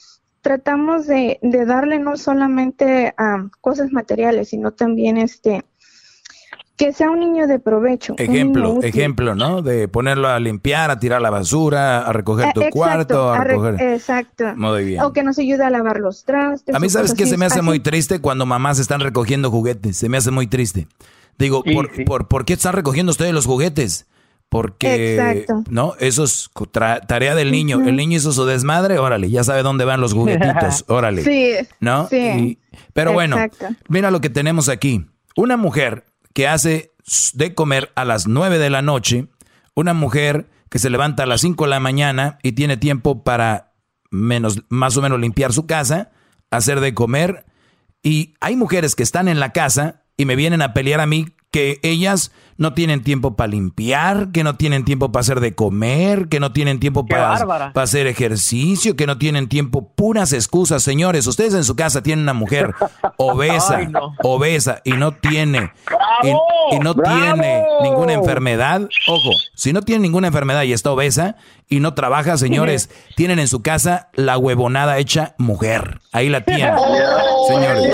tratamos de, darle no solamente am, cosas materiales, sino también este que sea un niño de provecho. Ejemplo, ejemplo, ¿no? De ponerlo a limpiar, a tirar la basura, a recoger tu Eh, exacto, cuarto, a a re- recoger... Exacto. Muy bien. O que nos ayude a lavar los trastes. A mí, ¿sabes así, se me hace así. muy triste cuando mamás están recogiendo juguetes? Se me hace muy triste. Digo, ¿por, por, por qué están recogiendo ustedes los juguetes? Porque, Exacto. ¿no? Eso es tarea del niño. El niño hizo su desmadre, órale, ya sabe dónde van los juguetitos, órale. Sí, ¿No? sí. Y- pero bueno, Exacto. mira lo que tenemos aquí. Una mujer que hace de comer a las 9 de la noche, una mujer que se levanta a las 5 de la mañana y tiene tiempo para menos, más o menos limpiar su casa, hacer de comer. Y hay mujeres que están en la casa y me vienen a pelear a mí que ellas no tienen tiempo para limpiar, que no tienen tiempo para hacer de comer, que no tienen tiempo para, para hacer ejercicio, que no tienen tiempo, puras excusas, señores. Ustedes en su casa tienen una mujer obesa, Ay, no. obesa y no tiene y, y no ¡Bravo! tiene ninguna enfermedad. Ojo, si no tiene ninguna enfermedad y está obesa y no trabaja, señores, tienen en su casa la huevonada hecha mujer. Ahí la tienen, señores.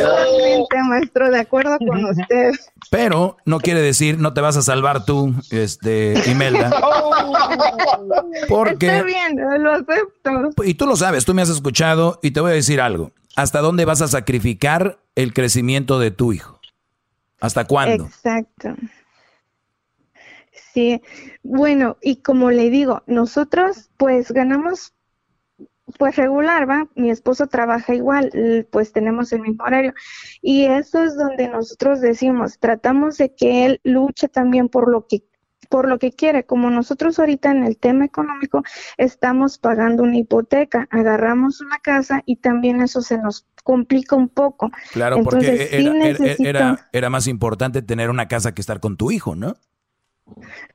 Totalmente, maestro, de acuerdo con usted. Pero no quiere decir no te vas a salvar tú, este, Imelda. Porque- Está bien, lo acepto. Y tú lo sabes, tú me has escuchado y te voy a decir algo. ¿Hasta dónde vas a sacrificar el crecimiento de tu hijo? ¿Hasta cuándo? Exacto. Sí, bueno, y como le digo, nosotros pues ganamos pues regular, ¿va? Mi esposo trabaja igual, pues tenemos el mismo horario. Y eso es donde nosotros decimos, tratamos de que él luche también por lo que por lo que quiere. Como nosotros ahorita en el tema económico estamos pagando una hipoteca, agarramos una casa y también eso se nos complica un poco. Claro, Entonces, porque sí era, era- era más importante tener una casa que estar con tu hijo, ¿no?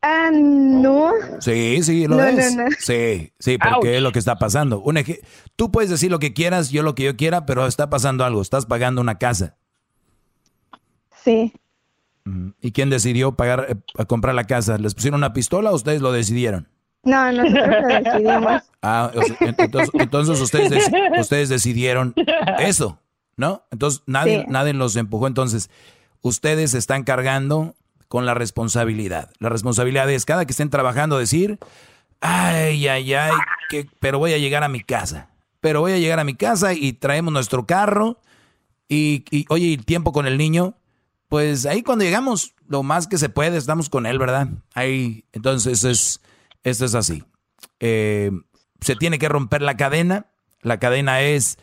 Ah, no. Sí, sí, lo No, es. no, no. Sí, sí, porque es lo que está pasando. Tú puedes decir lo que quieras, yo lo que yo quiera, pero está pasando algo. Estás pagando una casa. Sí. ¿Y quién decidió pagar, eh, a comprar la casa? ¿Les pusieron una pistola o ustedes lo decidieron? No, nosotros lo decidimos. Ah, entonces, entonces ustedes, ustedes decidieron eso, ¿no? Entonces nadie, Sí. nadie los empujó. Entonces, ustedes están cargando con la responsabilidad. La responsabilidad es cada que estén trabajando decir, ay, ay, ay, pero voy a llegar a mi casa. Pero voy a llegar a mi casa y traemos nuestro carro y, oye, ¿y tiempo con el niño? Pues ahí cuando llegamos, lo más que se puede, estamos con él, ¿verdad? Ahí, entonces es, esto es así. Eh, se tiene que romper la cadena. La cadena es,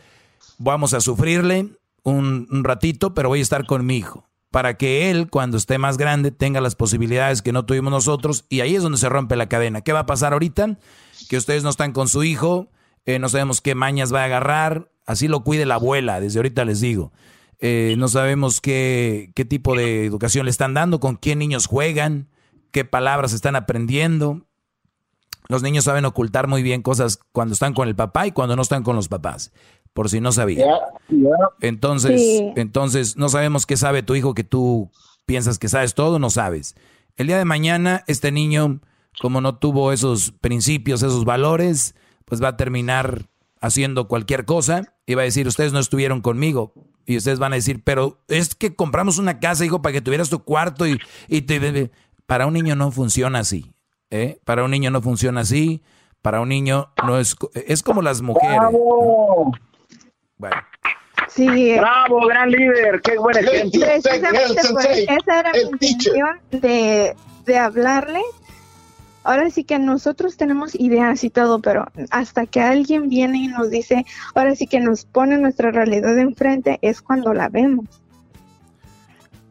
vamos a sufrirle un ratito, pero voy a estar con mi hijo. Para que él, cuando esté más grande, tenga las posibilidades que no tuvimos nosotros. Y ahí es donde se rompe la cadena. ¿Qué va a pasar ahorita? Que ustedes no están con su hijo, eh, no sabemos qué mañas va a agarrar. Así lo cuide la abuela, desde ahorita les digo. Eh, no sabemos qué, qué tipo de educación le están dando, con qué niños juegan, qué palabras están aprendiendo. Los niños saben ocultar muy bien cosas cuando están con el papá y cuando no están con los papás, por si no sabían. Entonces, Sí. entonces no sabemos qué sabe tu hijo que tú piensas que sabes todo, no sabes. El día de mañana este niño, como no tuvo esos principios, esos valores, pues va a terminar haciendo cualquier cosa y va a decir, ustedes no estuvieron conmigo. Y ustedes van a decir, pero es que compramos una casa, hijo, para que tuvieras tu cuarto y, y te... Para un niño no funciona así. ¿eh? Para un niño no funciona así. Para un niño no es... Es como las mujeres. Bueno. Sí. Bravo, gran líder, qué buen ejemplo. Precisamente pues, esa era mi intención de, de hablarle. Ahora sí que nosotros tenemos ideas y todo, pero hasta que alguien viene y nos dice, ahora sí que nos pone nuestra realidad enfrente, es cuando la vemos.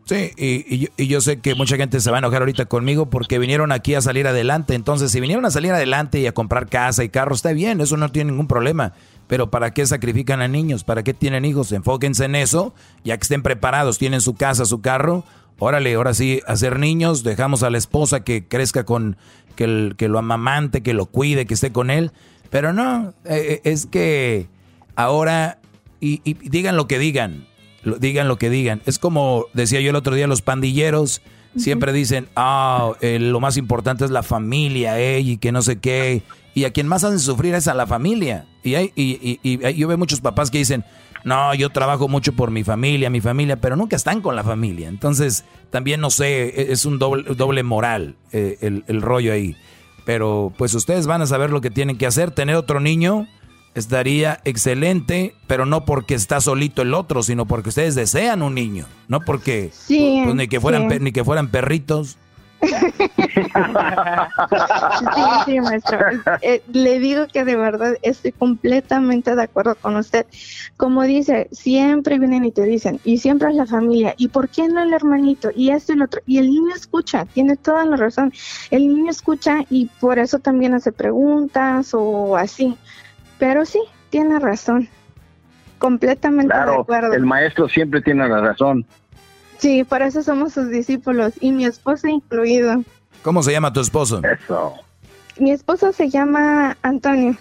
Sí, y, y yo, y yo sé que mucha gente se va a enojar ahorita conmigo porque vinieron aquí a salir adelante. Entonces, si vinieron a salir adelante y a comprar casa y carro, está bien, eso no tiene ningún problema. Pero ¿para qué sacrifican a niños? ¿Para qué tienen hijos? Enfóquense en eso, ya que estén preparados, tienen su casa, su carro. Órale, ahora sí, hacer niños, dejamos a la esposa que crezca con, que, el- que lo amamante, que lo cuide, que esté con él. Pero no, eh, es que ahora, y, y digan lo que digan, lo- digan lo que digan. Es como decía yo el otro día, los pandilleros siempre dicen, ah, eh, lo más importante es la familia, eh, y que no sé qué. Y a quien más hacen sufrir es a la familia. Y, hay, y, y- y yo veo muchos papás que dicen, no, yo trabajo mucho por mi familia, mi familia, pero nunca están con la familia. Entonces, también no sé, e- es un doble, doble moral eh, el, el rollo ahí. Pero pues ustedes van a saber lo que tienen que hacer. Tener otro niño estaría excelente, pero no porque está solito el otro, sino porque ustedes desean un niño. No porque Sí, pues, ni, que fueran, sí. ni que fueran perritos. Sí, sí, maestro. Eh, le digo que de verdad estoy completamente de acuerdo con usted. Como dice, siempre vienen y te dicen, y siempre es la familia, ¿y por qué no el hermanito? Y esto y lo otro. Y el niño escucha, tiene toda la razón. El niño escucha y por eso también hace preguntas o así. Pero sí, tiene razón. Completamente de acuerdo. el maestro siempre tiene la razón. Sí, por eso somos sus discípulos y mi esposo incluido. ¿Cómo se llama tu esposo? Eso. Mi esposo se llama Antonio.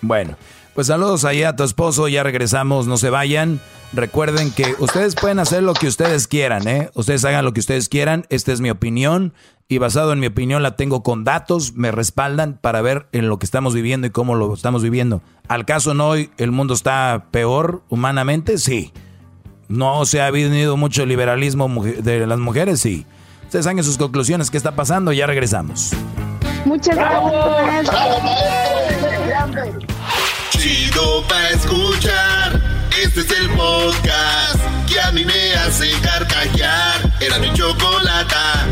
Bueno, pues saludos allá a tu esposo, ya regresamos, no se vayan. Recuerden que ustedes pueden hacer lo que ustedes quieran, ¿eh? Ustedes hagan lo que ustedes quieran, esta es mi opinión y basado en mi opinión la tengo con datos, me respaldan para ver en lo que estamos viviendo y cómo lo estamos viviendo. Al caso no hoy el mundo está peor humanamente, sí. No se ha venido mucho liberalismo de las mujeres, sí. Ustedes saquen sus conclusiones, ¿qué está pasando? Ya regresamos. Muchas gracias. Chido pa' escuchar. Este es el podcast que a mí me hace carcajear. Era mi chocolata.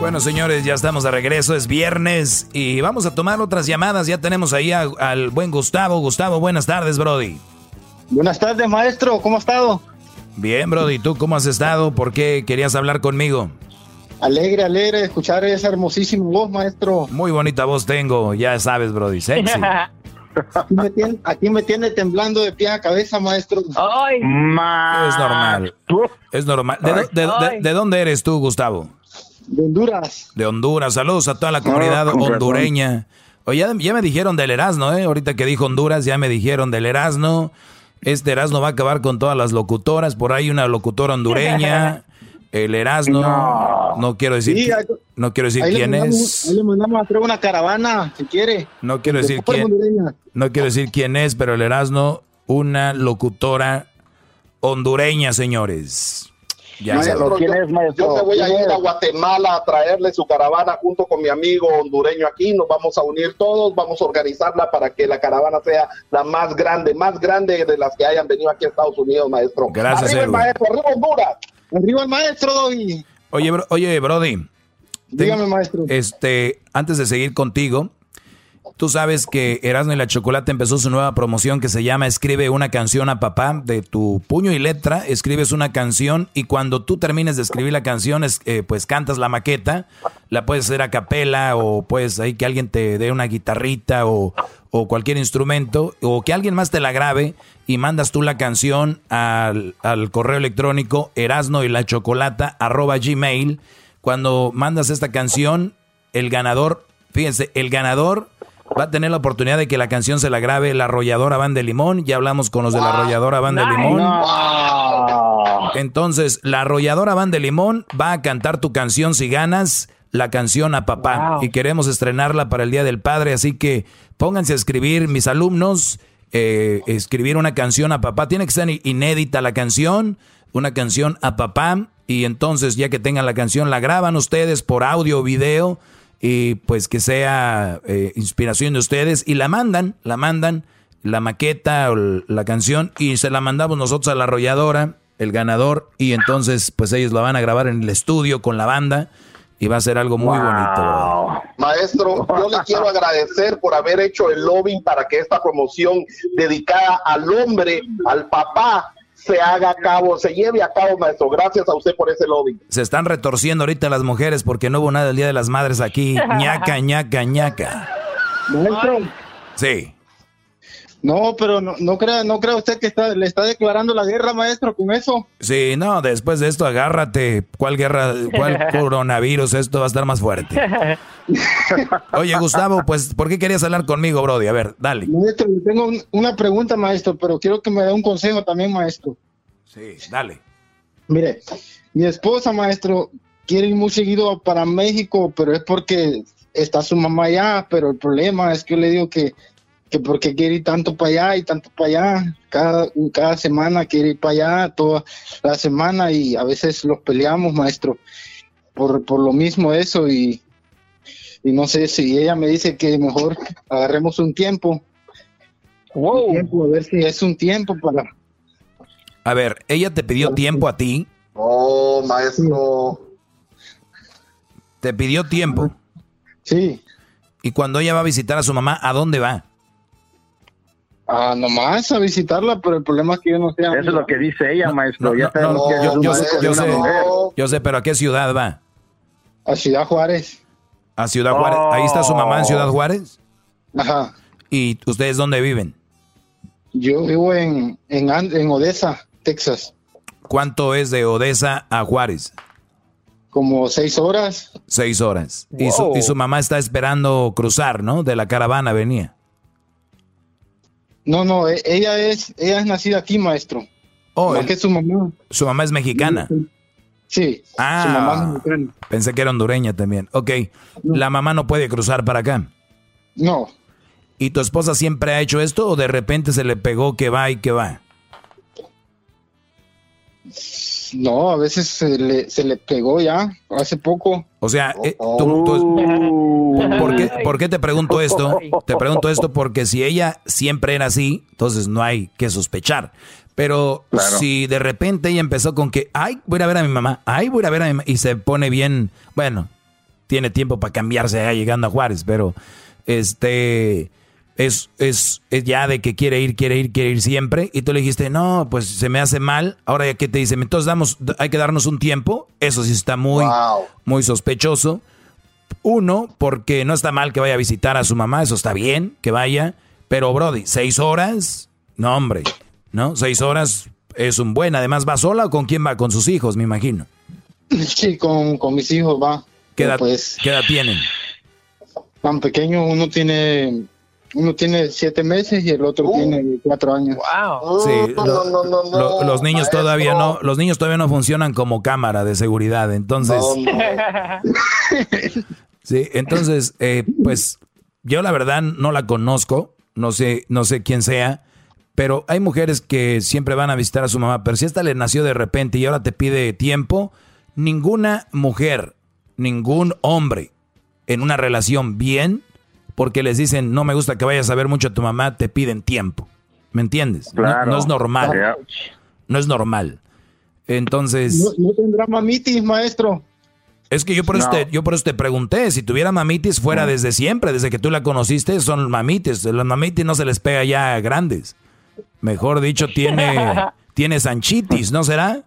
Bueno, señores, ya estamos de regreso, es viernes y vamos a tomar otras llamadas. Ya tenemos ahí a- al buen Gustavo. Gustavo, buenas tardes, Brody. Buenas tardes, maestro. ¿Cómo ha estado? Bien, Brody, ¿tú cómo has estado? ¿Por qué querías hablar conmigo? Alegre, alegre de escuchar esa hermosísima voz, maestro. Muy bonita voz tengo, ya sabes, Brody, sexy. Aquí me tiene, aquí me tiene temblando de pie a cabeza, maestro. ¡Ay! Es normal. Es normal. ¿De, do- de- de- de dónde eres tú, Gustavo? De Honduras. De Honduras. Saludos a toda la comunidad con razón. hondureña. Oye, ya, ya me dijeron del Erasmo, ¿eh? Ahorita que dijo Honduras, ya me dijeron del Erasmo. Este Erasmo va a acabar con todas las locutoras. Por ahí una locutora hondureña. El Erasmo. No, quiero decir, Sí, ahí- no quiero decir quién mandamos- es. Ahí le mandamos a traer una caravana, si quiere. No quiero De decir quién. No quiero decir quién es, pero el Erasmo, una locutora hondureña, señores. Ya Maestro. ¿quién es, maestro? Yo me voy a ¿Quién ir es? a Guatemala a traerle su caravana junto con mi amigo hondureño aquí. Nos vamos a unir todos, vamos a organizarla para que la caravana sea la más grande, más grande de las que hayan venido aquí a Estados Unidos, maestro. Gracias, arriba el maestro, arriba Honduras. Arriba el maestro. Oye, bro- oye, Brody. Dígame, maestro. Este, antes de seguir contigo, tú sabes que Erasmo y la Chocolate empezó su nueva promoción que se llama Escribe una canción a papá de tu puño y letra, escribes una canción y cuando tú termines de escribir la canción, eh, pues cantas la maqueta, la puedes hacer a capela o puedes ahí que alguien te dé una guitarrita o, o cualquier instrumento o que alguien más te la grabe y mandas tú la canción al, al correo electrónico erasno y la chocolata arroba gmail. Cuando mandas esta canción, el ganador, fíjense, el ganador va a tener la oportunidad de que la canción se la grabe la arrolladora Van de Limón. Ya hablamos con los de la arrolladora Van de Limón. Entonces, la arrolladora Van de Limón va a cantar tu canción si ganas la canción a papá. Y queremos estrenarla para el Día del Padre, así que pónganse a escribir, mis alumnos, eh, escribir una canción a papá. Tiene que ser inédita la canción, una canción a papá. Y entonces, ya que tengan la canción, la graban ustedes por audio o video y pues que sea eh, inspiración de ustedes y la mandan, la mandan, la maqueta o la canción y se la mandamos nosotros a la arrolladora, el ganador, y entonces pues ellos la van a grabar en el estudio con la banda y va a ser algo muy bonito. Maestro, yo le quiero agradecer por haber hecho el lobbying para que esta promoción dedicada al hombre, al papá, se haga a cabo, se lleve a cabo, maestro. Gracias a usted por ese lobby. Se están retorciendo ahorita las mujeres porque no hubo nada el Día de las Madres aquí. ñaca, ñaca, ñaca. Maestro. Sí. No, pero no, no crea, no crea usted que está, le está declarando la guerra, maestro, con eso. Sí, no, después de esto agárrate. ¿Cuál guerra, cuál coronavirus? Esto va a estar más fuerte. Oye, Gustavo, pues, ¿por qué querías hablar conmigo, Brody? A ver, dale. Maestro, yo tengo un- una pregunta, maestro, pero quiero que me dé un consejo también, maestro. Sí, dale. Mire, mi esposa, maestro, quiere ir muy seguido para México, pero es porque está su mamá allá, pero el problema es que yo le digo que, que porque quiere ir tanto para allá y tanto para allá, cada, cada semana quiere ir para allá, toda la semana y a veces los peleamos, maestro, por, por lo mismo eso y, y no sé si ella me dice que mejor agarremos un tiempo, un tiempo, a ver si es un tiempo para... A ver, ella te pidió tiempo a ti. Oh, maestro. Te pidió tiempo. Sí. Y cuando ella va a visitar a su mamá, ¿a dónde va? Ah, nomás a visitarla, pero el problema es que yo no sé. Eso es lo que dice ella, maestro. Yo, sé, yo pero ¿a qué ciudad va? A Ciudad Juárez. ¿A Ciudad Juárez? ¿Ahí está su mamá en Ciudad Juárez? Ajá. ¿Y ustedes dónde viven? Yo vivo en, en, en Odessa, Texas. ¿Cuánto es de Odessa a Juárez? Como seis horas. Seis horas. Y, su, y su mamá está esperando cruzar, ¿no? De la caravana venía. No, no, e- ella es, ella es nacida aquí, maestro. Oh, el- que su mamá. Su mamá es mexicana. Sí. Ah, Su mamá es mexicana. pensé que era hondureña también. Ok, la mamá no puede cruzar para acá. No. ¿Y tu esposa siempre ha hecho esto o de repente se le pegó que va y que va? No, a veces se le, se le pegó ya, hace poco. O sea, eh, tú- tú- ¿por, qué, por qué te pregunto esto? Te pregunto esto porque si ella siempre era así, entonces no hay que sospechar. Pero Claro. si de repente ella empezó con que, ay, voy a ir a ver a mi mamá, ay, voy a ver a mi mamá, y se pone bien, bueno, tiene tiempo para cambiarse allá llegando a Juárez, pero este es, es, es ya de que quiere ir, quiere ir, quiere ir siempre, y tú le dijiste, no, pues se me hace mal, ahora ya que te dice, entonces damos, hay que darnos un tiempo, eso sí está muy, muy sospechoso. Uno, porque no está mal que vaya a visitar a su mamá, eso está bien, que vaya, pero Brody, seis horas, no hombre, ¿no? Seis horas es un buen, además va sola o con quién va, con sus hijos, me imagino. Sí, con, con mis hijos va. ¿Qué edad, Pues qué edad tienen? tan pequeño, uno tiene, uno tiene siete meses y el otro tiene cuatro años. Wow. Sí, lo- lo- los niños todavía no, los niños todavía no funcionan como cámara de seguridad, entonces, sí, entonces, eh, pues, yo la verdad no la conozco, no sé, no sé quién sea, pero hay mujeres que siempre van a visitar a su mamá, pero si esta le nació de repente y ahora te pide tiempo, ninguna mujer, ningún hombre en una relación bien, porque les dicen, no me gusta que vayas a ver mucho a tu mamá, te piden tiempo. ¿Me entiendes? No- Claro. No, es normal. No es normal. Entonces, No, no tendrá mamitis, maestro. es que yo por, eso No. te, yo por eso te pregunté, si tuviera mamitis fuera desde siempre, desde que tú la conociste, son mamitis. Los mamitis no se les pega ya a grandes. Mejor dicho, tiene, tiene sanchitis, ¿no será?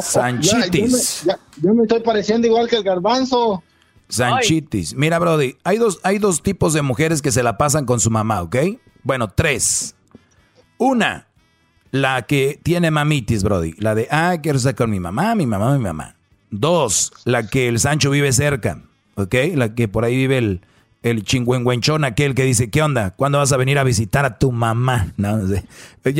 Sanchitis. Ya, ya- ya- yo me estoy pareciendo igual que el garbanzo. Sanchitis. Mira, Brody, hay dos, hay dos tipos de mujeres que se la pasan con su mamá, ¿ok? Bueno, tres. Una, la que tiene mamitis, Brody. La de, ah, quiero estar con mi mamá, mi mamá, mi mamá. Dos, la que el Sancho vive cerca, ¿ok? La que por ahí vive el, el chingüengüenchón aquel que dice, ¿qué onda? ¿Cuándo vas a venir a visitar a tu mamá? No, no sé.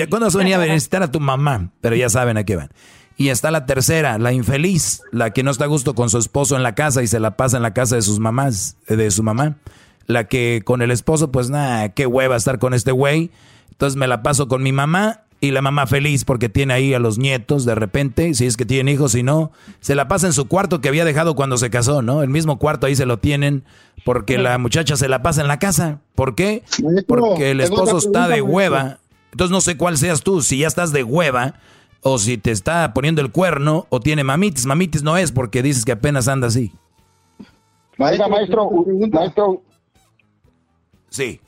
¿Cuándo vas a venir a visitar a tu mamá? Pero ya saben a qué van. Y está la tercera, la infeliz, la que no está a gusto con su esposo en la casa y se la pasa en la casa de sus mamás, de su mamá. La que con el esposo, pues nada, qué hueva estar con este güey. Entonces me la paso con mi mamá y la mamá feliz porque tiene ahí a los nietos de repente, si es que tienen hijos, si no, se la pasa en su cuarto que había dejado cuando se casó, ¿no? El mismo cuarto ahí se lo tienen porque la muchacha se la pasa en la casa. ¿Por qué? Porque el esposo está de hueva. Entonces no sé cuál seas tú, si ya estás de hueva o si te está poniendo el cuerno o tiene mamitis. Mamitis no es porque dices que apenas anda así. Oiga, maestro, maestro, Sí.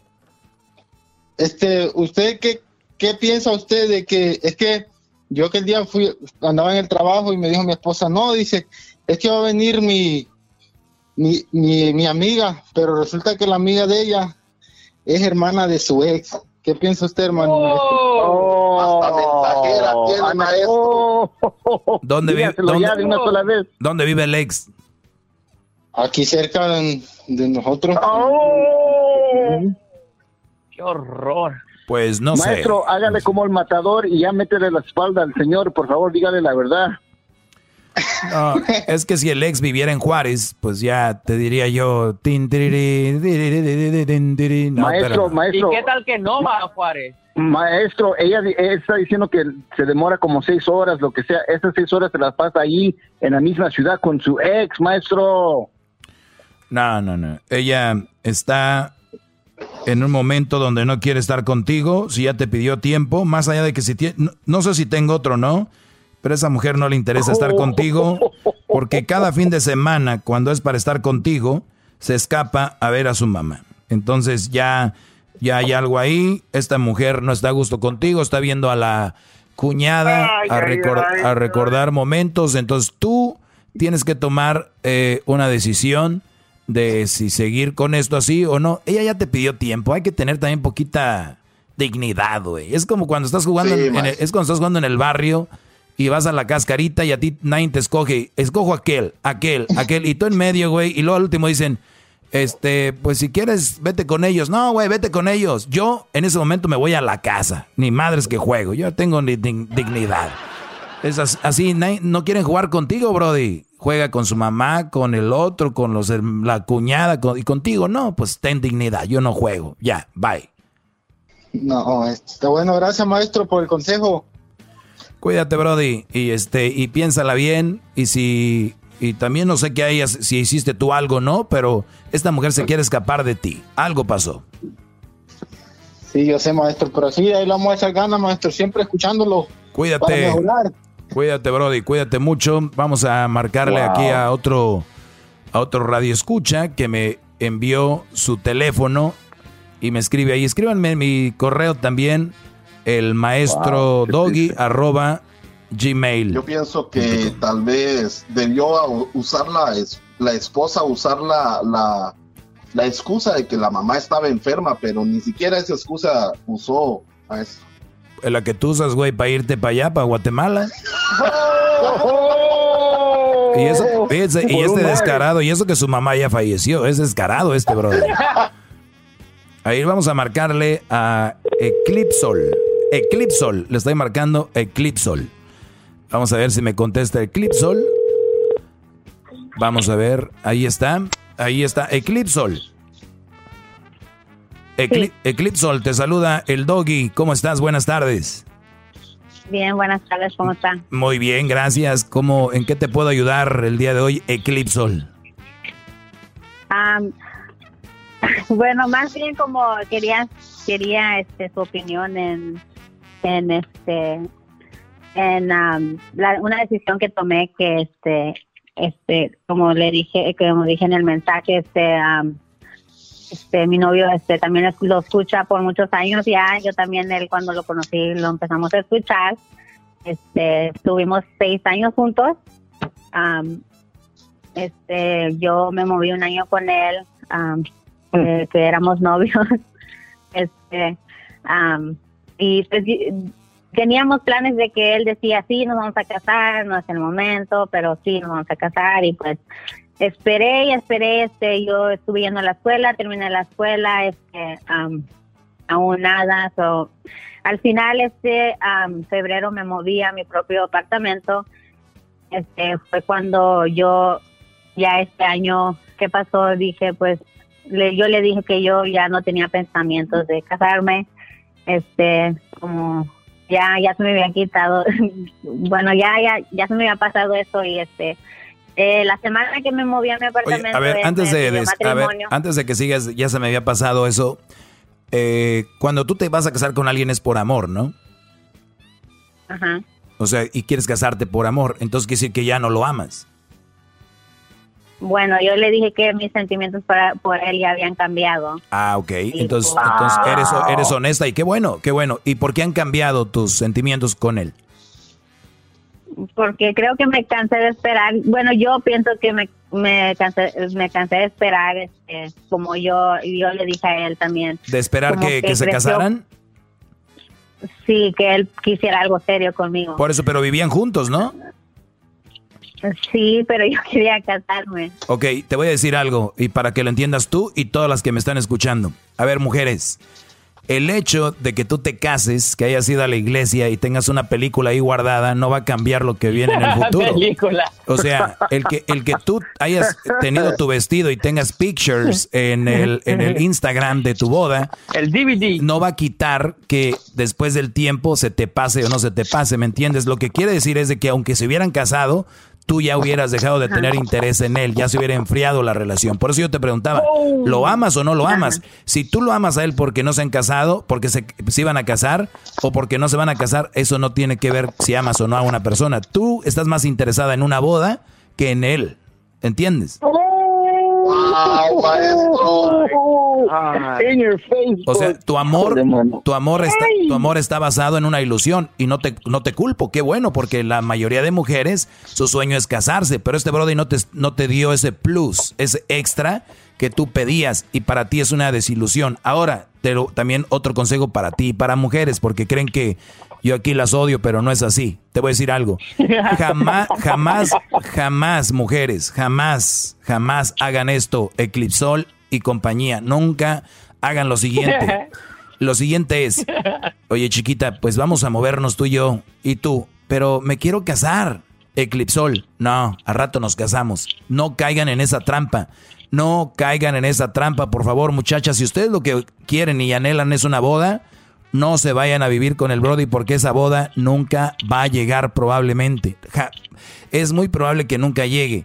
Este, ¿usted qué, qué piensa usted de que es que yo aquel día fui, andaba en el trabajo y me dijo mi esposa, no, dice, es que va a venir mi, mi, mi, mi amiga, pero resulta que la amiga de ella es hermana de su ex. ¿Qué piensa usted, hermano? Hasta mensajera tiene, maestro. ¿Dónde, vi- Dígaselo ya de una dónde- sola vez. dónde vive el ex? Aquí cerca de, de nosotros. Qué horror. Pues no Maestro, sé. hágale como el matador y ya métele la espalda al señor, por favor, dígale la verdad. No, es que si el ex viviera en Juárez, pues ya te diría yo. tin, tiriri. No, maestro, pero maestro. ¿Y qué tal que no va a Juárez? Maestro, ella está diciendo que se demora como seis horas, lo que sea. Esas seis horas se las pasa ahí, en la misma ciudad, con su ex, maestro. No, no, no. Ella está en un momento donde no quiere estar contigo, si ya te pidió tiempo, más allá de que si tiene, no, no sé si tengo otro, ¿no? Pero a esa mujer no le interesa estar contigo, porque cada fin de semana, cuando es para estar contigo, se escapa a ver a su mamá. Entonces ya, ya hay algo ahí, esta mujer no está a gusto contigo, está viendo a la cuñada Ay, a, ay, recor- ay, a recordar momentos, entonces tú tienes que tomar eh, una decisión de si seguir con esto así o no. Ella ya te pidió tiempo, hay que tener también poquita dignidad, güey. Es como cuando estás jugando, Sí, en- en el- es cuando estás jugando en el barrio y vas a la cascarita y a ti nadie te escoge. Escojo aquel, aquel, aquel, y tú en medio, güey, y luego al último dicen, este, pues si quieres, vete con ellos. No, güey, vete con ellos. Yo en ese momento me voy a la casa. Ni madres que juego. Yo tengo ni dig- dignidad. Es as- así, no quieren jugar contigo, Brody. Juega con su mamá, con el otro, con los la cuñada, con- y contigo. No, pues ten dignidad. Yo no juego. Ya, bye. No, está bueno, gracias maestro por el consejo. Cuídate, Brody, y este, y piénsala bien, y si, y también no sé qué hayas, si hiciste tú algo, ¿no? Pero esta mujer se quiere escapar de ti. Algo pasó. Sí, yo sé maestro, pero sí, ahí le vamos a echar ganas maestro, siempre escuchándolo. Para Cuídate, mejorar. Cuídate, Brody, cuídate mucho. Vamos a marcarle Wow. aquí a otro, a otro radio escucha que me envió su teléfono y me escribe ahí. Escríbanme en mi correo también, el maestro Wow, doggy arroba gmail. Yo pienso que tal vez debió usar la, la esposa, usar la, la, la excusa de que la mamá estaba enferma, pero ni siquiera esa excusa usó maestro. La que tú usas, güey, para irte para allá, para Guatemala. Y, eso, y Por este un descarado, y eso que su mamá ya falleció, es descarado este brother. Ahí vamos a marcarle a Eclipsol. Eclipsol, le estoy marcando Eclipsol. Vamos a ver si me contesta Eclipsol. Vamos a ver, ahí está, ahí está Eclipsol. Ecli- Eclipsol, te saluda el doggy. ¿Cómo estás? Buenas tardes. Bien, buenas tardes, ¿cómo está? Muy bien, gracias. ¿Cómo, ¿En qué te puedo ayudar el día de hoy, Eclipsol? Am, bueno, más bien como quería quería este su opinión en en este en am, la- una decisión que tomé que este este como le dije como dije en el mensaje este am, este mi novio este también lo escucha por muchos años ya. Yo también él cuando lo conocí lo empezamos a escuchar. Este estuvimos seis años juntos. Am, este yo me moví un año con él am, que, éramos novios. Este am, y pues teníamos planes de que él decía sí nos vamos a casar no es el momento pero sí nos vamos a casar y pues esperé y esperé este yo estuve yendo a la escuela terminé la escuela este am, aún nada so, al final este am, febrero me moví a mi propio apartamento este fue cuando yo ya este año que pasó dije pues le, yo le dije que yo ya no tenía pensamientos de casarme este como ya ya se me había quitado bueno ya ya ya se me había pasado eso y este eh, la semana que me moví a mi Oye, apartamento a ver, antes de, a ver, antes de que sigas, ya se me había pasado eso. Eh, cuando tú te vas a casar con alguien es por amor, ¿no? Ajá. O sea, y quieres casarte por amor, entonces quiere decir que ya no lo amas. bueno, yo le dije que mis sentimientos para, por él ya habían cambiado. Ah, ok. Entonces, entonces eres, eres honesta y qué bueno, qué bueno. ¿Y por qué han cambiado tus sentimientos con él? Porque creo que me cansé de esperar. Bueno, yo pienso que me, me, cansé, me cansé de esperar, este, como yo, yo le dije a él también. ¿De esperar que, que se creció- casaran? Sí, que él quisiera algo serio conmigo. Por eso, pero vivían juntos, ¿no? Sí, pero yo quería casarme. Ok, te voy a decir algo y para que lo entiendas tú y todas las que me están escuchando. A ver, mujeres, el hecho de que tú te cases, que hayas ido a la iglesia y tengas una película ahí guardada, no va a cambiar lo que viene en el futuro. Película. O sea, el que, el que tú hayas tenido tu vestido y tengas pictures en el, en el Instagram de tu boda, el DVD no va a quitar que después del tiempo se te pase o no se te pase, ¿me entiendes? Lo que quiere decir es de que aunque se hubieran casado, tú ya hubieras dejado de tener interés en él, ya se hubiera enfriado la relación. Por eso yo te preguntaba, ¿lo amas o no lo amas? Si tú lo amas a él porque no se han casado, porque se, se iban a casar o porque no se van a casar, eso no tiene que ver si amas o no a una persona. Tú estás más interesada en una boda que en él, ¿entiendes? ¡Wow, maestro! In your face. O sea, tu amor, tu amor está, tu amor está basado en una ilusión y no te, no te culpo, qué bueno, porque la mayoría de mujeres su sueño es casarse, pero este brother no te, no te dio ese plus, ese extra que tú pedías y para ti es una desilusión. Ahora, pero también otro consejo para ti y para mujeres, porque creen que yo aquí las odio, pero no es así. Te voy a decir algo. Jamás, jamás, jamás, mujeres, jamás, jamás hagan esto, Eclipsol y compañía. Nunca hagan lo siguiente. Lo siguiente es, oye chiquita, pues vamos a movernos tú y yo y tú, pero me quiero casar. Eclipsol, no, a rato nos casamos. No caigan en esa trampa. No caigan en esa trampa, por favor, muchachas. Si ustedes lo que quieren y anhelan es una boda, no se vayan a vivir con el Brody porque esa boda nunca va a llegar probablemente. Ja, es muy probable que nunca llegue.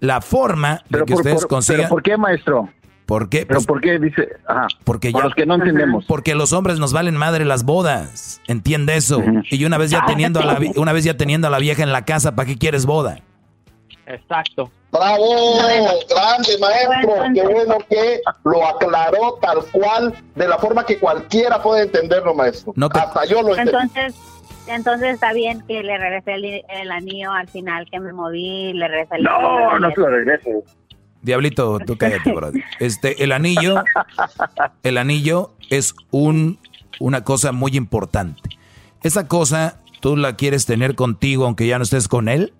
La forma de que por- ustedes por- consigan... ¿Pero por qué, maestro? ¿Por qué? ¿Pero Pues- por qué dice? Ajá. porque ya, los que no entendemos. Porque los hombres nos valen madre las bodas. Entiende eso. Y una vez ya teniendo a la una vez ya teniendo a la vieja en la casa, ¿para qué quieres boda? Exacto. ¡Bravo! ¡Grande, maestro! ¡Qué bueno que lo aclaró tal cual, de la forma que cualquiera puede entenderlo, maestro! Hasta yo lo entendí. Entonces, entonces está bien que le regresé el, el anillo al final que me moví, le regresé el No, no te lo regreses. Diablito, tú cállate, bro. Este, el anillo, el anillo es un, una cosa muy importante. Esa cosa, ¿tú la quieres tener contigo aunque ya no estés con él?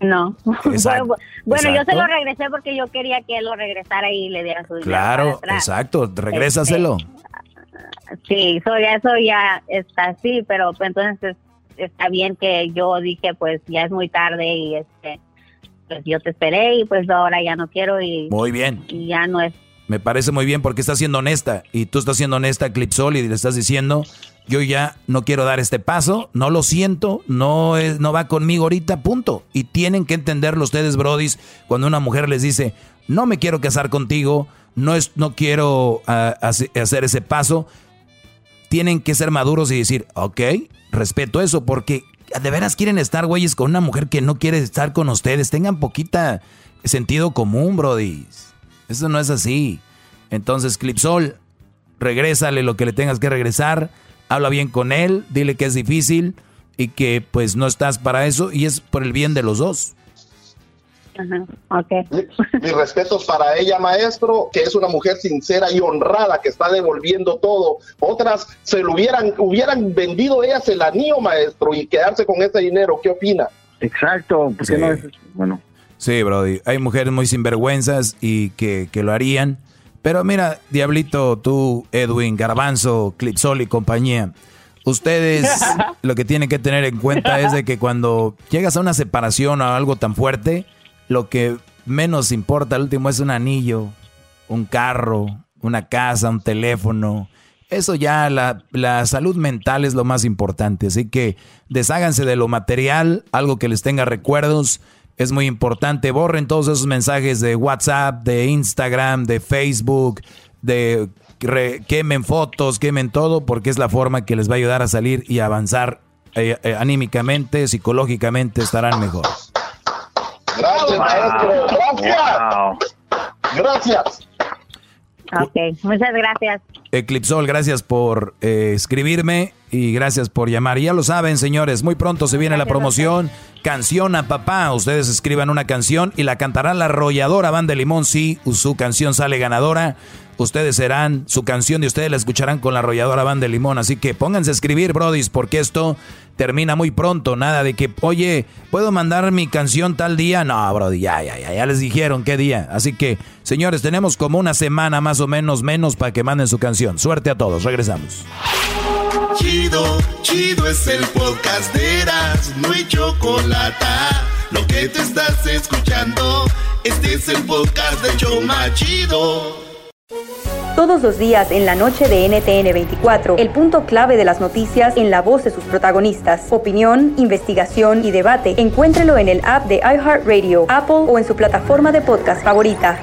No. Exacto, bueno, yo se lo regresé porque yo quería que él lo regresara y le diera su dinero. Claro, exacto, regrésaselo. Sí, eso ya, eso ya está así, pero pues, entonces está bien que yo dije, pues ya es muy tarde y este, pues yo te esperé y pues ahora ya no quiero y, Muy bien. y ya no es. Me parece muy bien porque estás siendo honesta y tú estás siendo honesta, Clipsol, y le estás diciendo, yo ya no quiero dar este paso, no lo siento, no, es, no va conmigo ahorita, punto. Y tienen que entenderlo ustedes, brodis, cuando una mujer les dice, no me quiero casar contigo, no, es, no quiero ah, hace- hacer ese paso, tienen que ser maduros y decir, ok, respeto eso, porque de veras quieren estar, güeyes, con una mujer que no quiere estar con ustedes. Tengan poquita sentido común, brodis. Eso no es así. Entonces, Clipsol, regrésale lo que le tengas que regresar. Habla bien con él, dile que es difícil y que pues no estás para eso y es por el bien de los dos. Ajá, okay. Mis respetos para ella, maestro, que es una mujer sincera y honrada que está devolviendo todo. Otras se lo hubieran, hubieran vendido ellas el anillo, maestro, y quedarse con ese dinero. ¿Qué opina? Exacto, ¿por qué Sí. no es? Bueno. Sí, Brody. Hay mujeres muy sinvergüenzas y que, que lo harían. Pero mira, Diablito, tú, Edwin, Garbanzo, Clipsol y compañía. Ustedes lo que tienen que tener en cuenta es de que cuando llegas a una separación o algo tan fuerte, lo que menos importa al último es un anillo, un carro, una casa, un teléfono. Eso ya, la, la salud mental es lo más importante. Así que desháganse de lo material, algo que les tenga recuerdos. Es muy importante. Borren todos esos mensajes de WhatsApp, de Instagram, de Facebook, de re- quemen fotos, quemen todo, porque es la forma que les va a ayudar a salir y avanzar eh, eh, anímicamente, psicológicamente, estarán mejor. Gracias, maestro. Gracias. Gracias. Ok, muchas gracias. Eclipsol, gracias por eh, escribirme y gracias por llamar. Y ya lo saben, señores, muy pronto se viene la promoción. Canción a papá. Ustedes escriban una canción y la cantará la arrolladora Banda de Limón. Si su canción sale ganadora, ustedes serán su canción y ustedes la escucharán con la arrolladora Banda de Limón. Así que pónganse a escribir, brodis, porque esto termina muy pronto. Nada de que, oye, ¿puedo mandar mi canción tal día? No, brody, ya, ya, ya, ya les dijeron qué día. Así que, señores, tenemos como una semana más o menos menos para que manden su canción. Suerte a todos, regresamos. Chido, chido es el podcast de Eras, no hay chocolate. Lo que te estás escuchando, este es el podcast de Choma Chido. Todos los días en la noche de NTN 24, el punto clave de las noticias en la voz de sus protagonistas. Opinión, investigación y debate. Encuéntrelo en el app de iHeartRadio, Apple o en su plataforma de podcast favorita.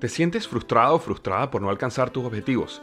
¿Te sientes frustrado o frustrada por no alcanzar tus objetivos?